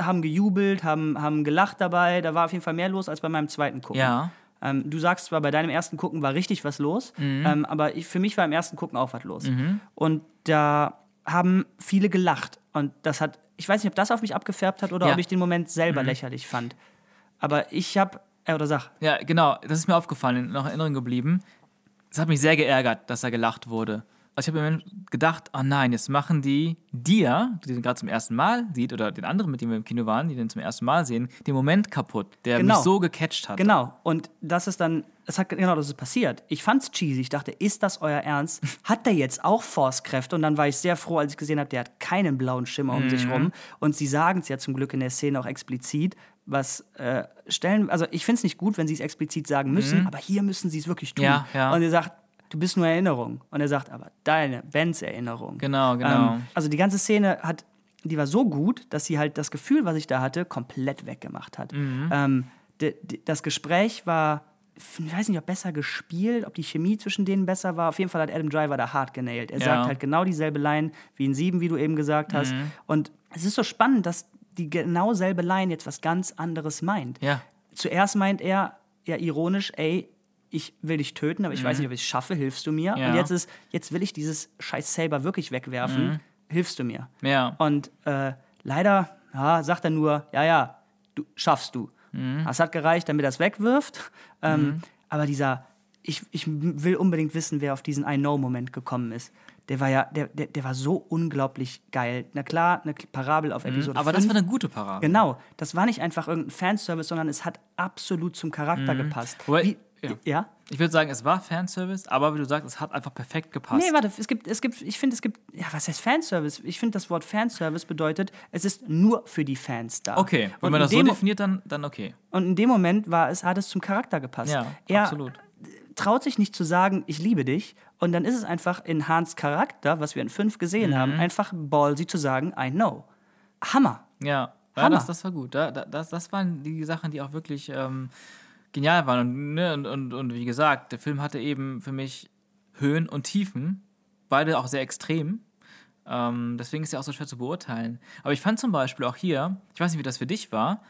haben gejubelt, haben, haben gelacht dabei. Da war auf jeden Fall mehr los als bei meinem zweiten Gucken. Ja. Ähm, du sagst zwar, bei deinem ersten Gucken war richtig was los, ähm, aber ich, für mich war im ersten Gucken auch was los. Und da haben viele gelacht. Und das hat, ich weiß nicht, ob das auf mich abgefärbt hat oder Ja. ob ich den Moment selber lächerlich fand. Aber ich habe, äh, oder sag, Ja, genau, das ist mir aufgefallen, noch in Erinnerung geblieben. Es hat mich sehr geärgert, dass da gelacht wurde. Also ich habe mir gedacht, oh nein, jetzt machen die dir, die den gerade zum ersten Mal sieht, oder den anderen, mit dem wir im Kino waren, die den zum ersten Mal sehen, den Moment kaputt, der Genau. mich so gecatcht hat. Genau. Und das ist dann, es hat genau das ist passiert. Ich fand's cheesy. Ich dachte, ist das euer Ernst? Hat der jetzt auch Force-Kräfte? Und dann war ich sehr froh, als ich gesehen habe, der hat keinen blauen Schimmer um Mhm. sich rum. Und sie sagen es ja zum Glück in der Szene auch explizit. Was äh, stellen, also ich finde es nicht gut, wenn sie es explizit sagen müssen, aber hier müssen sie es wirklich tun. Mhm. Ja, ja. Und er sagt, du bist nur Erinnerung. Und er sagt, aber deine, Bens Erinnerung. Genau, genau. Ähm, also die ganze Szene hat, die war so gut, dass sie halt das Gefühl, was ich da hatte, komplett weggemacht hat. Mhm. Ähm, das Gespräch war, ich weiß nicht, ob besser gespielt, ob die Chemie zwischen denen besser war. Auf jeden Fall hat Adam Driver da hart genailt. Er Ja. sagt halt genau dieselbe Line wie in Sieben, wie du eben gesagt hast. Mhm. Und es ist so spannend, dass die genau selbe Line jetzt was ganz anderes meint. Ja. Zuerst meint er ja ironisch, ey, ich will dich töten, aber ich weiß nicht, ob ich es schaffe, hilfst du mir? Mhm. Ja. Und jetzt ist, jetzt will ich dieses scheiß Saber wirklich wegwerfen, hilfst du mir? Ja. Und äh, leider ja, sagt er nur, ja, ja, du schaffst du. Das hat gereicht, damit er es wegwirft. Ähm, Aber dieser, ich, ich will unbedingt wissen, wer auf diesen I know-Moment gekommen ist. Der war ja, der, der, der war so unglaublich geil. Na klar, eine Parabel auf Episode Aber 5. das war eine gute Parade. Genau, das war nicht einfach irgendein Fanservice, sondern es hat absolut zum Charakter gepasst. Mhm. Wobei- Wie, ja. ja? Ich würde sagen, es war Fanservice, aber wie du sagst, es hat einfach perfekt gepasst. Nee, warte, es gibt, es gibt, ich finde, es gibt, ja, was heißt Fanservice? Ich finde, das Wort Fanservice bedeutet, es ist nur für die Fans da. okay, wenn und man das so definiert, dann, dann okay. Und in dem Moment war es, hat es zum Charakter gepasst. Ja, er absolut. traut sich nicht zu sagen, ich liebe dich. Und dann ist es einfach in Hans Charakter, was wir in fünf gesehen Mhm. haben, einfach ballsy zu sagen, I know. Hammer. Ja, Ja, Hammer. das, das war gut. Da, da, das, das waren die Sachen, die auch wirklich ähm, genial waren. Und, ne, und, und, und wie gesagt, der Film hatte eben für mich Höhen und Tiefen, beide auch sehr extrem. Ähm, deswegen ist er auch so schwer zu beurteilen. Aber ich fand zum Beispiel auch hier, ich weiß nicht, wie das für dich war,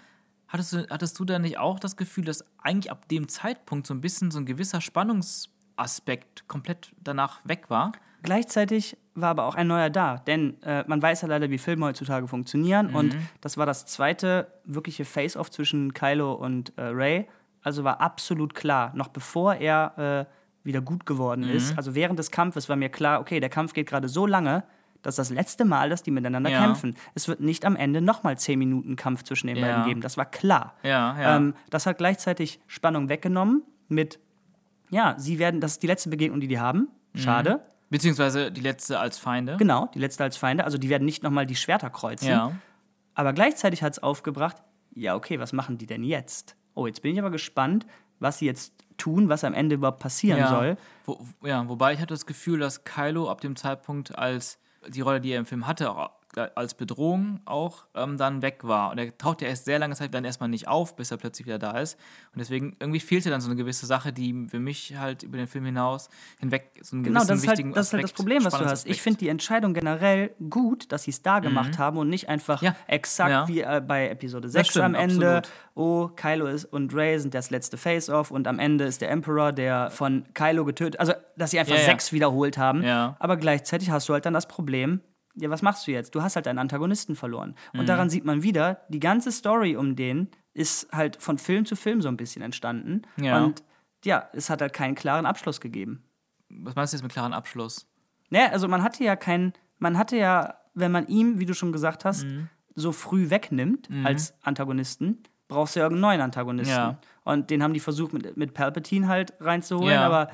hattest du, hattest du da nicht auch das Gefühl, dass eigentlich ab dem Zeitpunkt so ein bisschen so ein gewisser Spannungsaspekt komplett danach weg war? Gleichzeitig war aber auch ein neuer da, denn äh, man weiß ja leider, wie Filme heutzutage funktionieren und das war das zweite wirkliche Face-Off zwischen Kylo und äh, Ray. Also war absolut klar, noch bevor er äh, wieder gut geworden ist, also während des Kampfes war mir klar, okay, der Kampf geht gerade so lange, dass das letzte Mal, dass die miteinander Ja. kämpfen. Es wird nicht am Ende nochmal 10 Minuten Kampf zwischen den Ja. beiden geben. Das war klar. Ja, ja. Ähm, das hat gleichzeitig Spannung weggenommen mit, ja, sie werden, das ist die letzte Begegnung, die die haben. Schade. Beziehungsweise die letzte als Feinde. Genau, die letzte als Feinde. Also die werden nicht nochmal die Schwerter kreuzen. Ja. Aber gleichzeitig hat es aufgebracht, ja, okay, was machen die denn jetzt? Oh, jetzt bin ich aber gespannt, was sie jetzt tun, was am Ende überhaupt passieren ja. soll. Wo, ja, wobei ich hatte das Gefühl, dass Kylo ab dem Zeitpunkt als die Rolle, die er im Film hatte, auch als Bedrohung auch ähm, dann weg war. Und er taucht ja erst sehr lange Zeit dann erstmal nicht auf, bis er plötzlich wieder da ist. Und deswegen irgendwie fehlte dann so eine gewisse Sache, die für mich halt über den Film hinaus hinweg so einen Genau, gewissen das ist, wichtigen halt, das ist halt das Aspekt, Problem, was du hast. Spannungsaspekt. Ich finde die Entscheidung generell gut, dass sie es da gemacht haben und nicht einfach Mhm. Ja. exakt Ja. wie äh, bei Episode 6 stimmt, am Ende. absolut. Oh, Kylo ist, und Ray sind das letzte Face-Off und am Ende ist der Emperor, der von Kylo getötet Also, dass sie einfach Ja, sechs wiederholt haben. Aber gleichzeitig hast du halt dann das Problem, ja, was machst du jetzt? Du hast halt einen Antagonisten verloren. Mhm. Und daran sieht man wieder, die ganze Story um den ist halt von Film zu Film so ein bisschen entstanden. Ja. Und ja, es hat halt keinen klaren Abschluss gegeben. Was meinst du jetzt mit klaren Abschluss? Naja, also man hatte ja kein, man hatte ja, wenn man ihm, wie du schon gesagt hast, Mhm. so früh wegnimmt als Antagonisten, brauchst du ja irgendeinen neuen Antagonisten. Ja. Und den haben die versucht mit, mit Palpatine halt reinzuholen, Ja. aber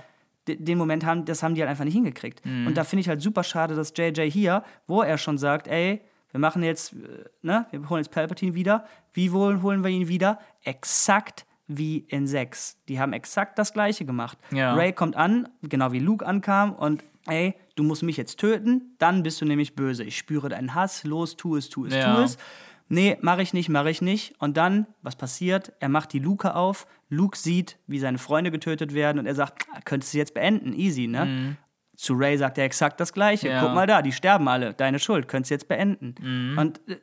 den Moment haben, das haben die halt einfach nicht hingekriegt. Mhm. Und da finde ich halt super schade, dass JJ hier, wo er schon sagt, ey, wir machen jetzt, äh, ne, wir holen jetzt Palpatine wieder. Wie wohl holen wir ihn wieder? Exakt wie in 6. Die haben exakt das gleiche gemacht. Ja. Ray kommt an, genau wie Luke ankam und ey, du musst mich jetzt töten, dann bist du nämlich böse. Ich spüre deinen Hass, los, tu es, tu es, Ja. tu es. Nee, mache ich nicht, mache ich nicht. Und dann, was passiert? Er macht die Luke auf. Luke sieht, wie seine Freunde getötet werden und er sagt, "Ah, könntest du jetzt beenden, easy, ne? Zu Ray sagt er exakt das Gleiche. Mhm. Ja. Guck mal da, die sterben alle. Deine Schuld, könntest du jetzt beenden. Mhm. Und äh,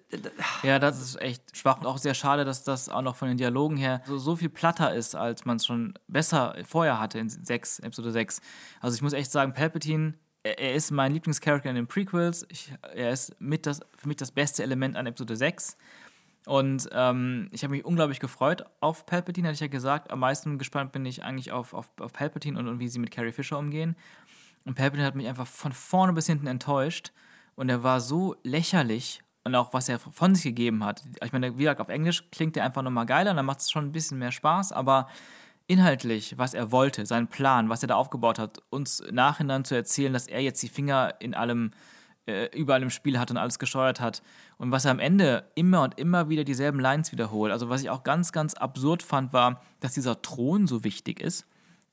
Ja, das ist echt schwach und auch sehr schade, dass das auch noch von den Dialogen her so, so viel platter ist, als man es schon besser vorher hatte in 6, Episode 6. Also ich muss echt sagen, Palpatine, er, ist mein Lieblingscharakter in den Prequels. Ich, er ist mit das, für mich das beste Element an Episode 6. Und ähm, ich habe mich unglaublich gefreut auf Palpatine, hatte ich ja gesagt. Am meisten gespannt bin ich eigentlich auf, auf, auf Palpatine und, und wie sie mit Carrie Fisher umgehen. Und Palpatine hat mich einfach von vorne bis hinten enttäuscht. Und er war so lächerlich und auch was er von sich gegeben hat. Ich meine, wie gesagt, auf Englisch klingt er einfach nochmal geiler, dann macht es schon ein bisschen mehr Spaß, aber inhaltlich, was er wollte, sein Plan, was er da aufgebaut hat, uns Nachhinein zu erzählen, dass er jetzt die Finger in allem, äh, überall im Spiel hat und alles gesteuert hat. Und was er am Ende immer und immer wieder dieselben Lines wiederholt. Also was ich auch ganz, ganz absurd fand, war, dass dieser Thron so wichtig ist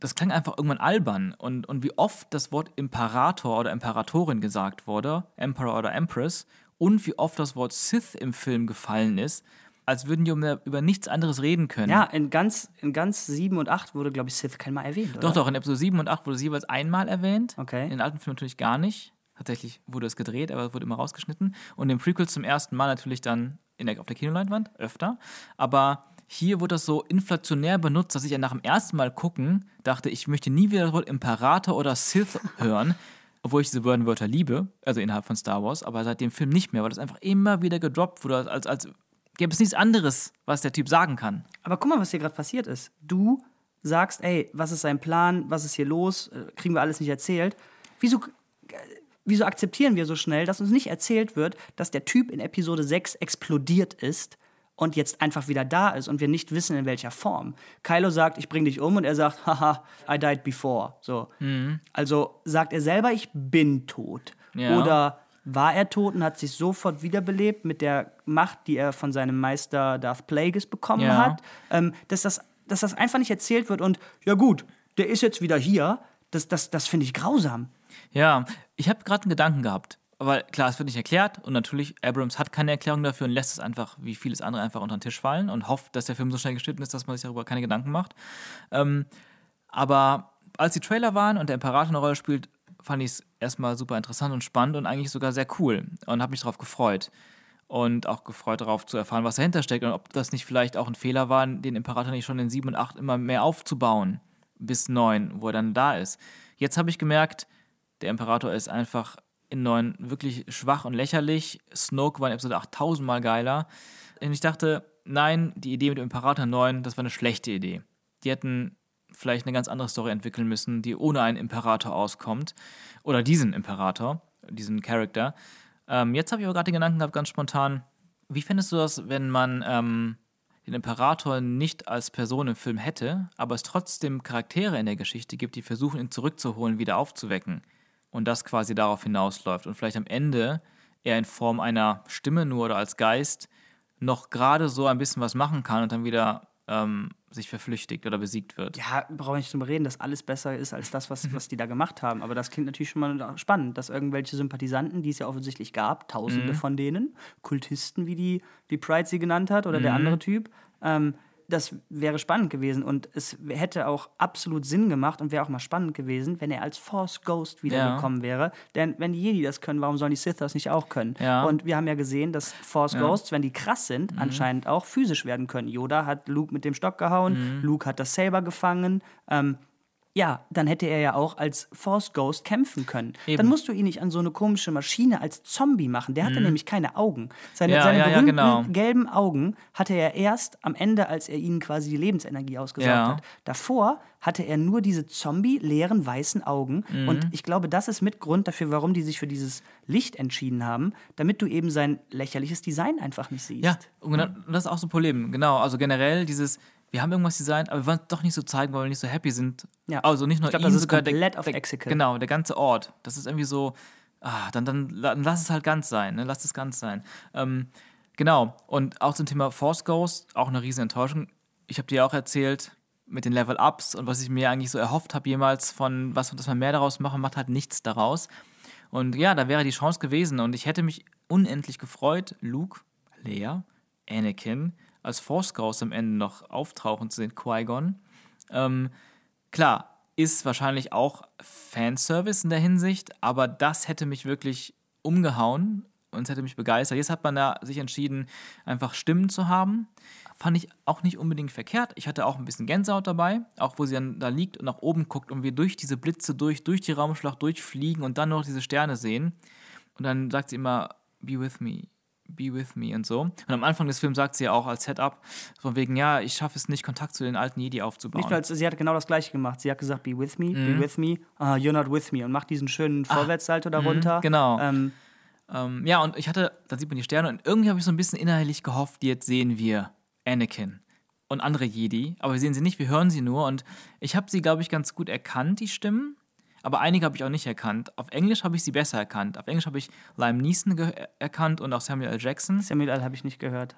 das klang einfach irgendwann albern. Und, und wie oft das Wort Imperator oder Imperatorin gesagt wurde, Emperor oder Empress, und wie oft das Wort Sith im Film gefallen ist, als würden die über, über nichts anderes reden können. ja, in ganz, in ganz 7 und 8 wurde, glaube ich, Sith kein Mal erwähnt, oder? Doch, doch, in Episode 7 und 8 wurde es jeweils einmal erwähnt. Okay. In den alten Filmen natürlich gar nicht. Tatsächlich wurde es gedreht, aber es wurde immer rausgeschnitten. Und im Prequel zum ersten Mal natürlich dann in der, auf der Kinoleinwand, öfter. Aber hier wurde das so inflationär benutzt, dass ich ja nach dem ersten Mal gucken dachte, ich möchte nie wieder das Wort Imperator oder Sith hören. Obwohl ich diese Wörter liebe, also innerhalb von Star Wars, aber seit dem Film nicht mehr, weil das einfach immer wieder gedroppt wurde, als, als gäbe es nichts anderes, was der Typ sagen kann. Aber guck mal, was hier gerade passiert ist. Du sagst, ey, was ist sein Plan, was ist hier los, Äh, kriegen wir alles nicht erzählt. Wieso, äh, wieso akzeptieren wir so schnell, dass uns nicht erzählt wird, dass der Typ in Episode 6 explodiert ist und jetzt einfach wieder da ist und wir nicht wissen, in welcher Form? Kylo sagt, ich bring dich um und er sagt, haha, I died before. So. Also sagt er selber, ich bin tot. Ja. Oder war er tot und hat sich sofort wiederbelebt mit der Macht, die er von seinem Meister Darth Plagueis bekommen Ja. hat? Ähm, dass, das, dass das einfach nicht erzählt wird und, ja gut, der ist jetzt wieder hier, das, das, das finde ich grausam. Ja, ich habe gerade einen Gedanken gehabt. aber klar, es wird nicht erklärt und natürlich, Abrams hat keine Erklärung dafür und lässt es einfach, wie vieles andere, einfach unter den Tisch fallen und hofft, dass der Film so schnell geschnitten ist, dass man sich darüber keine Gedanken macht. Ähm, aber als die Trailer waren und der Imperator eine Rolle spielt, fand ich es erstmal super interessant und spannend und eigentlich sogar sehr cool und habe mich darauf gefreut. Und auch gefreut darauf zu erfahren, was dahinter steckt und ob das nicht vielleicht auch ein Fehler war, den Imperator nicht schon in 7 und 8 immer mehr aufzubauen, bis 9, wo er dann da ist. Jetzt habe ich gemerkt, der Imperator ist einfach in 9 wirklich schwach und lächerlich. Snoke war in Episode 8 tausendmal geiler. Und ich dachte, nein, die Idee mit dem Imperator 9, das war eine schlechte Idee. Die hätten vielleicht eine ganz andere Story entwickeln müssen, die ohne einen Imperator auskommt. Oder diesen Imperator, diesen Charakter. Ähm, jetzt habe ich aber gerade den Gedanken gehabt, ganz spontan, wie findest du das, wenn man ähm, den Imperator nicht als Person im Film hätte, aber es trotzdem Charaktere in der Geschichte gibt, die versuchen, ihn zurückzuholen, wieder aufzuwecken? Und das quasi darauf hinausläuft. Und vielleicht am Ende er in Form einer Stimme nur oder als Geist noch gerade so ein bisschen was machen kann und dann wieder ähm, sich verflüchtigt oder besiegt wird. Ja, brauche ich nicht drüber reden, dass alles besser ist als das, was, was die da gemacht haben. Aber das klingt natürlich schon mal spannend, dass irgendwelche Sympathisanten, die es ja offensichtlich gab, tausende mhm. von denen, Kultisten, wie die, die Pride sie genannt hat, oder mhm. der andere Typ, ähm, das wäre spannend gewesen und es hätte auch absolut Sinn gemacht und wäre auch mal spannend gewesen, wenn er als Force Ghost wiedergekommen ja. wäre. Denn wenn die Jedi das können, warum sollen die Sith das nicht auch können? Ja. Und wir haben ja gesehen, dass Force ja. Ghosts, wenn die krass sind, mhm. anscheinend auch physisch werden können. Yoda hat Luke mit dem Stock gehauen, mhm. Luke hat das Saber gefangen. Ähm, ja, dann hätte er ja auch als Force Ghost kämpfen können. Eben. Dann musst du ihn nicht an so eine komische Maschine als Zombie machen. Der hatte mhm. nämlich keine Augen. Seine, ja, seine ja, berühmten ja, genau. gelben Augen hatte er erst am Ende, als er ihnen quasi die Lebensenergie ausgesaugt hat. Davor hatte er nur diese Zombie-leeren weißen Augen. Mhm. Und ich glaube, das ist mit Grund dafür, warum die sich für dieses Licht entschieden haben, damit du eben sein lächerliches Design einfach nicht siehst. Ja, und das ist auch so ein Problem. Genau, also generell dieses wir haben irgendwas designt, aber wir wollen es doch nicht so zeigen, weil wir nicht so happy sind. Ja. Also nicht nur ich glaub, ihn, das ist sogar komplett der, auf Executive. Genau, der ganze Ort. Das ist irgendwie so, ah, dann, dann, dann lass es halt ganz sein, ne? lass es ganz sein. Ähm, genau, und auch zum Thema Force Ghost, auch eine riesen Enttäuschung. Ich habe dir auch erzählt, mit den Level-Ups und was ich mir eigentlich so erhofft habe jemals von, was, dass man mehr daraus machen, macht halt nichts daraus. Und ja, da wäre die Chance gewesen und ich hätte mich unendlich gefreut, Luke, Lea, Anakin als Force Ghost am Ende noch auftauchen zu sehen, Qui-Gon. Ähm, klar, ist wahrscheinlich auch Fanservice in der Hinsicht, aber das hätte mich wirklich umgehauen und es hätte mich begeistert. Jetzt hat man da sich entschieden, einfach Stimmen zu haben. Fand ich auch nicht unbedingt verkehrt. Ich hatte auch ein bisschen Gänsehaut dabei, auch wo sie dann da liegt und nach oben guckt und wir durch diese Blitze durch, durch die Raumschlacht durchfliegen und dann noch diese Sterne sehen. Und dann sagt sie immer, be with me, Be with me und so. Und am Anfang des Films sagt sie ja auch als Setup, von wegen, ja, ich schaffe es nicht, Kontakt zu den alten Jedi aufzubauen. Nicht nur als, sie hat genau das gleiche gemacht. Sie hat gesagt, be with me, mhm. be with me, uh, you're not with me und macht diesen schönen. Vorwärtssalto ah, darunter. Mhm, genau. Ähm, ähm, ja, und ich hatte, da sieht man die Sterne und irgendwie habe ich so ein bisschen innerlich gehofft, jetzt sehen wir Anakin und andere Jedi, aber wir sehen sie nicht, wir hören sie nur und ich habe sie, glaube ich, ganz gut erkannt, die Stimmen aber einige habe ich auch nicht erkannt. Auf Englisch habe ich sie besser erkannt. Auf Englisch habe ich Lime Neeson erkannt und auch Samuel L. Jackson. Samuel L. habe ich nicht gehört.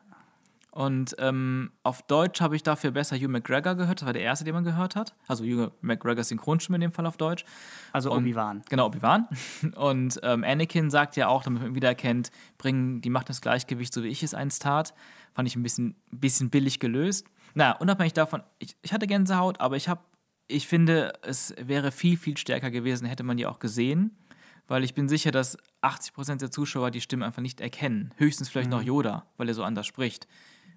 Und ähm, auf Deutsch habe ich dafür besser Hugh McGregor gehört. Das war der erste, den man gehört hat. Also Hugh McGregor Synchronstimme in dem Fall auf Deutsch. Also Obi-Wan. Genau, Obi-Wan. Und ähm, Anakin sagt ja auch, damit man ihn wiedererkennt, bringen die Macht das Gleichgewicht, so wie ich es einst tat. Fand ich ein bisschen, bisschen billig gelöst. Na, unabhängig davon, ich, ich hatte Gänsehaut, aber ich habe ich finde, es wäre viel, viel stärker gewesen, hätte man die auch gesehen, weil ich bin sicher, dass 80% der Zuschauer die Stimme einfach nicht erkennen. Höchstens vielleicht mhm. noch Yoda, weil er so anders spricht.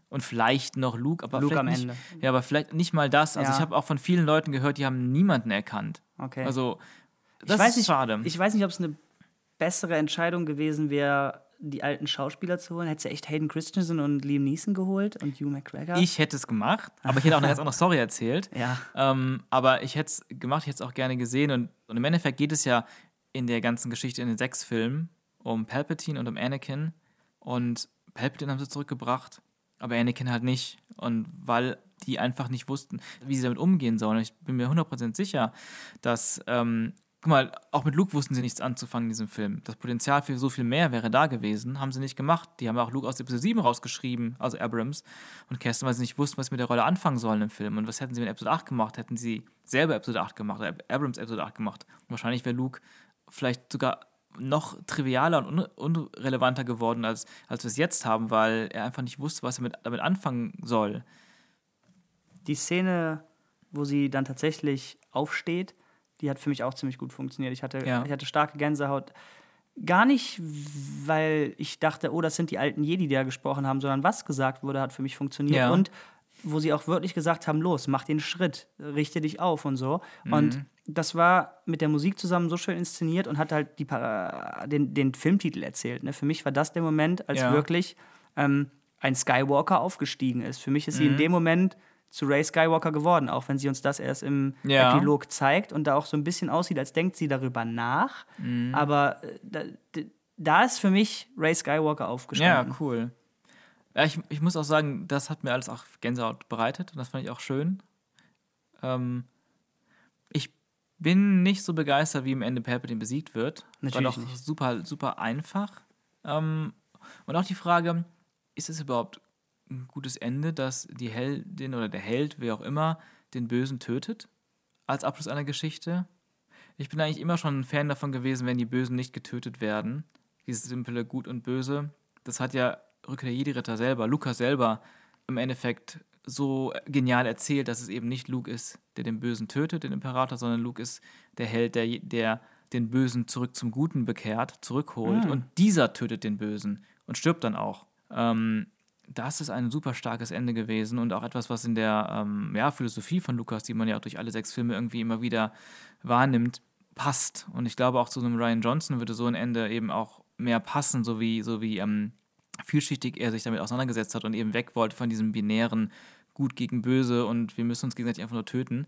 Und vielleicht noch Luke, aber Luke vielleicht nicht, Ja, aber vielleicht nicht mal das. Also ja. ich habe auch von vielen Leuten gehört, die haben niemanden erkannt. Okay. Also das ich weiß ist nicht, schade. Ich weiß nicht, ob es eine bessere Entscheidung gewesen wäre, die alten Schauspieler zu holen? Hättest du echt Hayden Christensen und Liam Neeson geholt und Hugh McGregor? Ich hätte es gemacht, aber ich hätte auch eine ganz andere Story erzählt. Ja. Ähm, aber ich hätte es gemacht, ich hätte es auch gerne gesehen. Und, und im Endeffekt geht es ja in der ganzen Geschichte in den sechs Filmen um Palpatine und um Anakin. Und Palpatine haben sie zurückgebracht, aber Anakin halt nicht. Und weil die einfach nicht wussten, wie sie damit umgehen sollen. Ich bin mir 100% sicher, dass ähm, guck mal, auch mit Luke wussten sie nichts anzufangen in diesem Film. Das Potenzial für so viel mehr wäre da gewesen, haben sie nicht gemacht. Die haben auch Luke aus Episode 7 rausgeschrieben, also Abrams und Kirsten, weil sie nicht wussten, was sie mit der Rolle anfangen sollen im Film. Und was hätten sie mit Episode 8 gemacht? Hätten sie selber Episode 8 gemacht oder Abrams Episode 8 gemacht? Und wahrscheinlich wäre Luke vielleicht sogar noch trivialer und un unrelevanter geworden, als, als wir es jetzt haben, weil er einfach nicht wusste, was er mit, damit anfangen soll. Die Szene, wo sie dann tatsächlich aufsteht, die hat für mich auch ziemlich gut funktioniert. Ich hatte, Ja. ich hatte starke Gänsehaut. Gar nicht, weil ich dachte, oh, das sind die alten Jedi, die da gesprochen haben, sondern was gesagt wurde, hat für mich funktioniert. Ja. Und wo sie auch wirklich gesagt haben, los, mach den Schritt, richte dich auf und so. Und das war mit der Musik zusammen so schön inszeniert und hat halt die, den, den Filmtitel erzählt. Ne? Für mich war das der Moment, als Ja. wirklich ähm, ein Skywalker aufgestiegen ist. Für mich ist sie Mhm. in dem Moment zu Ray Skywalker geworden, auch wenn sie uns das erst im Ja. Epilog zeigt und da auch so ein bisschen aussieht, als denkt sie darüber nach. Mhm. Aber äh, da, da ist für mich Ray Skywalker Ja, aufgestanden. cool. Ja, ich, ich muss auch sagen, das hat mir alles auch Gänsehaut bereitet und das fand ich auch schön. Ähm, ich bin nicht so begeistert, wie im Ende Palpatine besiegt wird. Natürlich War doch super, super einfach. Ähm, und auch die Frage, ist es überhaupt ein gutes Ende, dass die Heldin oder der Held, wer auch immer, den Bösen tötet? Als Abschluss einer Geschichte? Ich bin eigentlich immer schon ein Fan davon gewesen, wenn die Bösen nicht getötet werden. Dieses simple Gut und Böse. Das hat ja Rückkehr der Jedi-Ritter selber, Lukas selber, im Endeffekt so genial erzählt, dass es eben nicht Luke ist, der den Bösen tötet, den Imperator, sondern Luke ist der Held, der, der den Bösen zurück zum Guten bekehrt, zurückholt. Und dieser tötet den Bösen und stirbt dann auch. Ähm, das ist ein super starkes Ende gewesen und auch etwas, was in der ähm, ja, Philosophie von Lukas, die man ja auch durch alle sechs Filme irgendwie immer wieder wahrnimmt, passt. Und ich glaube auch zu einem Ryan Johnson würde so ein Ende eben auch mehr passen, so wie, so wie ähm, vielschichtig er sich damit auseinandergesetzt hat und eben weg wollte von diesem binären Gut gegen Böse und wir müssen uns gegenseitig einfach nur töten.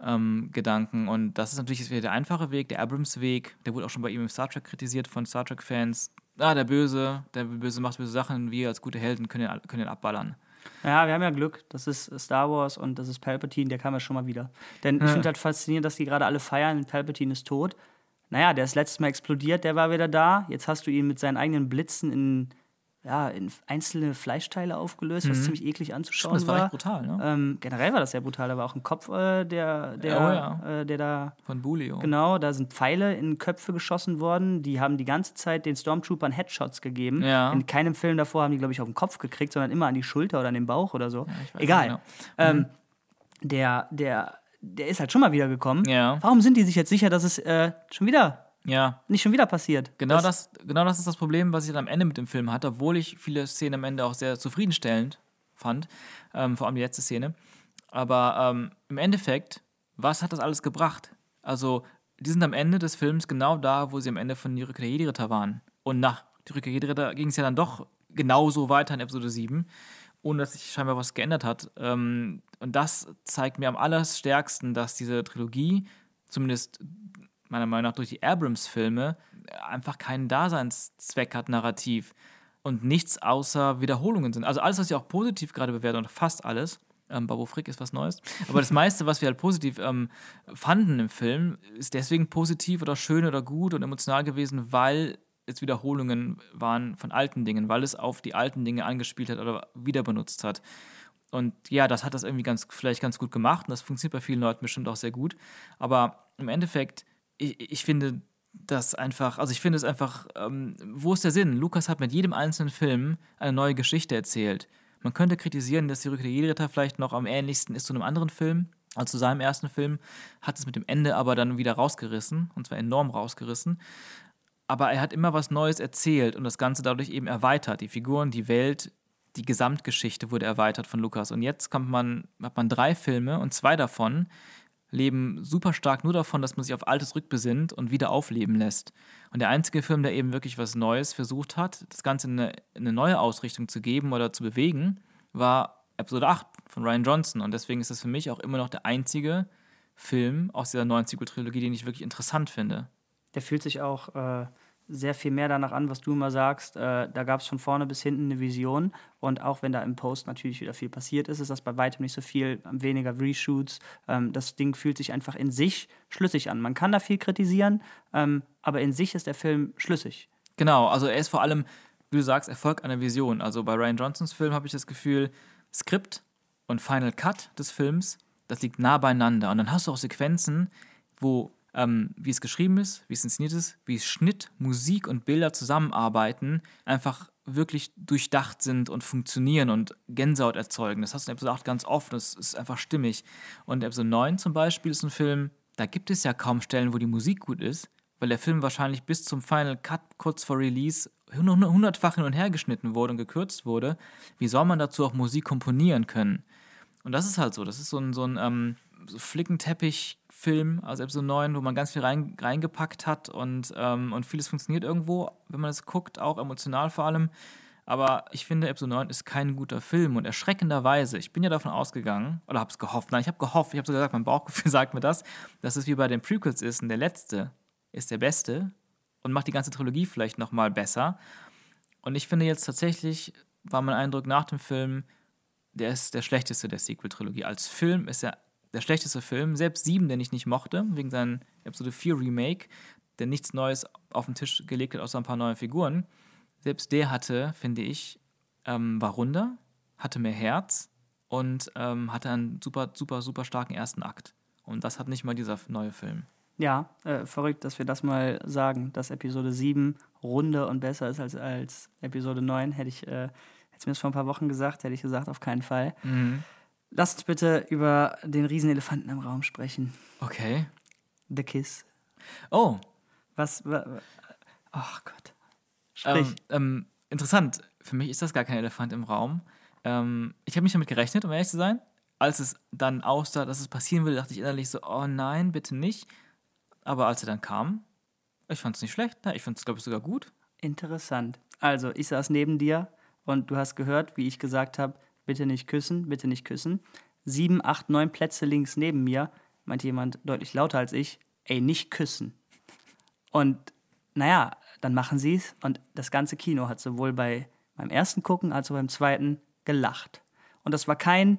Ähm, Gedanken. Und das ist natürlich wieder der einfache Weg, der Abrams-Weg. Der wurde auch schon bei ihm im Star Trek kritisiert von Star Trek-Fans. Ah, der Böse, der Böse macht böse Sachen, wir als gute Helden können ihn, können ihn abballern. Ja, wir haben ja Glück. Das ist Star Wars und das ist Palpatine, der kam ja schon mal wieder. Denn ich finde halt faszinierend, dass die gerade alle feiern, Palpatine ist tot. Naja, der ist letztes Mal explodiert, der war wieder da. Jetzt hast du ihn mit seinen eigenen Blitzen in, ja, in einzelne Fleischteile aufgelöst, was ziemlich eklig anzuschauen Mhm. Das war war. echt brutal, ne? Ähm, generell war das sehr brutal. Da war auch ein Kopf, äh, der, der, Oh ja. äh, der da Von Bulio. Genau, da sind Pfeile in Köpfe geschossen worden. Die haben die ganze Zeit den Stormtroopern Headshots gegeben. Ja. In keinem Film davor haben die, glaube ich, auf den Kopf gekriegt, sondern immer an die Schulter oder an den Bauch oder so. weiß Egal. genau. Ähm, der, der, der ist halt schon mal wiedergekommen. Ja. Warum sind die sich jetzt sicher, dass es äh, schon wieder, Ja, nicht schon wieder passiert? Genau das, genau das ist das Problem, was ich dann am Ende mit dem Film hatte, obwohl ich viele Szenen am Ende auch sehr zufriedenstellend fand, ähm, vor allem die letzte Szene. Aber ähm, im Endeffekt, was hat das alles gebracht? Also, die sind am Ende des Films genau da, wo sie am Ende von Die Rückkehr der Jedi-Ritter waren. Und nach Die Rückkehr der Jedi-Ritter ging es ja dann doch genauso weiter in Episode 7, ohne dass sich scheinbar was geändert hat. Ähm, und das zeigt mir am allerstärksten, dass diese Trilogie, zumindest meiner Meinung nach durch die Abrams-Filme, einfach keinen Daseinszweck hat, narrativ. Und nichts außer Wiederholungen sind. Also alles, was ich auch positiv gerade bewerte, und fast alles, ähm, Babo Frick ist was Neues, aber das meiste, was wir halt positiv ähm, fanden im Film, ist deswegen positiv oder schön oder gut und emotional gewesen, weil es Wiederholungen waren von alten Dingen, weil es auf die alten Dinge angespielt hat oder wieder benutzt hat. Und ja, das hat das irgendwie ganz, vielleicht ganz gut gemacht und das funktioniert bei vielen Leuten bestimmt auch sehr gut. Aber im Endeffekt, ich, ich finde das einfach, also ich finde es einfach, ähm, wo ist der Sinn? Lukas hat mit jedem einzelnen Film eine neue Geschichte erzählt. Man könnte kritisieren, dass die Rückkehr der Jedi-Ritter vielleicht noch am ähnlichsten ist zu einem anderen Film, als zu seinem ersten Film, hat es mit dem Ende aber dann wieder rausgerissen, und zwar enorm rausgerissen. Aber er hat immer was Neues erzählt und das Ganze dadurch eben erweitert. Die Figuren, die Welt, die Gesamtgeschichte wurde erweitert von Lukas. Und jetzt kommt man, hat man drei Filme und zwei davon leben super stark nur davon, dass man sich auf Altes rückbesinnt und wieder aufleben lässt. Und der einzige Film, der eben wirklich was Neues versucht hat, das Ganze in eine, in eine neue Ausrichtung zu geben oder zu bewegen, war Episode 8 von Ryan Johnson. Und deswegen ist das für mich auch immer noch der einzige Film aus dieser neuen Sequel-Trilogie, den ich wirklich interessant finde. Der fühlt sich auch äh, sehr viel mehr danach an, was du immer sagst. Äh, da gab es von vorne bis hinten eine Vision. Und auch wenn da im Post natürlich wieder viel passiert ist, ist das bei weitem nicht so viel, weniger Reshoots. Ähm, das Ding fühlt sich einfach in sich schlüssig an. Man kann da viel kritisieren, ähm, aber in sich ist der Film schlüssig. Genau, also er ist vor allem, wie du sagst, Erfolg einer Vision. Also bei Ryan Johnsons Film habe ich das Gefühl, Skript und Final Cut des Films, das liegt nah beieinander. Und dann hast du auch Sequenzen, wo ähm, wie es geschrieben ist, wie es inszeniert ist, wie Schnitt, Musik und Bilder zusammenarbeiten, einfach wirklich durchdacht sind und funktionieren und Gänsehaut erzeugen. Das hast du in Episode 8 ganz oft, das ist einfach stimmig. Und Episode 9 zum Beispiel ist ein Film, da gibt es ja kaum Stellen, wo die Musik gut ist, weil der Film wahrscheinlich bis zum Final Cut kurz vor Release hundertfach hin und her geschnitten wurde und gekürzt wurde. Wie soll man dazu auch Musik komponieren können? Und das ist halt so. Das ist so ein, so ein ähm, so Flickenteppich-Film, also Episode 9, wo man ganz viel rein, reingepackt hat und, ähm, und vieles funktioniert irgendwo, wenn man es guckt, auch emotional vor allem. Aber ich finde, Episode 9 ist kein guter Film und erschreckenderweise, ich bin ja davon ausgegangen, oder habe es gehofft, nein, ich habe gehofft, ich habe sogar gesagt, mein Bauchgefühl sagt mir das, dass es wie bei den Prequels ist und der letzte ist der beste und macht die ganze Trilogie vielleicht nochmal besser. Und ich finde jetzt tatsächlich, war mein Eindruck nach dem Film, der ist der schlechteste der Sequel-Trilogie. Als Film ist er der schlechteste Film. Selbst Sieben, den ich nicht mochte, wegen seinem Episode 4 Remake, der nichts Neues auf den Tisch gelegt hat, außer ein paar neue Figuren selbst der hatte, finde ich, ähm, war runder, hatte mehr Herz und ähm, hatte einen super, super, super starken ersten Akt. Und das hat nicht mal dieser neue Film. Ja, äh, verrückt, dass wir das mal sagen, dass Episode 7 runder und besser ist als, als Episode 9. Hätte ich, äh, hätte mir das vor ein paar Wochen gesagt, hätte ich gesagt, auf keinen Fall. Mhm. Lasst uns bitte über den Riesenelefanten im Raum sprechen. Okay. The Kiss. Oh. Was, was oh Gott. Ähm, ähm, interessant. Für mich ist das gar kein Elefant im Raum. Ähm, ich habe nicht damit gerechnet, um ehrlich zu sein. Als es dann aussah, dass es passieren würde, dachte ich innerlich so, oh nein, bitte nicht. Aber als er dann kam, ich fand es nicht schlecht. Ich fand es, glaube ich, sogar gut. Interessant. Also, ich saß neben dir und du hast gehört, wie ich gesagt habe, bitte nicht küssen, bitte nicht küssen. Sieben, acht, neun Plätze links neben mir meinte jemand deutlich lauter als ich, ey, nicht küssen. Und naja, dann machen sie es. Und das ganze Kino hat sowohl bei meinem ersten Gucken als auch beim zweiten gelacht. Und das war kein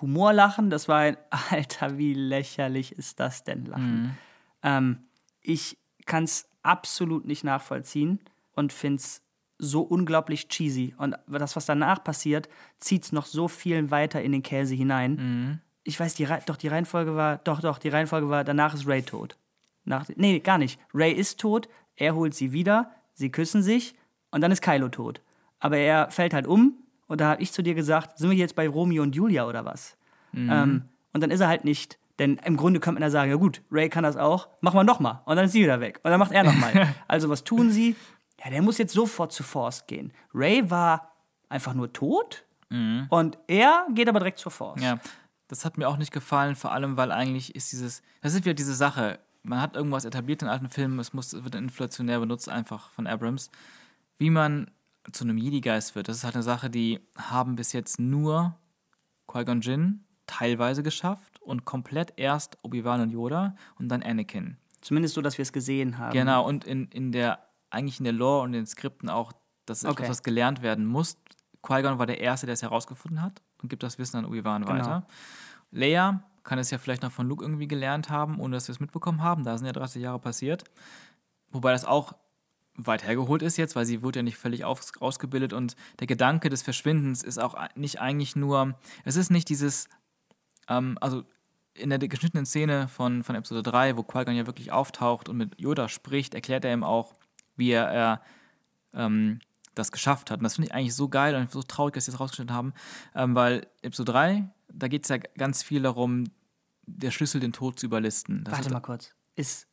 Humorlachen, das war ein Alter, wie lächerlich ist das denn Lachen. Mhm. Ähm, ich kann es absolut nicht nachvollziehen und finde es so unglaublich cheesy. Und das, was danach passiert, zieht es noch so viel weiter in den Käse hinein. Mhm. Ich weiß, die, doch, die Reihenfolge war, doch, doch, die Reihenfolge war, danach ist Ray tot. Nach, nee, gar nicht. Ray ist tot, er holt sie wieder, sie küssen sich und dann ist Kylo tot. Aber er fällt halt um und da habe ich zu dir gesagt, sind wir jetzt bei Romeo und Julia oder was? Mhm. Ähm, und dann ist er halt nicht. Denn im Grunde könnte man ja sagen, ja gut, Ray kann das auch, machen wir nochmal. Und dann ist sie wieder weg. Und dann macht er nochmal. also was tun sie? Ja, der muss jetzt sofort zu Force gehen. Ray war einfach nur tot mhm. und er geht aber direkt zur Force. Ja, das hat mir auch nicht gefallen, vor allem, weil eigentlich ist dieses, das ist wieder diese Sache, man hat irgendwas etabliert in alten Filmen, es muss, wird inflationär benutzt, einfach von Abrams. Wie man zu einem Jedi-Geist wird, das ist halt eine Sache, die haben bis jetzt nur Qui-Gon Jinn teilweise geschafft und komplett erst Obi-Wan und Yoda und dann Anakin. Zumindest so, dass wir es gesehen haben. Genau, und in, in der, eigentlich in der Lore und den Skripten auch, dass okay. etwas, was gelernt werden muss. Qui-Gon war der Erste, der es herausgefunden hat und gibt das Wissen an Obi-Wan genau. weiter. Leia kann es ja vielleicht noch von Luke irgendwie gelernt haben, ohne dass wir es mitbekommen haben. Da sind ja 30 Jahre passiert. Wobei das auch weit hergeholt ist jetzt, weil sie wurde ja nicht völlig aus, ausgebildet und der Gedanke des Verschwindens ist auch nicht eigentlich nur, es ist nicht dieses, ähm, also in der geschnittenen Szene von, von Episode 3, wo Qui-Gon ja wirklich auftaucht und mit Yoda spricht, erklärt er ihm auch, wie er, er ähm, das geschafft hat. Und das finde ich eigentlich so geil und so traurig, dass sie das rausgeschnitten haben, ähm, weil Episode 3, da geht es ja ganz viel darum, der Schlüssel, den Tod zu überlisten. Das Warte mal kurz. Ist,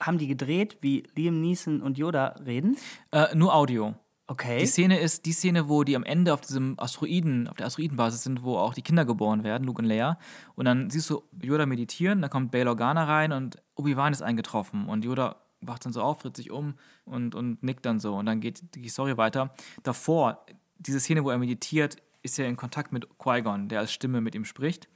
haben die gedreht, wie Liam Neeson und Yoda reden? Äh, nur Audio. Okay. Die Szene ist die Szene, wo die am Ende auf diesem Asteroiden, auf der Asteroidenbasis sind, wo auch die Kinder geboren werden, Luke und Leia. Und dann siehst du Yoda meditieren, dann kommt Bail Organa rein und Obi-Wan ist eingetroffen. Und Yoda wacht dann so auf, dreht sich um und, und nickt dann so. Und dann geht die Story weiter. Davor, diese Szene, wo er meditiert, ist er in Kontakt mit Qui-Gon, der als Stimme mit ihm spricht.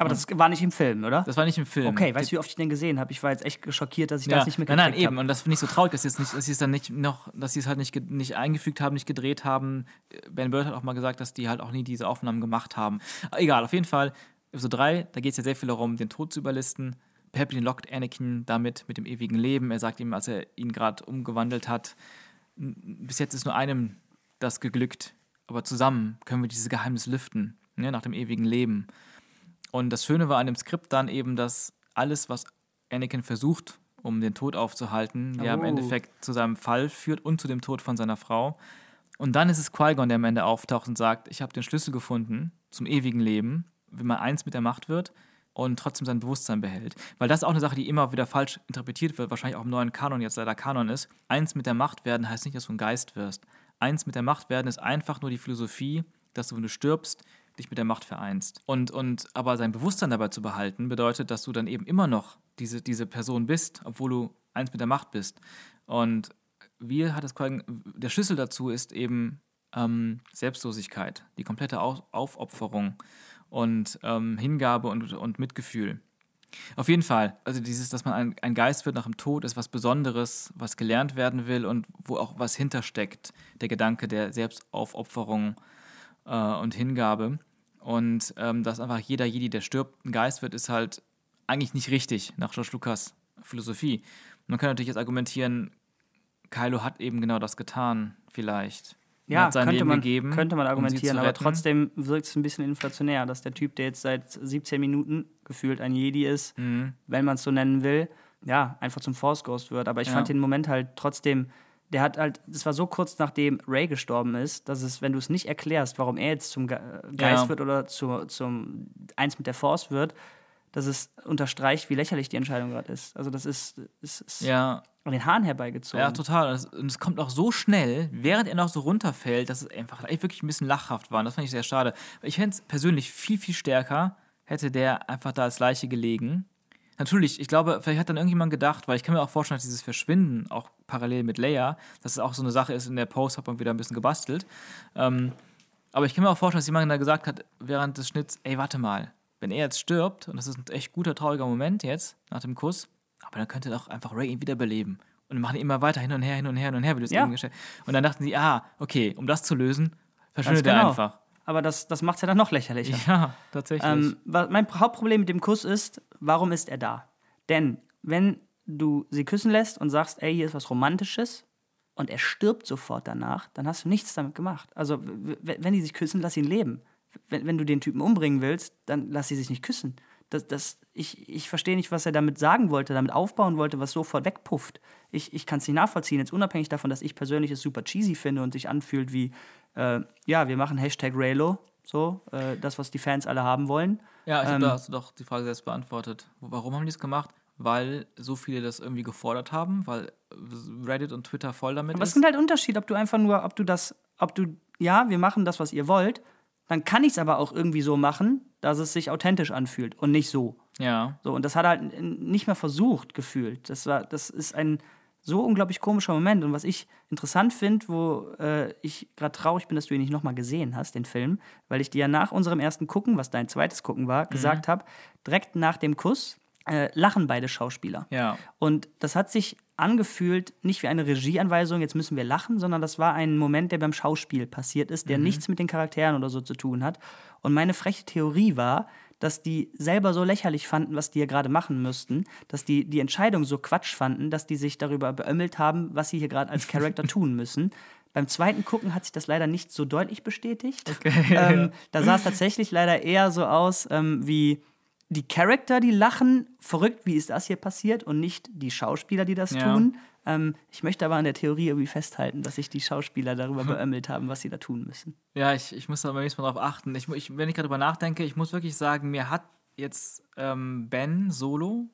Aber das war nicht im Film, oder? Das war nicht im Film. Okay, weißt du, wie oft ich den gesehen habe? Ich war jetzt echt schockiert, dass ich ja. das nicht mitgekriegt habe. Nein, nein, eben. Hab. Und das finde ich so traurig, dass sie es nicht, dass sie es dann nicht noch, dass sie es halt nicht, nicht eingefügt haben, nicht gedreht haben. Ben Bird hat auch mal gesagt, dass die halt auch nie diese Aufnahmen gemacht haben. Egal, auf jeden Fall. Episode 3, da geht es ja sehr viel darum, den Tod zu überlisten. Palpatine lockt Anakin damit mit dem ewigen Leben. Er sagt ihm, als er ihn gerade umgewandelt hat, bis jetzt ist nur einem das geglückt, aber zusammen können wir dieses Geheimnis lüften, ne, nach dem ewigen Leben. Und das Schöne war an dem Skript dann eben, dass alles, was Anakin versucht, um den Tod aufzuhalten, der im Oh. Endeffekt zu seinem Fall führt und zu dem Tod von seiner Frau. Und dann ist es Qui-Gon, der am Ende auftaucht und sagt, ich habe den Schlüssel gefunden zum ewigen Leben, wenn man eins mit der Macht wird und trotzdem sein Bewusstsein behält. Weil das ist auch eine Sache, die immer wieder falsch interpretiert wird, wahrscheinlich auch im neuen Kanon jetzt leider Kanon ist. Eins mit der Macht werden heißt nicht, dass du ein Geist wirst. Eins mit der Macht werden ist einfach nur die Philosophie, dass du, wenn du stirbst, dich mit der Macht vereinst. Und, und aber sein Bewusstsein dabei zu behalten, bedeutet, dass du dann eben immer noch diese, diese Person bist, obwohl du eins mit der Macht bist. Und wie hat es der Schlüssel dazu ist eben ähm, Selbstlosigkeit, die komplette Au Aufopferung und ähm, Hingabe und, und Mitgefühl. Auf jeden Fall, also dieses, dass man ein, ein Geist wird nach dem Tod, ist was Besonderes, was gelernt werden will und wo auch was hintersteckt, der Gedanke der Selbstaufopferung äh, und Hingabe. Und ähm, dass einfach jeder Jedi, der stirbt, ein Geist wird, ist halt eigentlich nicht richtig nach George Lucas Philosophie. Man kann natürlich jetzt argumentieren, Kylo hat eben genau das getan, vielleicht. Ja, hat sein könnte Leben man, gegeben, könnte man um argumentieren, zu aber trotzdem wirkt es ein bisschen inflationär, dass der Typ, der jetzt seit 17 Minuten gefühlt ein Jedi ist, Mhm. wenn man es so nennen will, ja, einfach zum Force Ghost wird. Aber ich Ja. fand den Moment halt trotzdem, der hat halt, das war so kurz nachdem Ray gestorben ist, dass es, wenn du es nicht erklärst, warum er jetzt zum äh, Geist Ja. wird oder zu, zum eins mit der Force wird, dass es unterstreicht, wie lächerlich die Entscheidung gerade ist. Also das ist, ist, ist Ja, an den Haaren herbeigezogen. Ja, total. Und es- kommt auch so schnell, während er noch so runterfällt, dass es einfach echt wirklich ein bisschen lachhaft war. Und das fand ich sehr schade. Ich fände es persönlich viel, viel stärker, hätte der einfach da als Leiche gelegen. Natürlich, ich glaube, vielleicht hat dann irgendjemand gedacht, weil ich kann mir auch vorstellen, dass dieses Verschwinden auch parallel mit Leia, dass es auch so eine Sache ist, in der Post hat man wieder ein bisschen gebastelt. Ähm, aber ich kann mir auch vorstellen, dass jemand da gesagt hat, während des Schnitts, ey, warte mal, wenn er jetzt stirbt, und das ist ein echt guter, trauriger Moment jetzt, nach dem Kuss, aber dann könnte doch einfach Ray ihn wiederbeleben. Und dann machen die immer weiter hin und her, hin und her, hin und her, wie du es Ja. eben gestellt Und dann dachten sie, ah, okay, um das zu lösen, verschwindet Ganz er genau. einfach. Aber das, das macht es ja dann noch lächerlicher. Ja, tatsächlich. Ähm, mein Hauptproblem mit dem Kuss ist, warum ist er da? Denn wenn du sie küssen lässt und sagst, ey, hier ist was Romantisches und er stirbt sofort danach, dann hast du nichts damit gemacht. Also, wenn die sich küssen, lass ihn leben. Wenn, wenn du den Typen umbringen willst, dann lass sie sich nicht küssen. Das, das, ich ich verstehe nicht, was er damit sagen wollte, damit aufbauen wollte, was sofort wegpufft. Ich, ich kann es nicht nachvollziehen, jetzt unabhängig davon, dass ich persönlich es super cheesy finde und sich anfühlt wie, äh, ja, wir machen Hashtag Raylo, so, äh, das, was die Fans alle haben wollen. ja, ich ähm, da hast du doch die Frage selbst beantwortet. Warum haben die es gemacht? Weil so viele das irgendwie gefordert haben, weil Reddit und Twitter voll damit Aber es ist. sind halt Unterschied, ob du einfach nur, ob du das, ob du, ja, wir machen das, was ihr wollt, dann kann ich es aber auch irgendwie so machen, dass es sich authentisch anfühlt und nicht so. Ja. So, und das hat er halt nicht mehr versucht, gefühlt. Das war, das ist ein so unglaublich komischer Moment. Und was ich interessant finde, wo äh, ich gerade traurig bin, dass du ihn nicht nochmal gesehen hast, den Film, weil ich dir ja nach unserem ersten Gucken, was dein zweites Gucken war, gesagt habe, direkt nach dem Kuss äh, lachen beide Schauspieler. Ja. Und das hat sich angefühlt, nicht wie eine Regieanweisung, jetzt müssen wir lachen, sondern das war ein Moment, der beim Schauspiel passiert ist, der nichts mit den Charakteren oder so zu tun hat. Und meine freche Theorie war, dass die selber so lächerlich fanden, was die hier gerade machen müssten, dass die die Entscheidung so Quatsch fanden, dass die sich darüber beömmelt haben, was sie hier gerade als Charakter tun müssen. Beim zweiten Gucken hat sich das leider nicht so deutlich bestätigt. Ähm, da sah es tatsächlich leider eher so aus ähm, wie die Charakter, die lachen, verrückt, wie ist das hier passiert und nicht die Schauspieler, die das Ja. tun. Ähm, ich möchte aber an der Theorie irgendwie festhalten, dass sich die Schauspieler darüber beömmelt haben, was sie da tun müssen. Ja, ich, ich muss da beim nächsten Mal drauf achten. Ich, ich, wenn ich gerade drüber nachdenke, ich muss wirklich sagen, mir hat jetzt ähm, Ben Solo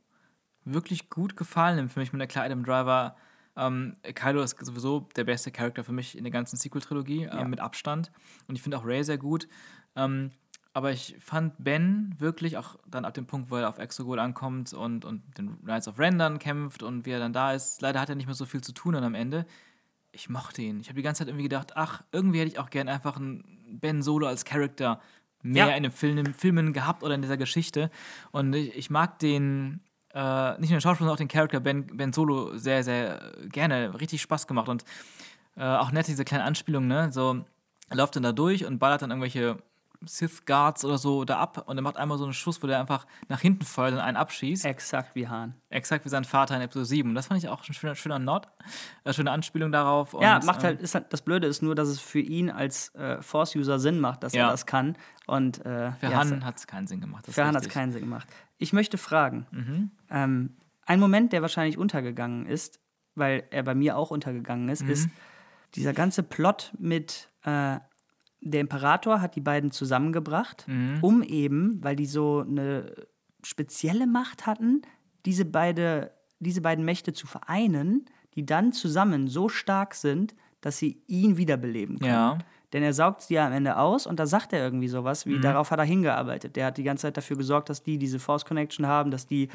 wirklich gut gefallen im Film. Ich bin der klar Adam Driver. Ähm, Kylo ist sowieso der beste Charakter für mich in der ganzen Sequel-Trilogie, äh, mit Abstand. Und ich finde auch Ray sehr gut. Ähm, aber ich fand Ben wirklich auch dann ab dem Punkt, wo er auf Exogol ankommt und, und den Knights of Ren dann kämpft und wie er dann da ist. Leider hat er nicht mehr so viel zu tun dann am Ende ich mochte ihn. Ich habe die ganze Zeit irgendwie gedacht, ach, irgendwie hätte ich auch gern einfach einen Ben Solo als Charakter mehr Ja. in den Filmen, Filmen gehabt oder in dieser Geschichte. Und ich, ich mag den, äh, nicht nur den Schauspieler, sondern auch den Charakter Ben, ben Solo sehr, sehr gerne. Richtig Spaß gemacht. Und äh, auch nett diese kleine Anspielung, ne? So, er läuft dann da durch und ballert dann irgendwelche Sith Guards oder so da ab und er macht einmal so einen Schuss, wo der einfach nach hinten feuert und einen abschießt. Exakt wie Hahn. Exakt wie sein Vater in Episode 7. Und das fand ich auch ein schöner, schöner Nod, eine schöne Anspielung darauf. Ja, und, macht ähm, halt, ist halt, das Blöde ist nur, dass es für ihn als äh, Force-User Sinn macht, dass Ja. er das kann. Und äh, Für ja, Han hat es keinen Sinn gemacht. Für Han hat es keinen Sinn gemacht. Ich möchte fragen, Mhm. ähm, ein Moment, der wahrscheinlich untergegangen ist, weil er bei mir auch untergegangen ist, ist dieser ganze Plot mit äh, der Imperator hat die beiden zusammengebracht, um eben, weil die so eine spezielle Macht hatten, diese, beide, diese beiden Mächte zu vereinen, die dann zusammen so stark sind, dass sie ihn wiederbeleben können. Ja. Denn er saugt sie ja am Ende aus und da sagt er irgendwie sowas, wie darauf hat er hingearbeitet. Der hat die ganze Zeit dafür gesorgt, dass die diese Force Connection haben, dass die,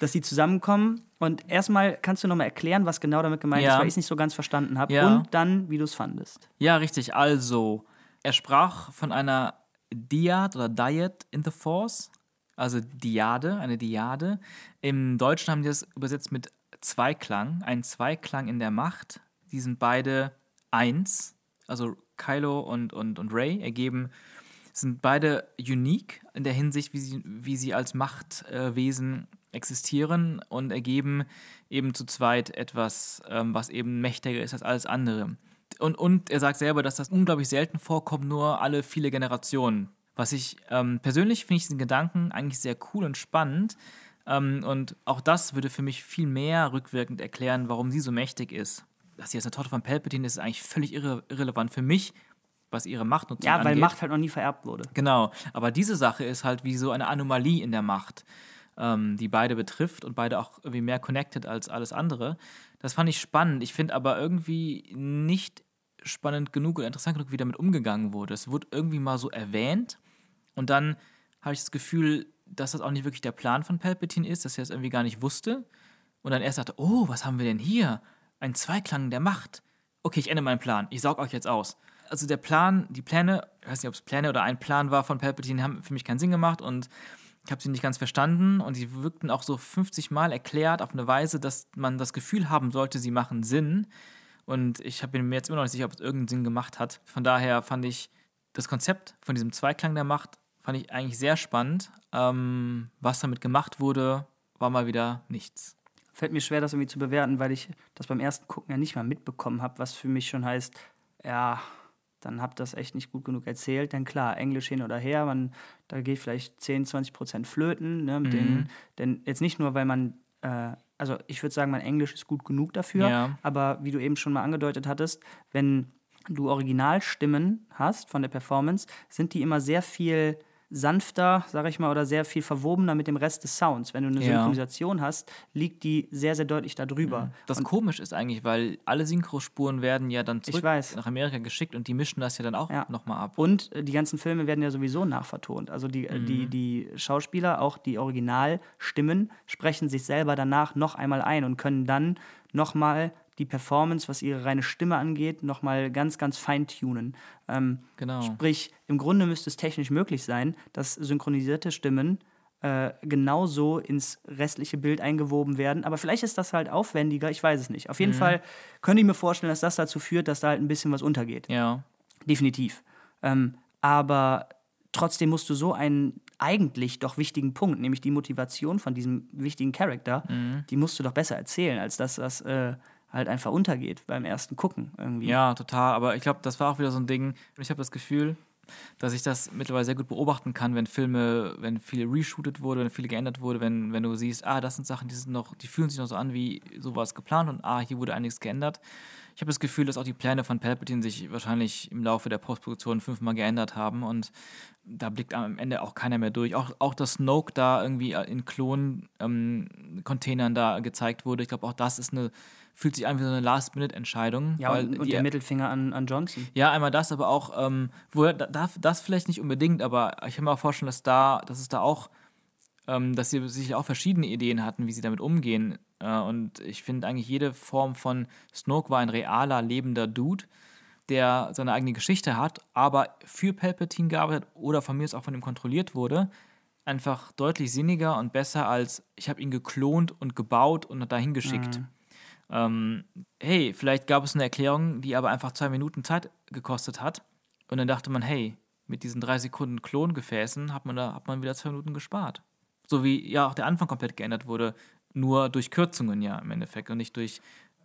dass die zusammenkommen. Und erstmal kannst du nochmal erklären, was genau damit gemeint Ja. ist, weil ich es nicht so ganz verstanden habe. Ja. Und dann, wie du es fandest. Ja, richtig. Also, er sprach von einer Diad oder Diet in the Force, also Diade, eine Diade. Im Deutschen haben die das übersetzt mit Zweiklang, ein Zweiklang in der Macht. Die sind beide eins, also Kylo und, und, und Ray ergeben, sind beide unique in der Hinsicht, wie sie, wie sie als Machtwesen existieren und ergeben eben zu zweit etwas, ähm, was eben mächtiger ist als alles andere. Und, und er sagt selber, dass das unglaublich selten vorkommt, nur alle viele Generationen. Was ich ähm, persönlich finde ich diesen Gedanken eigentlich sehr cool und spannend. Ähm, und auch das würde für mich viel mehr rückwirkend erklären, warum sie so mächtig ist. Dass sie jetzt eine Tochter von Palpatine ist, ist eigentlich völlig irre irrelevant für mich, was ihre Machtnutzung Ja, angeht. weil Macht halt noch nie vererbt wurde. Genau, aber diese Sache ist halt wie so eine Anomalie in der Macht, ähm, die beide betrifft und beide auch irgendwie mehr connected als alles andere. Das fand ich spannend. Ich finde aber irgendwie nicht spannend genug oder interessant genug, wie damit umgegangen wurde. Es wurde irgendwie mal so erwähnt und dann habe ich das Gefühl, dass das auch nicht wirklich der Plan von Palpatine ist, dass er es irgendwie gar nicht wusste. Und dann erst sagte, oh, was haben wir denn hier? Ein Zweiklang der Macht. Okay, ich ändere meinen Plan. Ich saug euch jetzt aus. Also der Plan, die Pläne, ich weiß nicht, ob es Pläne oder ein Plan war von Palpatine, haben für mich keinen Sinn gemacht und ich habe sie nicht ganz verstanden und sie wirkten auch so 50 Mal erklärt auf eine Weise, dass man das Gefühl haben sollte, sie machen Sinn. Und ich bin mir jetzt immer noch nicht sicher, ob es irgendeinen Sinn gemacht hat. Von daher fand ich das Konzept von diesem Zweiklang der Macht fand ich eigentlich sehr spannend. Ähm, was damit gemacht wurde, war mal wieder nichts. Fällt mir schwer, das irgendwie zu bewerten, weil ich das beim ersten Gucken ja nicht mal mitbekommen habe, was für mich schon heißt, ja, dann habt das echt nicht gut genug erzählt. Denn klar, Englisch hin oder her, man, da geht vielleicht 10, 20 Prozent flöten. Ne, mit den, denn jetzt nicht nur, weil man, äh, also ich würde sagen, mein Englisch ist gut genug dafür, Ja. aber wie du eben schon mal angedeutet hattest, wenn du Originalstimmen hast von der Performance, sind die immer sehr viel sanfter, sage ich mal, oder sehr viel verwobener mit dem Rest des Sounds. Wenn du eine Ja. Synchronisation hast, liegt die sehr, sehr deutlich darüber. Das komisch ist eigentlich, weil alle Synchrospuren werden ja dann zurück weiß. nach Amerika geschickt und die mischen das ja dann auch Ja. nochmal ab. Und äh, die ganzen Filme werden ja sowieso nachvertont. Also die, äh, Mhm. die, die Schauspieler, auch die Originalstimmen, sprechen sich selber danach noch einmal ein und können dann nochmal die Performance, was ihre reine Stimme angeht, nochmal ganz, ganz fein tunen. Ähm, Genau. Sprich, im Grunde müsste es technisch möglich sein, dass synchronisierte Stimmen äh, genauso ins restliche Bild eingewoben werden. Aber vielleicht ist das halt aufwendiger, ich weiß es nicht. Auf jeden Mhm. Fall könnte ich mir vorstellen, dass das dazu führt, dass da halt ein bisschen was untergeht. Ja. Definitiv. Ähm, aber trotzdem musst du so einen eigentlich doch wichtigen Punkt, nämlich die Motivation von diesem wichtigen Charakter, Mhm. die musst du doch besser erzählen, als dass das äh, halt einfach untergeht beim ersten Gucken irgendwie. Ja, total. Aber ich glaube, das war auch wieder so ein Ding. Ich habe das Gefühl, dass ich das mittlerweile sehr gut beobachten kann, wenn Filme, wenn viel reshootet wurde, wenn viel geändert wurde, wenn, wenn du siehst, ah, das sind Sachen, die sind noch, die fühlen sich noch so an, wie sowas geplant und ah, hier wurde einiges geändert. Ich habe das Gefühl, dass auch die Pläne von Palpatine sich wahrscheinlich im Laufe der Postproduktion fünfmal geändert haben und da blickt am Ende auch keiner mehr durch. Auch, auch dass Snoke da irgendwie in Klon-Containern da gezeigt wurde, ich glaube, auch das ist eine, fühlt sich an wie so eine Last-Minute-Entscheidung. Ja, weil und, und die- der Mittelfinger an, an Johnson. ja, einmal das, aber auch, ähm, wo da- das vielleicht nicht unbedingt, aber ich kann mir auch vorstellen, dass da, dass es da auch, ähm, dass sie sich auch verschiedene Ideen hatten, wie sie damit umgehen. Äh, und ich finde eigentlich jede Form von Snoke war ein realer, lebender Dude, der seine eigene Geschichte hat, aber für Palpatine gearbeitet oder von mir aus auch von ihm kontrolliert wurde. Einfach deutlich sinniger und besser als ich habe ihn geklont und gebaut und dahin geschickt. Ähm, hey, vielleicht gab es eine Erklärung, die aber einfach zwei Minuten Zeit gekostet hat. Und dann dachte man, hey, mit diesen drei Sekunden Klongefäßen hat man da hat man wieder zwei Minuten gespart. So wie ja auch der Anfang komplett geändert wurde, nur durch Kürzungen ja im Endeffekt und nicht durch.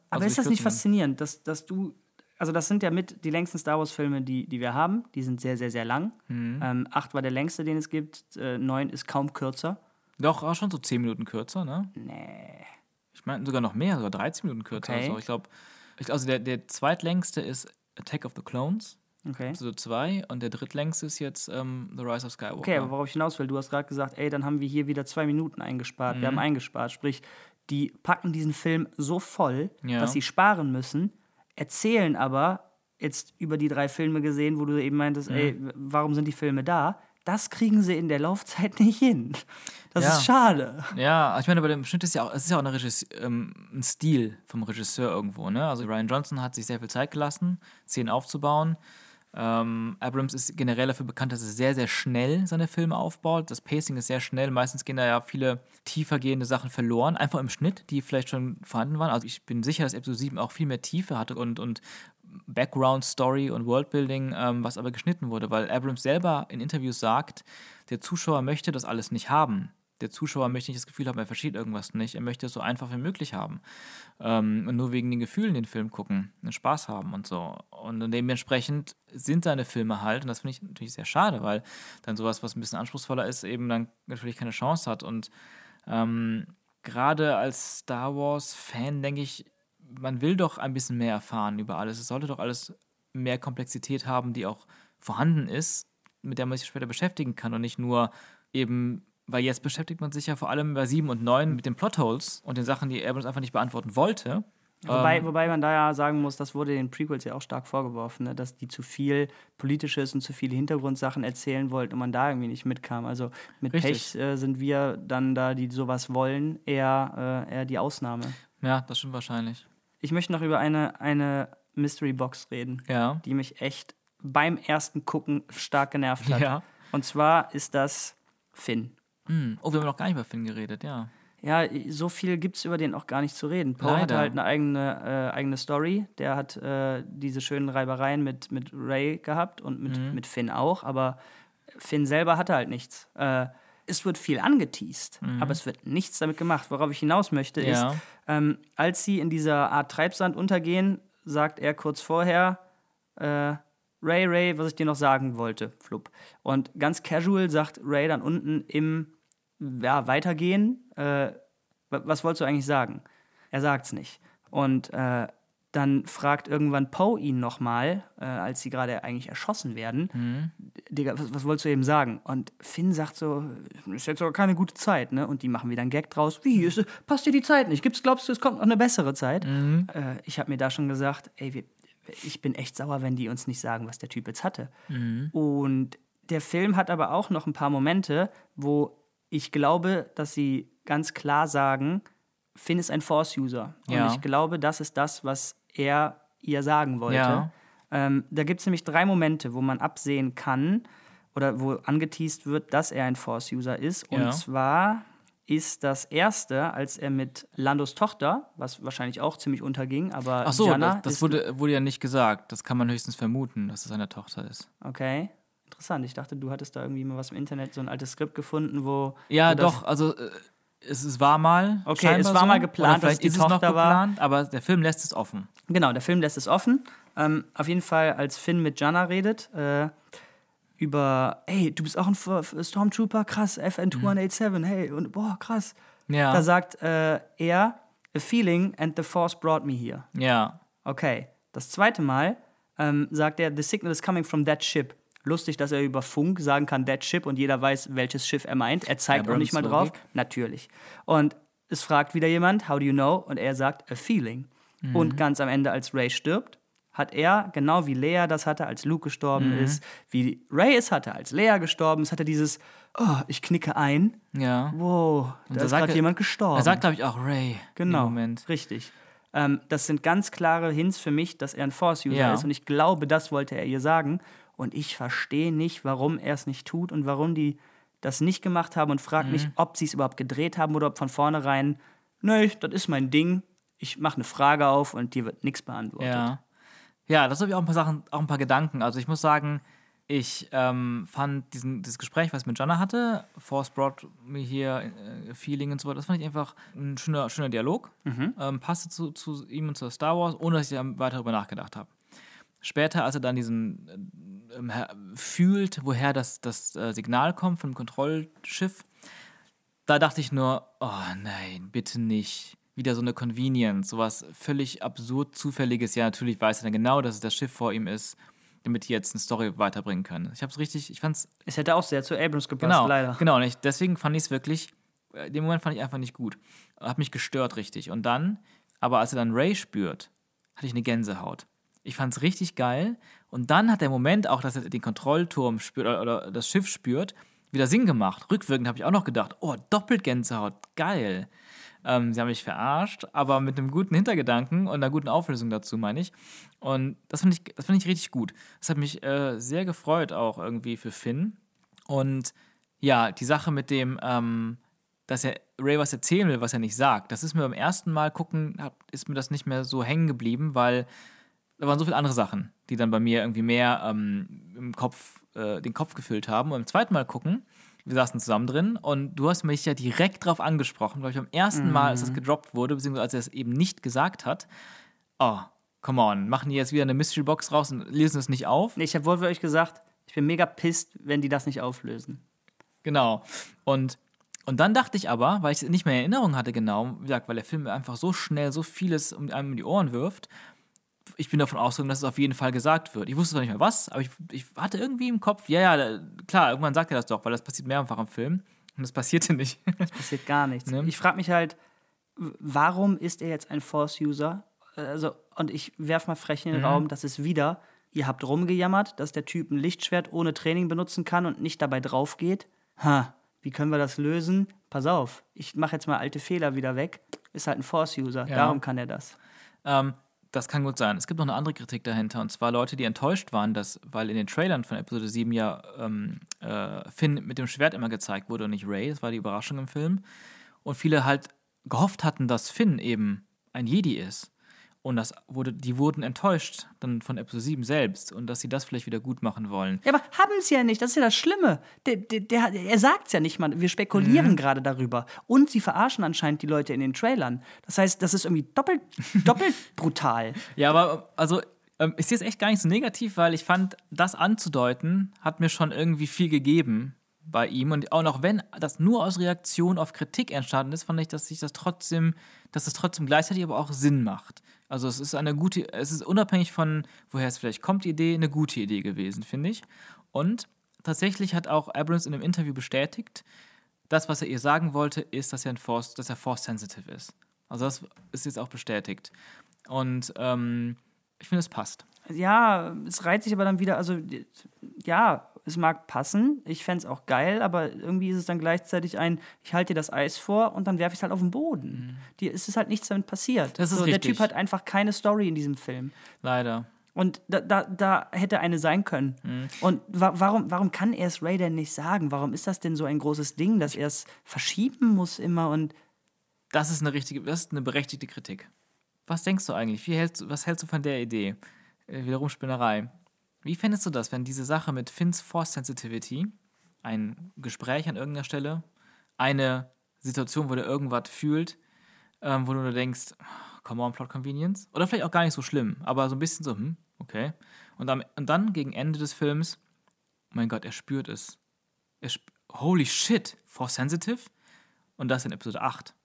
Aber also ist durch das nicht faszinierend, dass, dass du, also das sind ja mit die längsten Star Wars-Filme, die, die wir haben, die sind sehr, sehr, sehr lang. Mhm. Ähm, acht war der längste, den es gibt, äh, neun ist kaum kürzer. Doch, auch schon so zehn Minuten kürzer, ne? Nee. Ich meine sogar noch mehr, sogar 13 Minuten kürzer. Okay. Also ich glaube, also der, der zweitlängste ist Attack of the Clones, Okay. Episode 2, und der drittlängste ist jetzt ähm, The Rise of Skywalker. Okay, aber worauf ich hinaus will, du hast gerade gesagt, ey, dann haben wir hier wieder zwei Minuten eingespart. Mhm. Wir haben eingespart. Sprich, die packen diesen Film so voll, Ja. dass sie sparen müssen, erzählen aber jetzt über die drei Filme gesehen, wo du eben meintest, Mhm. ey, warum sind die Filme da? Das kriegen sie in der Laufzeit nicht hin. Das Ja. ist schade. Ja, ich meine, bei dem Schnitt ist ja auch, es ist ja auch ähm, ein Stil vom Regisseur irgendwo, ne? Also Ryan Johnson hat sich sehr viel Zeit gelassen, Szenen aufzubauen. Ähm, Abrams ist generell dafür bekannt, dass er sehr, sehr schnell seine Filme aufbaut. Das Pacing ist sehr schnell. Meistens gehen da ja viele tiefergehende Sachen verloren, einfach im Schnitt, die vielleicht schon vorhanden waren. Also ich bin sicher, dass Episode 7 auch viel mehr Tiefe hatte und, und Background Story und Worldbuilding, ähm, was aber geschnitten wurde, weil Abrams selber in Interviews sagt, der Zuschauer möchte das alles nicht haben. Der Zuschauer möchte nicht das Gefühl haben, er versteht irgendwas nicht. Er möchte es so einfach wie möglich haben. Ähm, und nur wegen den Gefühlen den Film gucken, den Spaß haben und so. Und dementsprechend sind seine Filme halt, und das finde ich natürlich sehr schade, weil dann sowas, was ein bisschen anspruchsvoller ist, eben dann natürlich keine Chance hat. Und ähm, gerade als Star Wars-Fan denke ich, man will doch ein bisschen mehr erfahren über alles. Es sollte doch alles mehr Komplexität haben, die auch vorhanden ist, mit der man sich später beschäftigen kann und nicht nur eben, weil jetzt beschäftigt man sich ja vor allem bei 7 und 9 mit den Plotholes und den Sachen, die Abrams einfach nicht beantworten wollte. Wobei, Ähm, wobei man da ja sagen muss, das wurde den Prequels ja auch stark vorgeworfen, ne? dass die zu viel Politisches und zu viele Hintergrundsachen erzählen wollten und man da irgendwie nicht mitkam. Also mit Richtig. Pech äh, sind wir dann da, die sowas wollen, eher, äh, eher die Ausnahme. ja, das stimmt wahrscheinlich. Ich möchte noch über eine, eine Mystery Box reden, Ja. die mich echt beim ersten Gucken stark genervt hat. Ja. Und zwar ist das Finn. Hm. Oh, wir haben noch gar nicht über Finn geredet, ja. Ja, so viel gibt es über den auch gar nicht zu reden. Hat Leider. halt eine eigene, äh, eigene Story. Der hat äh, diese schönen Reibereien mit, mit Ray gehabt und mit, Mhm. mit Finn auch, aber Finn selber hatte halt nichts. Äh, es wird viel angeteased, aber es wird nichts damit gemacht. Worauf ich hinaus möchte, ist, Mhm. Ja. ähm, als sie in dieser Art Treibsand untergehen, sagt er kurz vorher, äh, Ray, Ray, was ich dir noch sagen wollte, flupp. Und ganz casual sagt Ray dann unten im ja, Weitergehen, äh, wa- was wolltest du eigentlich sagen? Er sagt's nicht. Und äh, dann fragt irgendwann Poe ihn nochmal, äh, als sie gerade eigentlich erschossen werden, Mhm. Digga, was, was wolltest du eben sagen? Und Finn sagt so, ist jetzt aber keine gute Zeit, ne? Und die machen wieder einen Gag draus. Wie, ist, passt dir die Zeit nicht? Gibt's, glaubst du, es kommt noch eine bessere Zeit? Mhm. Äh, ich habe mir da schon gesagt, ey, wir, ich bin echt sauer, wenn die uns nicht sagen, was der Typ jetzt hatte. Mhm. Und der Film hat aber auch noch ein paar Momente, wo ich glaube, dass sie ganz klar sagen, Finn ist ein Force-User. Ja. Und ich glaube, das ist das, was er ihr sagen wollte. Ja. Ähm, da gibt es nämlich drei Momente, wo man absehen kann oder wo angeteased wird, dass er ein Force-User ist. Und Ja. zwar ist das erste, als er mit Landos Tochter, was wahrscheinlich auch ziemlich unterging, aber Ach so, Jana das, das wurde, wurde ja nicht gesagt. Das kann man höchstens vermuten, dass es seine Tochter ist. Okay, interessant. Ich dachte, du hattest da irgendwie mal was im Internet, so ein altes Skript gefunden, wo Ja, doch, also äh, es, es war mal. Okay, es war so. mal geplant, Oder vielleicht dass die ist es noch Tochter war. geplant, aber der Film lässt es offen. Genau, der Film lässt es offen. Ähm, auf jeden Fall, als Finn mit Jana redet, äh, über, hey, du bist auch ein Stormtrooper, krass, FN-287, hey, und boah, krass. Ja. Da sagt äh, er, a feeling and the force brought me here. ja. Okay. Das zweite Mal ähm, sagt er, the signal is coming from that ship. Lustig, dass er über Funk sagen kann, that ship, und jeder weiß, welches Schiff er meint. Er zeigt auch Abrams nicht mal drauf. Logik. Natürlich. Und es fragt wieder jemand, how do you know? Und er sagt, a feeling. Mhm. Und ganz am Ende, als Ray stirbt, hat er, genau wie Leia das hatte, als Luke gestorben Mhm. ist, wie Ray es hatte, als Leia gestorben ist, hat er dieses, oh, ich knicke ein, Ja. wow, da da ist sagt gerade er- jemand gestorben. Er sagt, glaube ich, auch Ray. Genau, Moment. richtig. Ähm, das sind ganz klare Hints für mich, dass er ein Force-User Ja. ist. Und ich glaube, das wollte er ihr sagen. Und ich verstehe nicht, warum er es nicht tut und warum die das nicht gemacht haben und frage mich, Mhm. ob sie es überhaupt gedreht haben oder ob von vornherein, nee, das ist mein Ding. Ich mache eine Frage auf und dir wird nichts beantwortet. Ja. Ja, das habe ich auch ein paar Sachen, auch ein paar Gedanken. Also ich muss sagen, ich ähm, fand diesen, dieses Gespräch, was ich mit Jana hatte, Force brought me here, äh, Feeling und so weiter, das fand ich einfach ein schöner, schöner Dialog. Ähm, passte zu, zu ihm und zu Star Wars, ohne dass ich da weiter darüber nachgedacht habe. Später, als er dann diesen äh, ähm, fühlt, woher das, das äh, Signal kommt vom Kontrollschiff, da dachte ich nur, oh nein, bitte nicht. Wie wieder so eine Convenience, sowas völlig absurd Zufälliges. Ja, natürlich weiß er dann genau, dass es das Schiff vor ihm ist, damit die jetzt eine Story weiterbringen können. Ich habe es richtig, ich fand's. Es hätte auch sehr zu Abrams gepasst, Genau, leider. genau. Und ich, deswegen fand ich es wirklich, äh, den Moment fand ich einfach nicht gut. Hat mich gestört richtig. Und dann, aber als er dann Ray spürt, hatte ich eine Gänsehaut. Ich fand es richtig geil. Und dann hat der Moment auch, dass er den Kontrollturm spürt oder, das Schiff spürt, wieder Sinn gemacht. Rückwirkend habe ich auch noch gedacht, oh, doppelt Gänsehaut, geil. Ähm, sie haben mich verarscht, aber mit einem guten Hintergedanken und einer guten Auflösung dazu, meine ich. Und das finde ich, find ich richtig gut. Das hat mich äh, sehr gefreut, auch irgendwie für Finn. Und ja, die Sache mit dem, ähm, dass er Ray was erzählen will, was er nicht sagt, das ist mir beim ersten Mal gucken, hab, ist mir das nicht mehr so hängen geblieben, weil da waren so viele andere Sachen, die dann bei mir irgendwie mehr ähm, im Kopf, äh, den Kopf gefüllt haben. Und beim zweiten Mal gucken, wir saßen zusammen drin und du hast mich ja direkt darauf angesprochen, glaube ich, beim ersten Mal, als das gedroppt wurde, beziehungsweise als er es eben nicht gesagt hat. Oh, come on, machen die jetzt wieder eine Mystery Box raus und lesen es nicht auf? Nee, ich habe wortwörtlich gesagt, ich bin mega pisst, wenn die das nicht auflösen. Genau. Und, und dann dachte ich aber, weil ich es nicht mehr in Erinnerung hatte, genau, wie gesagt, weil der Film einfach so schnell so vieles um einem in die Ohren wirft, ich bin davon ausgegangen, dass es auf jeden Fall gesagt wird. Ich wusste zwar nicht mehr was, aber ich, ich hatte irgendwie im Kopf, ja, ja, klar, irgendwann sagt er das doch, weil das passiert mehrfach im Film. Und das passierte nicht. Passiert gar nichts. Ne? Ich frage mich halt, warum ist er jetzt ein Force-User? Also, und ich werfe mal frech in den Raum, das ist wieder, ihr habt rumgejammert, dass der Typ ein Lichtschwert ohne Training benutzen kann und nicht dabei drauf geht. Ha, wie können wir das lösen? Pass auf, ich mache jetzt mal alte Fehler wieder weg. Ist halt ein Force-User, Ja. darum kann er das. Ähm, das kann gut sein. Es gibt noch eine andere Kritik dahinter, und zwar Leute, die enttäuscht waren, dass, weil in den Trailern von Episode 7 ja ähm, äh, Finn mit dem Schwert immer gezeigt wurde und nicht Ray, das war die Überraschung im Film. Und viele halt gehofft hatten, dass Finn eben ein Jedi ist. Und das wurde, die wurden enttäuscht dann von Episode 7 selbst und dass sie das vielleicht wieder gut machen wollen. Ja, aber haben sie ja nicht, das ist ja das Schlimme. Der, der, der, er sagt es ja nicht mal, wir spekulieren gerade darüber. Und sie verarschen anscheinend die Leute in den Trailern. Das heißt, das ist irgendwie doppelt, doppelt brutal. Ja, aber also ähm, ich sehe es echt gar nicht so negativ, weil ich fand, das anzudeuten, hat mir schon irgendwie viel gegeben bei ihm. Und auch noch wenn das nur aus Reaktion auf Kritik entstanden ist, fand ich, dass sich das trotzdem, dass es trotzdem gleichzeitig aber auch Sinn macht. Also es ist eine gute, es ist unabhängig von, woher es vielleicht kommt, die Idee, eine gute Idee gewesen, finde ich. Und tatsächlich hat auch Abrams in einem Interview bestätigt, das, was er ihr sagen wollte, ist, dass er, Force, dass er Force-sensitive ist. Also das ist jetzt auch bestätigt. Und ähm, ich finde, es passt. Ja, es reiht sich aber dann wieder, also ja, es mag passen, ich fände es auch geil, aber irgendwie ist es dann gleichzeitig ein, ich halte dir das Eis vor und dann werfe ich es halt auf den Boden. Die, es ist halt nichts damit passiert. Mhm. Das ist so, Der richtig. Typ hat einfach keine Story in diesem Film. Leider. Und da, da, da hätte eine sein können. Mhm. Und wa warum, warum kann er es Ray denn nicht sagen? Warum ist das denn so ein großes Ding, dass er es verschieben muss immer und Das ist eine richtige, das ist eine berechtigte Kritik. Was denkst du eigentlich? Wie hältst was hältst du von der Idee? Äh, wiederum Spinnerei. Wie fändest du das, wenn diese Sache mit Finns Force Sensitivity, ein Gespräch an irgendeiner Stelle, eine Situation, wo der irgendwas fühlt, ähm, wo du nur denkst, come on, Plot Convenience? Oder vielleicht auch gar nicht so schlimm, aber so ein bisschen so, hm, okay. Und, am, und dann gegen Ende des Films, oh mein Gott, er spürt es. Er sp Holy shit, Force Sensitive? Und das in Episode 8.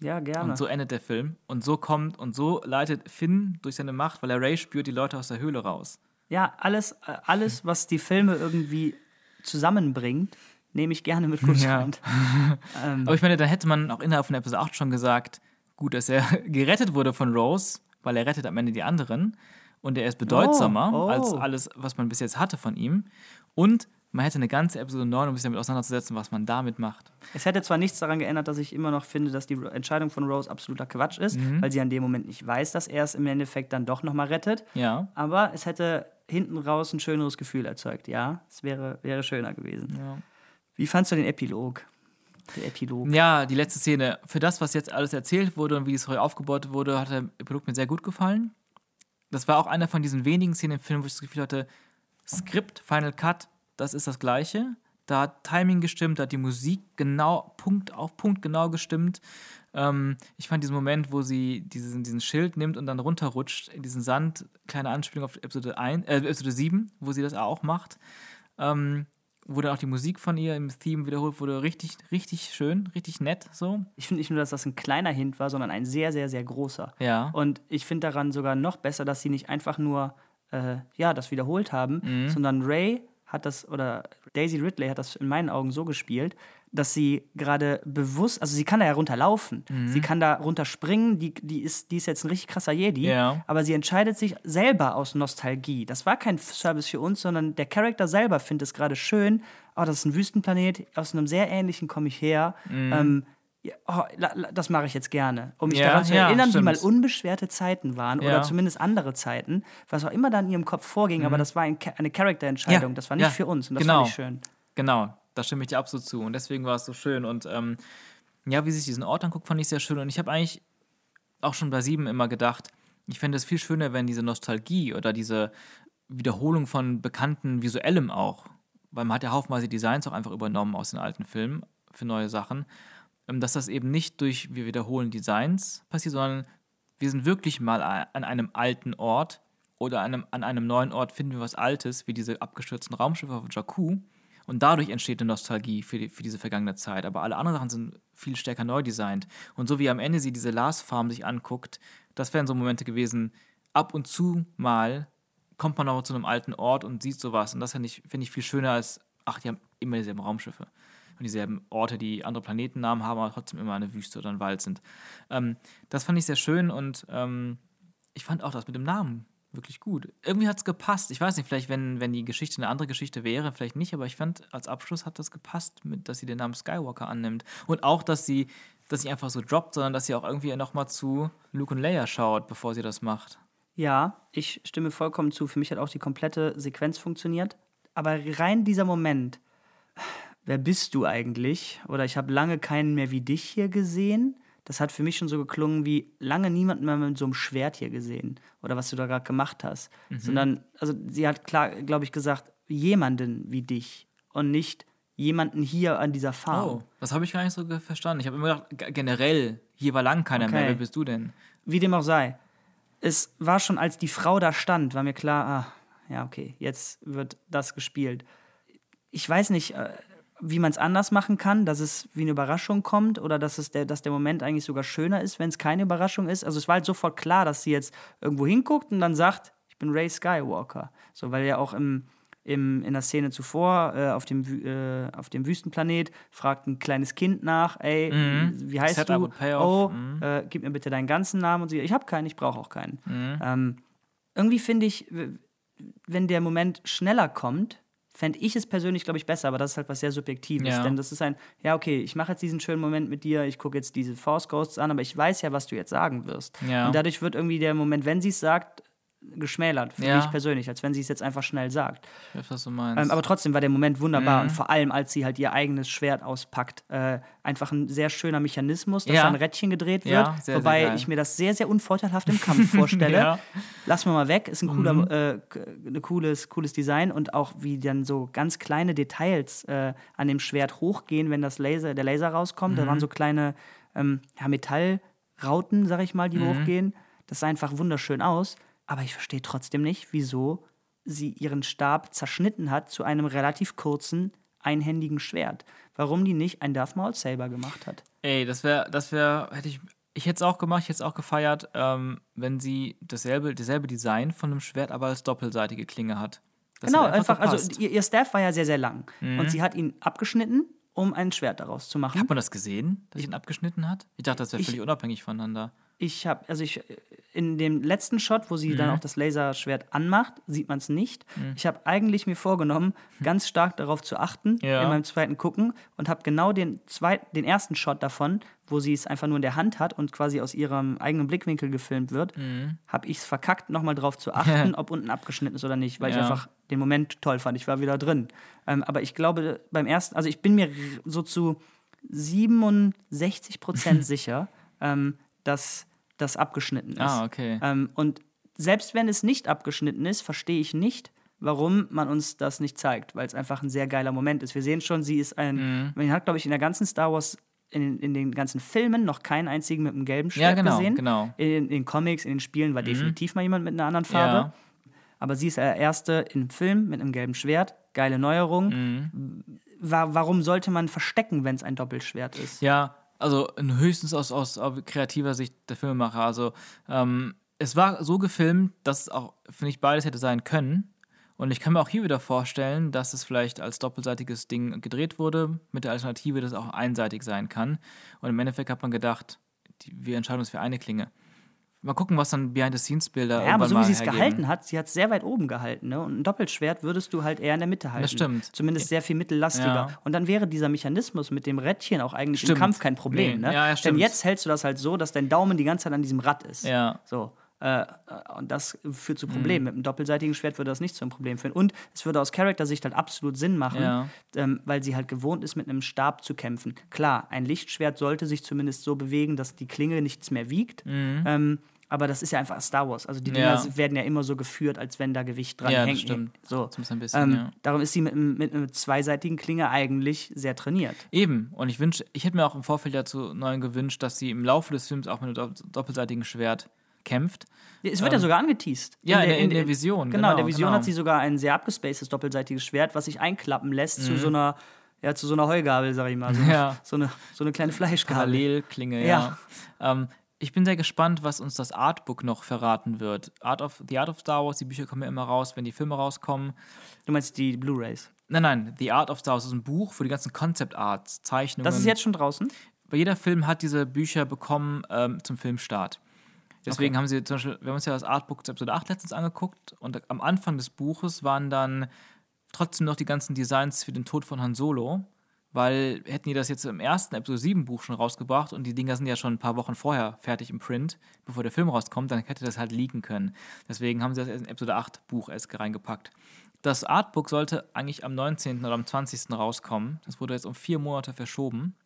ja, gerne. Und so endet der Film. Und so kommt und so leitet Finn durch seine Macht, weil er Ray spürt, die Leute aus der Höhle raus. Ja, alles, äh, alles, was die Filme irgendwie zusammenbringt, nehme ich gerne mit Kusshand. ähm, Aber ich meine, da hätte man auch innerhalb von Episode 8 schon gesagt, gut, dass er gerettet wurde von Rose, weil er rettet am Ende die anderen. Und er ist bedeutsamer Oh, oh. als alles, was man bis jetzt hatte von ihm. Und man hätte eine ganze Episode 9, um sich damit auseinanderzusetzen, was man damit macht. es hätte zwar nichts daran geändert, dass ich immer noch finde, dass die Entscheidung von Rose absoluter Quatsch ist, weil sie an dem Moment nicht weiß, dass er es im Endeffekt dann doch nochmal rettet. Ja. Aber es hätte hinten raus ein schöneres Gefühl erzeugt. Ja, es wäre, wäre schöner gewesen. Ja. Wie fandst du den Epilog? Der Epilog. Ja, die letzte Szene. Für das, was jetzt alles erzählt wurde und wie die Story aufgebaut wurde, hat der Epilog mir sehr gut gefallen. Das war auch einer von diesen wenigen Szenen im Film, wo ich das Gefühl hatte, Skript, Final Cut, das ist das Gleiche. Da hat Timing gestimmt, da hat die Musik genau, Punkt auf Punkt genau gestimmt. Ähm, ich fand diesen Moment, wo sie diesen, diesen Schild nimmt und dann runterrutscht in diesen Sand, kleine Anspielung auf Episode, 1, äh, Episode 7, wo sie das auch macht. Ähm, wurde auch die Musik von ihr im Theme wiederholt, wurde richtig, richtig schön, richtig nett so. Ich finde nicht nur, dass das ein kleiner Hint war, sondern ein sehr, sehr, sehr großer. Ja. Und ich finde daran sogar noch besser, dass sie nicht einfach nur äh, ja, das wiederholt haben, Mhm. sondern Ray hat das, oder Daisy Ridley hat das in meinen Augen so gespielt, dass sie gerade bewusst, also sie kann da ja runterlaufen, Mhm. sie kann da runterspringen, die, die, ist, die ist jetzt ein richtig krasser Jedi, Ja. aber sie entscheidet sich selber aus Nostalgie. Das war kein Service für uns, sondern der Charakter selber findet es gerade schön, oh, das ist ein Wüstenplanet, aus einem sehr ähnlichen komme ich her, ähm, ja, oh, das mache ich jetzt gerne, um mich Mhm. Ja, daran zu ja, erinnern, wie stimmt. mal unbeschwerte Zeiten waren Ja. oder zumindest andere Zeiten, was auch immer da in ihrem Kopf vorging, aber das war ein, eine Charakterentscheidung, Mhm. Ja, das war nicht ja, für uns und das genau. fand ich schön. Genau, da stimme ich dir absolut zu. Und deswegen war es so schön. Und ähm, ja, wie sich diesen Ort anguckt, fand ich sehr schön. Und ich habe eigentlich auch schon bei sieben immer gedacht, ich fände es viel schöner, wenn diese Nostalgie oder diese Wiederholung von bekannten Visuellem auch, weil man hat ja haufenweise Designs auch einfach übernommen aus den alten Filmen für neue Sachen, ähm, dass das eben nicht durch wir wiederholen Designs passiert, sondern wir sind wirklich mal an einem alten Ort oder an einem, an einem neuen Ort finden wir was Altes, wie diese abgestürzten Raumschiffe auf Jakku. Und dadurch entsteht eine Nostalgie für, die, für diese vergangene Zeit. Aber alle anderen Sachen sind viel stärker neu designt. Und so wie am Ende sie diese Lars-Farm sich anguckt, das wären so Momente gewesen, ab und zu mal kommt man auch zu einem alten Ort und sieht sowas. Und das finde ich, find ich viel schöner als, ach, die haben immer dieselben Raumschiffe. Und dieselben Orte, die andere Planetennamen haben, aber trotzdem immer eine Wüste oder ein Wald sind. Ähm, das fand ich sehr schön und ähm, ich fand auch das mit dem Namen wirklich gut. Irgendwie hat es gepasst. Ich weiß nicht, vielleicht, wenn, wenn die Geschichte eine andere Geschichte wäre, vielleicht nicht, aber ich fand, als Abschluss hat das gepasst, mit, dass sie den Namen Skywalker annimmt. Und auch, dass sie das nicht einfach so droppt, sondern dass sie auch irgendwie nochmal zu Luke und Leia schaut, bevor sie das macht. Ja, ich stimme vollkommen zu. Für mich hat auch die komplette Sequenz funktioniert. Aber rein dieser Moment, wer bist du eigentlich? Oder ich habe lange keinen mehr wie dich hier gesehen. Das hat für mich schon so geklungen wie lange niemanden mehr mit so einem Schwert hier gesehen. Oder was du da gerade gemacht hast. Sondern, also sie hat klar, glaube ich, gesagt, jemanden wie dich. Und nicht jemanden hier an dieser Farm. Oh, das habe ich gar nicht so verstanden. Ich habe immer gedacht, generell, hier war lang keiner mehr. Okay. Wer bist du denn? Wie dem auch sei. Es war schon, als die Frau da stand, war mir klar, ah, ja, okay, jetzt wird das gespielt. Ich weiß nicht, äh, wie man es anders machen kann, dass es wie eine Überraschung kommt oder dass, es der, dass der Moment eigentlich sogar schöner ist, wenn es keine Überraschung ist. Also es war halt sofort klar, dass sie jetzt irgendwo hinguckt und dann sagt, ich bin Ray Skywalker. So, weil ja auch im, im, in der Szene zuvor äh, auf, dem, äh, auf dem Wüstenplanet fragt ein kleines Kind nach, ey, wie heißt Setup du? Oh, äh, gib mir bitte deinen ganzen Namen und sie, ich habe keinen, ich brauche auch keinen. Ähm, irgendwie finde ich, wenn der Moment schneller kommt, fände ich es persönlich, glaube ich, besser, aber das ist halt was sehr Subjektives. Ja. Denn das ist ein, ja, okay, ich mache jetzt diesen schönen Moment mit dir, ich gucke jetzt diese Force Ghosts an, aber ich weiß ja, was du jetzt sagen wirst. Ja. Und dadurch wird irgendwie der Moment, wenn sie es sagt, geschmälert, für Ja. mich persönlich, als wenn sie es jetzt einfach schnell sagt. Ich weiß, was du meinst. Ähm, aber trotzdem war der Moment wunderbar Mhm. und vor allem, als sie halt ihr eigenes Schwert auspackt, äh, einfach ein sehr schöner Mechanismus, dass Ja. da ein Rädchen gedreht wird, Ja, sehr, sehr wobei geil. ich mir das sehr, sehr unvorteilhaft im Kampf vorstelle. Lass mal mal weg, ist ein cooler, Mhm. äh, cooles, cooles Design und auch wie dann so ganz kleine Details äh, an dem Schwert hochgehen, wenn das Laser, der Laser rauskommt. Da Mhm. waren so kleine ähm, Metallrauten, sag ich mal, die Mhm. hochgehen. Das sah einfach wunderschön aus. Aber ich verstehe trotzdem nicht, wieso sie ihren Stab zerschnitten hat zu einem relativ kurzen, einhändigen Schwert. Warum die nicht ein Darth Maul Saber gemacht hat. Ey, das wäre, das wäre, hätte ich, ich hätte es auch gemacht, ich hätte es auch gefeiert, ähm, wenn sie dasselbe, dasselbe Design von einem Schwert, aber als doppelseitige Klinge hat. Das genau, hätte einfach, also ihr, ihr Staff war ja sehr, sehr lang. Und sie hat ihn abgeschnitten, um ein Schwert daraus zu machen. Hat man das gesehen, dass ich ihn abgeschnitten hat? Ich dachte, das wäre völlig unabhängig voneinander. Ich habe, also ich, in dem letzten Shot, wo sie dann auch das Laserschwert anmacht, sieht man es nicht. Ich habe eigentlich mir vorgenommen, ganz stark darauf zu achten Ja. in meinem zweiten Gucken und habe genau den, zweiten, den ersten Shot davon, wo sie es einfach nur in der Hand hat und quasi aus ihrem eigenen Blickwinkel gefilmt wird, habe ich es verkackt, nochmal drauf zu achten, ob unten abgeschnitten ist oder nicht, weil ich Ja. einfach den Moment toll fand. Ich war wieder drin. Ähm, aber ich glaube, beim ersten, also ich bin mir so zu 67 Prozent sicher, ähm, dass das abgeschnitten ist. Ah, okay. Ähm, und selbst wenn es nicht abgeschnitten ist, verstehe ich nicht, warum man uns das nicht zeigt, weil es einfach ein sehr geiler Moment ist. Wir sehen schon, sie ist ein, Mhm. man hat, glaube ich, in der ganzen Star Wars, in, in den ganzen Filmen noch keinen einzigen mit einem gelben Schwert Ja, genau, gesehen. genau. Mhm. In, in den Comics, in den Spielen war definitiv mal jemand mit einer anderen Farbe. Aber sie ist der Erste im Film mit einem gelben Schwert. Geile Neuerung. Mhm. Wa warum sollte man verstecken, wenn es ein Doppelschwert ist? Ja, also höchstens aus, aus, kreativer Sicht der Filmemacher. Also ähm, es war so gefilmt, dass es auch, finde ich, beides hätte sein können. Und ich kann mir auch hier wieder vorstellen, dass es vielleicht als doppelseitiges Ding gedreht wurde, mit der Alternative, dass es auch einseitig sein kann. Und im Endeffekt hat man gedacht, die, wir entscheiden uns für eine Klinge. Mal gucken, was dann Behind-the-Scenes-Bilder Ja, aber so wie sie es gehalten hat, sie hat es sehr weit oben gehalten. Ne? Und ein Doppelschwert würdest du halt eher in der Mitte halten. stimmt. Zumindest sehr viel mittellastiger. Ja. Und dann wäre dieser Mechanismus mit dem Rädchen auch eigentlich Stimmt. im Kampf kein Problem. Nee. Ne? Ja, ja, Denn jetzt hältst du das halt so, dass dein Daumen die ganze Zeit an diesem Rad ist. Ja. So. Äh, und das führt zu Problemen. Mit einem doppelseitigen Schwert würde das nicht zu einem Problem führen. Und es würde aus Charakter-Sicht halt absolut Sinn machen, Ja. ähm, weil sie halt gewohnt ist, mit einem Stab zu kämpfen. Klar, ein Lichtschwert sollte sich zumindest so bewegen, dass die Klinge nichts mehr wiegt. Ähm, aber das ist ja einfach Star Wars. Also die Dinger. Ja. werden ja immer so geführt, als wenn da Gewicht dran Ja, das hängt. stimmt. So. Zumindest ein bisschen, ähm, ja. Darum ist sie mit, einem- mit einer zweiseitigen Klinge eigentlich sehr trainiert. Eben. Und ich wünsche, ich hätte mir auch im Vorfeld dazu neu gewünscht, dass sie im Laufe des Films auch mit einem dopp- doppelseitigen Schwert kämpft. Es wird ja sogar angeteased. Ähm, ja, in der- in der Vision, Genau, in der genau, Vision genau. hat sie sogar ein sehr abgespacedes doppelseitiges Schwert, was sich einklappen lässt zu Mhm. so einer, ja, zu so einer Heugabel, sag ich mal. So, Ja. so, eine, so eine kleine Fleischgabel. Parallelklinge, ja. Ähm, ich bin sehr gespannt, was uns das Artbook noch verraten wird. Art of, The Art of Star Wars, die Bücher kommen ja immer raus, wenn die Filme rauskommen. Du meinst die Blu-Rays. Nein, nein, The Art of Star Wars ist ein Buch für die ganzen Concept Arts, Zeichnungen. Das ist jetzt schon draußen. Bei jeder Film hat diese Bücher bekommen ähm, zum Filmstart. Deswegen haben sie zum Beispiel, wir haben uns ja das Artbook zu Episode 8 letztens angeguckt und am Anfang des Buches waren dann trotzdem noch die ganzen Designs für den Tod von Han Solo, weil hätten die das jetzt im ersten Episode 7 Buch schon rausgebracht und die Dinger sind ja schon ein paar Wochen vorher fertig im Print, bevor der Film rauskommt, dann hätte das halt leaken können. Deswegen haben sie das in Episode 8 Buch erst reingepackt. Das Artbook sollte eigentlich am 19. oder am 20. rauskommen. Das wurde jetzt um vier Monate verschoben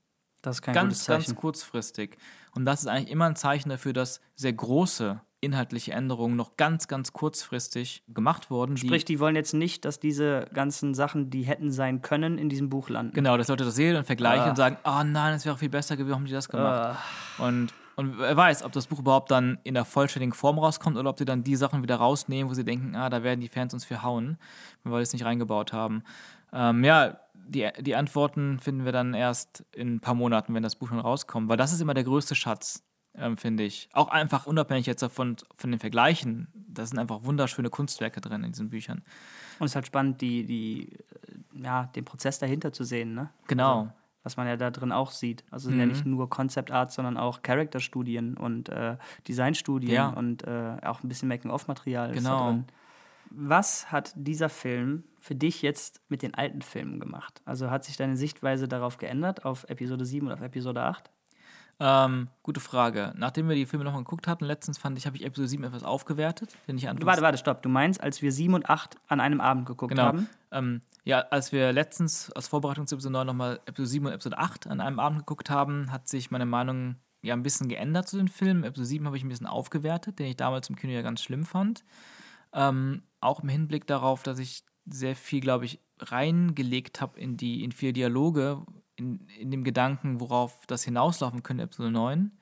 Das ist kein ganz, gutes Zeichen. ganz kurzfristig. Und das ist eigentlich immer ein Zeichen dafür, dass sehr große inhaltliche Änderungen noch ganz, ganz kurzfristig gemacht wurden. Die, Sprich, die wollen jetzt nicht, dass diese ganzen Sachen, die hätten sein können, in diesem Buch landen. genau, das sollte das sehen und vergleichen Ah. und sagen, oh nein, es wäre viel besser gewesen, haben die das gemacht? Und, und wer weiß, ob das Buch überhaupt dann in der vollständigen Form rauskommt oder ob sie dann die Sachen wieder rausnehmen, wo sie denken, ah, da werden die Fans uns für hauen, weil wir es nicht reingebaut haben. Ähm, ja, die, die Antworten finden wir dann erst in ein paar Monaten, wenn das Buch schon rauskommt, weil das ist immer der größte Schatz, ähm, finde ich. Auch einfach unabhängig jetzt davon, von den Vergleichen. Da sind einfach wunderschöne Kunstwerke drin in diesen Büchern. Und es ist halt spannend, die, die, äh, ja, den Prozess dahinter zu sehen, ne? Genau. Also, was man ja da drin auch sieht. Also es sind ja Mhm. nicht nur Concept Art, sondern auch Charakterstudien und äh, Designstudien Ja. und äh, auch ein bisschen Making-of-Material Genau. drin. Was hat dieser Film für dich jetzt mit den alten Filmen gemacht? Also hat sich deine Sichtweise darauf geändert, auf Episode 7 und auf Episode 8? Ähm, gute Frage. Nachdem wir die Filme nochmal geguckt hatten, letztens fand ich, habe ich Episode 7 etwas aufgewertet, den ich anfangs Warte, warte, stopp. Du meinst, als wir 7 und 8 an einem Abend geguckt Genau. haben? Ähm, ja, als wir letztens als Vorbereitung zu Episode 9 nochmal Episode 7 und Episode 8 an einem Abend geguckt haben, hat sich meine Meinung ja ein bisschen geändert zu den Filmen. Episode 7 habe ich ein bisschen aufgewertet, den ich damals im Kino ja ganz schlimm fand. Ähm, auch im Hinblick darauf, dass ich sehr viel, glaube ich, reingelegt habe in die, in viele Dialoge, in, in dem Gedanken, worauf das hinauslaufen könnte, Episode 9.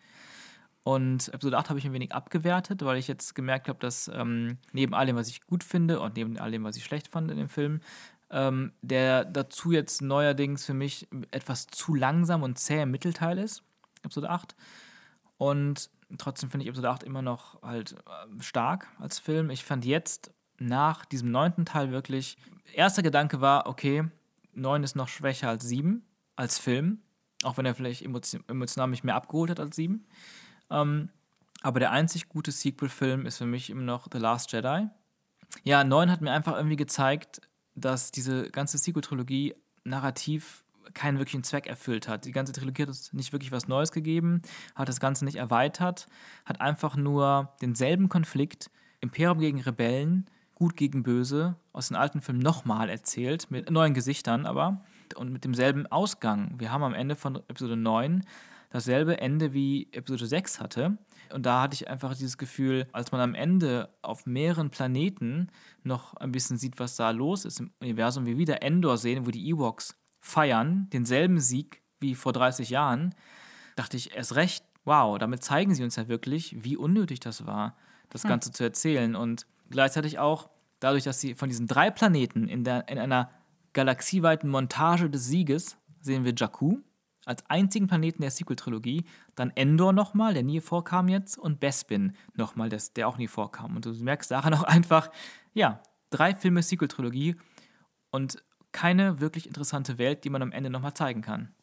Und Episode 8 habe ich ein wenig abgewertet, weil ich jetzt gemerkt habe, dass ähm, neben all dem, was ich gut finde und neben all dem, was ich schlecht fand in dem Film, ähm, der dazu jetzt neuerdings für mich etwas zu langsam und zäh im Mittelteil ist, Episode 8. Und trotzdem finde ich Episode 8 immer noch halt äh, stark als Film. Ich fand jetzt nach diesem neunten Teil wirklich, erster Gedanke war, okay, 9 ist noch schwächer als 7 als Film, auch wenn er vielleicht emotio- emotional mich mehr abgeholt hat als 7. Ähm, aber der einzig gute Sequel-Film ist für mich immer noch The Last Jedi. Ja, 9 hat mir einfach irgendwie gezeigt, dass diese ganze Sequel-Trilogie narrativ keinen wirklichen Zweck erfüllt hat. Die ganze Trilogie hat uns nicht wirklich was Neues gegeben, hat das Ganze nicht erweitert, hat einfach nur denselben Konflikt, Imperium gegen Rebellen, Gut gegen Böse, aus den alten Filmen nochmal erzählt, mit neuen Gesichtern aber und mit demselben Ausgang. Wir haben am Ende von Episode 9 dasselbe Ende wie Episode 6 hatte. Und da hatte ich einfach dieses Gefühl, als man am Ende auf mehreren Planeten noch ein bisschen sieht, was da los ist im Universum, wir wieder Endor sehen, wo die Ewoks feiern, denselben Sieg wie vor 30 Jahren, dachte ich erst recht, wow, damit zeigen sie uns ja wirklich, wie unnötig das war, das Ganze zu erzählen. Und gleichzeitig auch, dadurch, dass sie von diesen drei Planeten in, der, in einer galaxieweiten Montage des Sieges sehen wir Jakku als einzigen Planeten der Sequel-Trilogie, dann Endor nochmal, der nie vorkam jetzt, und Bespin nochmal, der auch nie vorkam. Und du merkst daran auch einfach, ja, drei Filme Sequel-Trilogie und keine wirklich interessante Welt, die man am Ende nochmal zeigen kann.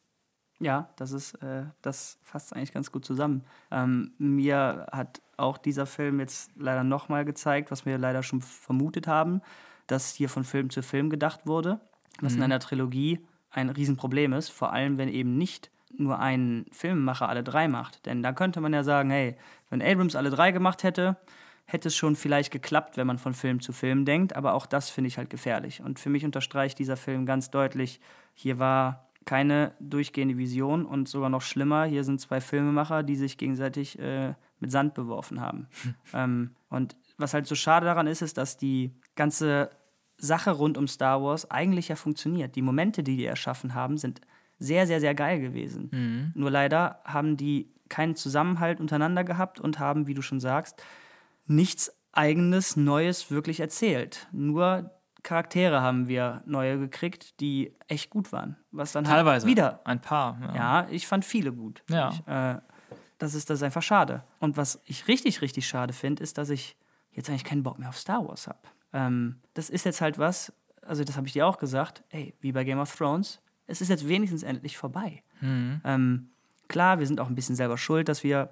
Ja, das ist, äh, das fasst eigentlich ganz gut zusammen. Ähm, mir hat auch dieser Film jetzt leider nochmal gezeigt, was wir leider schon vermutet haben, dass hier von Film zu Film gedacht wurde, was mhm. in einer Trilogie ein Riesenproblem ist, vor allem wenn eben nicht nur ein Filmemacher alle drei macht. Denn da könnte man ja sagen, hey, wenn Abrams alle drei gemacht hätte, hätte es schon vielleicht geklappt, wenn man von Film zu Film denkt, aber auch das finde ich halt gefährlich. Und für mich unterstreicht dieser Film ganz deutlich, hier war keine durchgehende Vision und sogar noch schlimmer, hier sind zwei Filmemacher, die sich gegenseitig äh, mit Sand beworfen haben. Hm. Ähm, und was halt so schade daran ist, ist, dass die ganze Sache rund um Star Wars eigentlich ja funktioniert. Die Momente, die die erschaffen haben, sind sehr, sehr, sehr geil gewesen. Mhm. Nur leider haben die keinen Zusammenhalt untereinander gehabt und haben, wie du schon sagst, nichts eigenes, Neues wirklich erzählt. Nur Charaktere haben wir neue gekriegt, die echt gut waren. Was dann halt Teilweise. Halt wieder. Ein paar. Ja. ja, ich fand viele gut. Ja. Ich, äh, das ist das ist einfach schade. Und was ich richtig, richtig schade finde, ist, dass ich jetzt eigentlich keinen Bock mehr auf Star Wars habe. Ähm, das ist jetzt halt was, also das habe ich dir auch gesagt, ey, wie bei Game of Thrones, es ist jetzt wenigstens endlich vorbei. Mhm. Ähm, klar, wir sind auch ein bisschen selber schuld, dass wir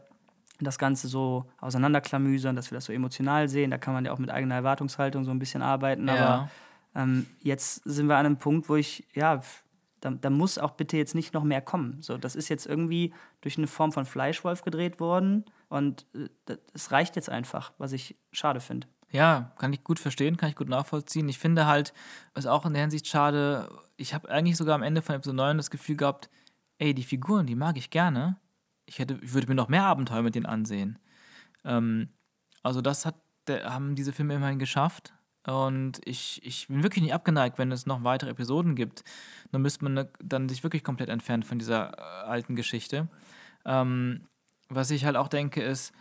das Ganze so auseinanderklamüsern, dass wir das so emotional sehen. Da kann man ja auch mit eigener Erwartungshaltung so ein bisschen arbeiten. Ja. Aber ähm, jetzt sind wir an einem Punkt, wo ich, ja, da, da, muss auch bitte jetzt nicht noch mehr kommen. So, das ist jetzt irgendwie durch eine Form von Fleischwolf gedreht worden und äh, es reicht jetzt einfach, was ich schade finde. Ja, kann ich gut verstehen, kann ich gut nachvollziehen. Ich finde halt, ist auch in der Hinsicht schade, ich habe eigentlich sogar am Ende von Episode 9 das Gefühl gehabt, ey, die Figuren, die mag ich gerne. Ich, hätte, ich würde mir noch mehr Abenteuer mit denen ansehen. Ähm, also das hat, haben diese Filme immerhin geschafft. Und ich, ich bin wirklich nicht abgeneigt, wenn es noch weitere Episoden gibt. Dann müsste man ne, dann sich wirklich komplett entfernen von dieser äh, alten Geschichte. Ähm, was ich halt auch denke, ist,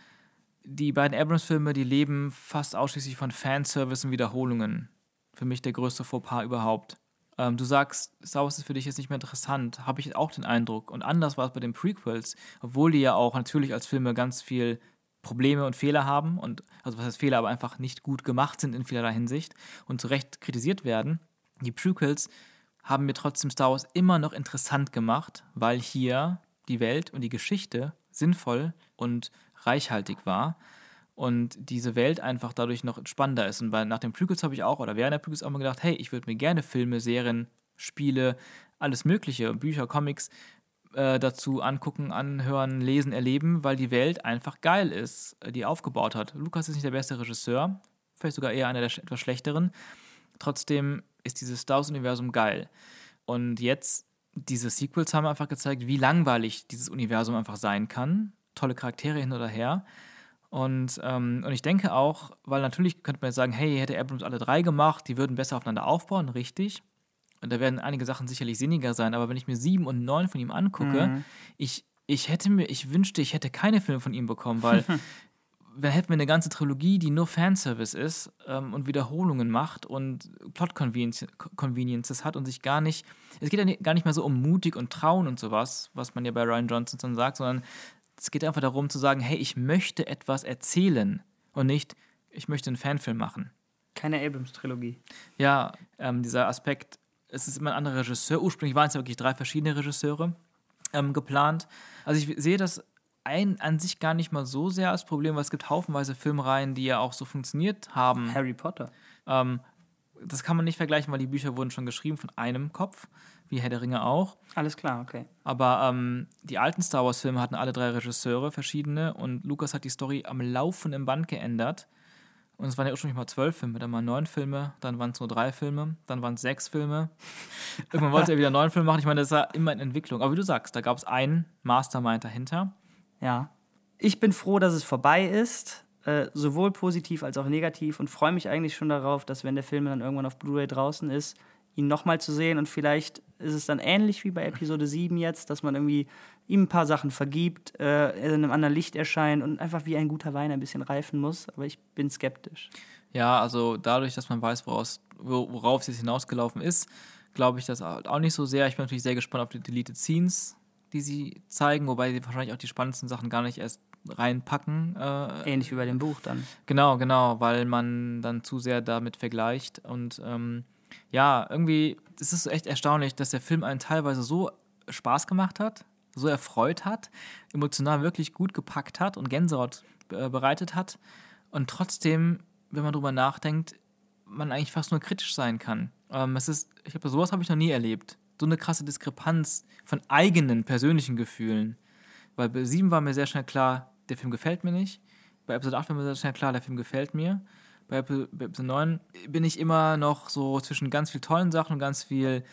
die beiden Abrams-Filme, die leben fast ausschließlich von Fanservice und Wiederholungen. Für mich der größte Fauxpas überhaupt. Ähm, du sagst, Star Wars ist für dich jetzt nicht mehr interessant, habe ich auch den Eindruck. Und anders war es bei den Prequels, obwohl die ja auch natürlich als Filme ganz viel Probleme und Fehler haben und also was heißt Fehler, aber einfach nicht gut gemacht sind in vielerlei Hinsicht und zu Recht kritisiert werden. Die Prequels haben mir trotzdem Star Wars immer noch interessant gemacht, weil hier die Welt und die Geschichte sinnvoll und reichhaltig war und diese Welt einfach dadurch noch spannender ist. Und bei, nach den Prequels habe ich auch, oder während der Prequels auch mal gedacht, hey, ich würde mir gerne Filme, Serien, Spiele, alles Mögliche, Bücher, Comics äh, dazu angucken, anhören, lesen, erleben, weil die Welt einfach geil ist, äh, die aufgebaut hat. Lukas ist nicht der beste Regisseur, vielleicht sogar eher einer der etwas schlechteren. Trotzdem ist dieses Star Wars-Universum geil. Und jetzt, diese Sequels haben einfach gezeigt, wie langweilig dieses Universum einfach sein kann. Tolle Charaktere hin oder her. Und, ähm, und ich denke auch, weil natürlich könnte man jetzt sagen, hey, hätte Abrams alle drei gemacht, die würden besser aufeinander aufbauen, richtig. Und da werden einige Sachen sicherlich sinniger sein, aber wenn ich mir sieben und neun von ihm angucke, mhm. ich, ich hätte mir, ich wünschte, ich hätte keine Filme von ihm bekommen, weil dann hätten wir eine ganze Trilogie, die nur Fanservice ist ähm, und Wiederholungen macht und Plot-Conveniences hat und sich gar nicht, es geht ja gar nicht mehr so um mutig und trauen und sowas, was man ja bei Ryan Johnson dann sagt, sondern es geht einfach darum zu sagen, hey, ich möchte etwas erzählen und nicht, ich möchte einen Fanfilm machen. Keine Abrams-Trilogie. Ja, ähm, dieser Aspekt, es ist immer ein anderer Regisseur. Ursprünglich waren es ja wirklich drei verschiedene Regisseure ähm, geplant. Also ich sehe das ein, an sich gar nicht mal so sehr als Problem, weil es gibt haufenweise Filmreihen, die ja auch so funktioniert haben. Harry Potter. Ähm, das kann man nicht vergleichen, weil die Bücher wurden schon geschrieben von einem Kopf, wie Herr der Ringe auch. Alles klar, okay. Aber ähm, die alten Star Wars-Filme hatten alle drei Regisseure, verschiedene, und Lukas hat die Story am laufenden Band geändert. Und es waren ja ursprünglich mal zwölf Filme, dann mal neun Filme, dann waren es nur drei Filme, dann waren es sechs Filme. Irgendwann wollte er wieder neun Filme machen. Ich meine, das war immer in Entwicklung. Aber wie du sagst, da gab es einen Mastermind dahinter. Ja. Ich bin froh, dass es vorbei ist, äh, sowohl positiv als auch negativ und freue mich eigentlich schon darauf, dass wenn der Film dann irgendwann auf Blu-ray draußen ist, ihn nochmal zu sehen und vielleicht ist es dann ähnlich wie bei Episode 7 jetzt, dass man irgendwie ihm ein paar Sachen vergibt, äh, in einem anderen Licht erscheint und einfach wie ein guter Wein ein bisschen reifen muss. Aber ich bin skeptisch. Ja, also dadurch, dass man weiß, woraus, worauf es jetzt hinausgelaufen ist, glaube ich das auch nicht so sehr. Ich bin natürlich sehr gespannt auf die Deleted Scenes, die sie zeigen, wobei sie wahrscheinlich auch die spannendsten Sachen gar nicht erst reinpacken. Äh, Ähnlich wie bei dem Buch dann. Genau, genau, weil man dann zu sehr damit vergleicht. Und ähm, ja, irgendwie, es ist echt erstaunlich, dass der Film einen teilweise so Spaß gemacht hat, so erfreut hat, emotional wirklich gut gepackt hat und Gänsehaut äh, bereitet hat. Und trotzdem, wenn man drüber nachdenkt, man eigentlich fast nur kritisch sein kann. Ähm, es ist, ich glaube, sowas habe ich noch nie erlebt. So eine krasse Diskrepanz von eigenen persönlichen Gefühlen. Weil bei 7 war mir sehr schnell klar, der Film gefällt mir nicht. Bei Episode 8 war mir sehr schnell klar, der Film gefällt mir. Bei Episode 9 bin ich immer noch so zwischen ganz viel tollen Sachen und ganz viel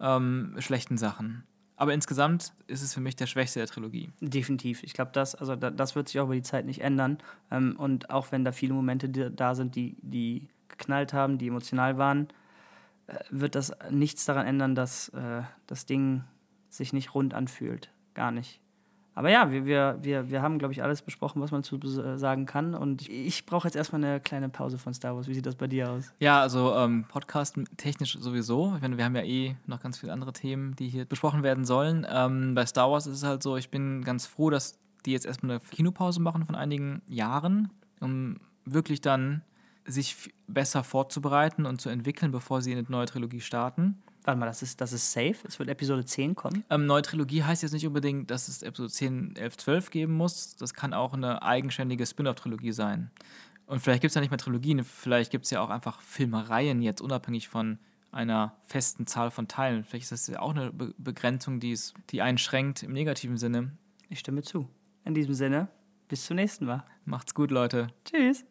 ähm, schlechten Sachen. Aber insgesamt ist es für mich der schwächste der Trilogie. Definitiv. Ich glaube, das, also das wird sich auch über die Zeit nicht ändern. Ähm, und auch wenn da viele Momente da sind, die, die geknallt haben, die emotional waren, äh, wird das nichts daran ändern, dass äh, das Ding sich nicht rund anfühlt. Gar nicht. Aber ja, wir, wir, wir, wir haben, glaube ich, alles besprochen, was man zu sagen kann. Und ich, ich brauche jetzt erstmal eine kleine Pause von Star Wars. Wie sieht das bei dir aus? Ja, also ähm, Podcast technisch sowieso. Ich meine, wir haben ja eh noch ganz viele andere Themen, die hier besprochen werden sollen. Ähm, bei Star Wars ist es halt so, ich bin ganz froh, dass die jetzt erstmal eine Kinopause machen von einigen Jahren, um wirklich dann sich besser vorzubereiten und zu entwickeln, bevor sie in eine neue Trilogie starten. Warte mal, das ist, das ist safe? Es wird Episode 10 kommen? Ähm, neue Trilogie heißt jetzt nicht unbedingt, dass es Episode 10, 11, 12 geben muss. Das kann auch eine eigenständige Spin-off-Trilogie sein. Und vielleicht gibt es ja nicht mehr Trilogien, vielleicht gibt es ja auch einfach Filmereien jetzt unabhängig von einer festen Zahl von Teilen. Vielleicht ist das ja auch eine Be Begrenzung, die, es, die einschränkt im negativen Sinne. Ich stimme zu. In diesem Sinne, bis zum nächsten Mal. Macht's gut, Leute. Tschüss.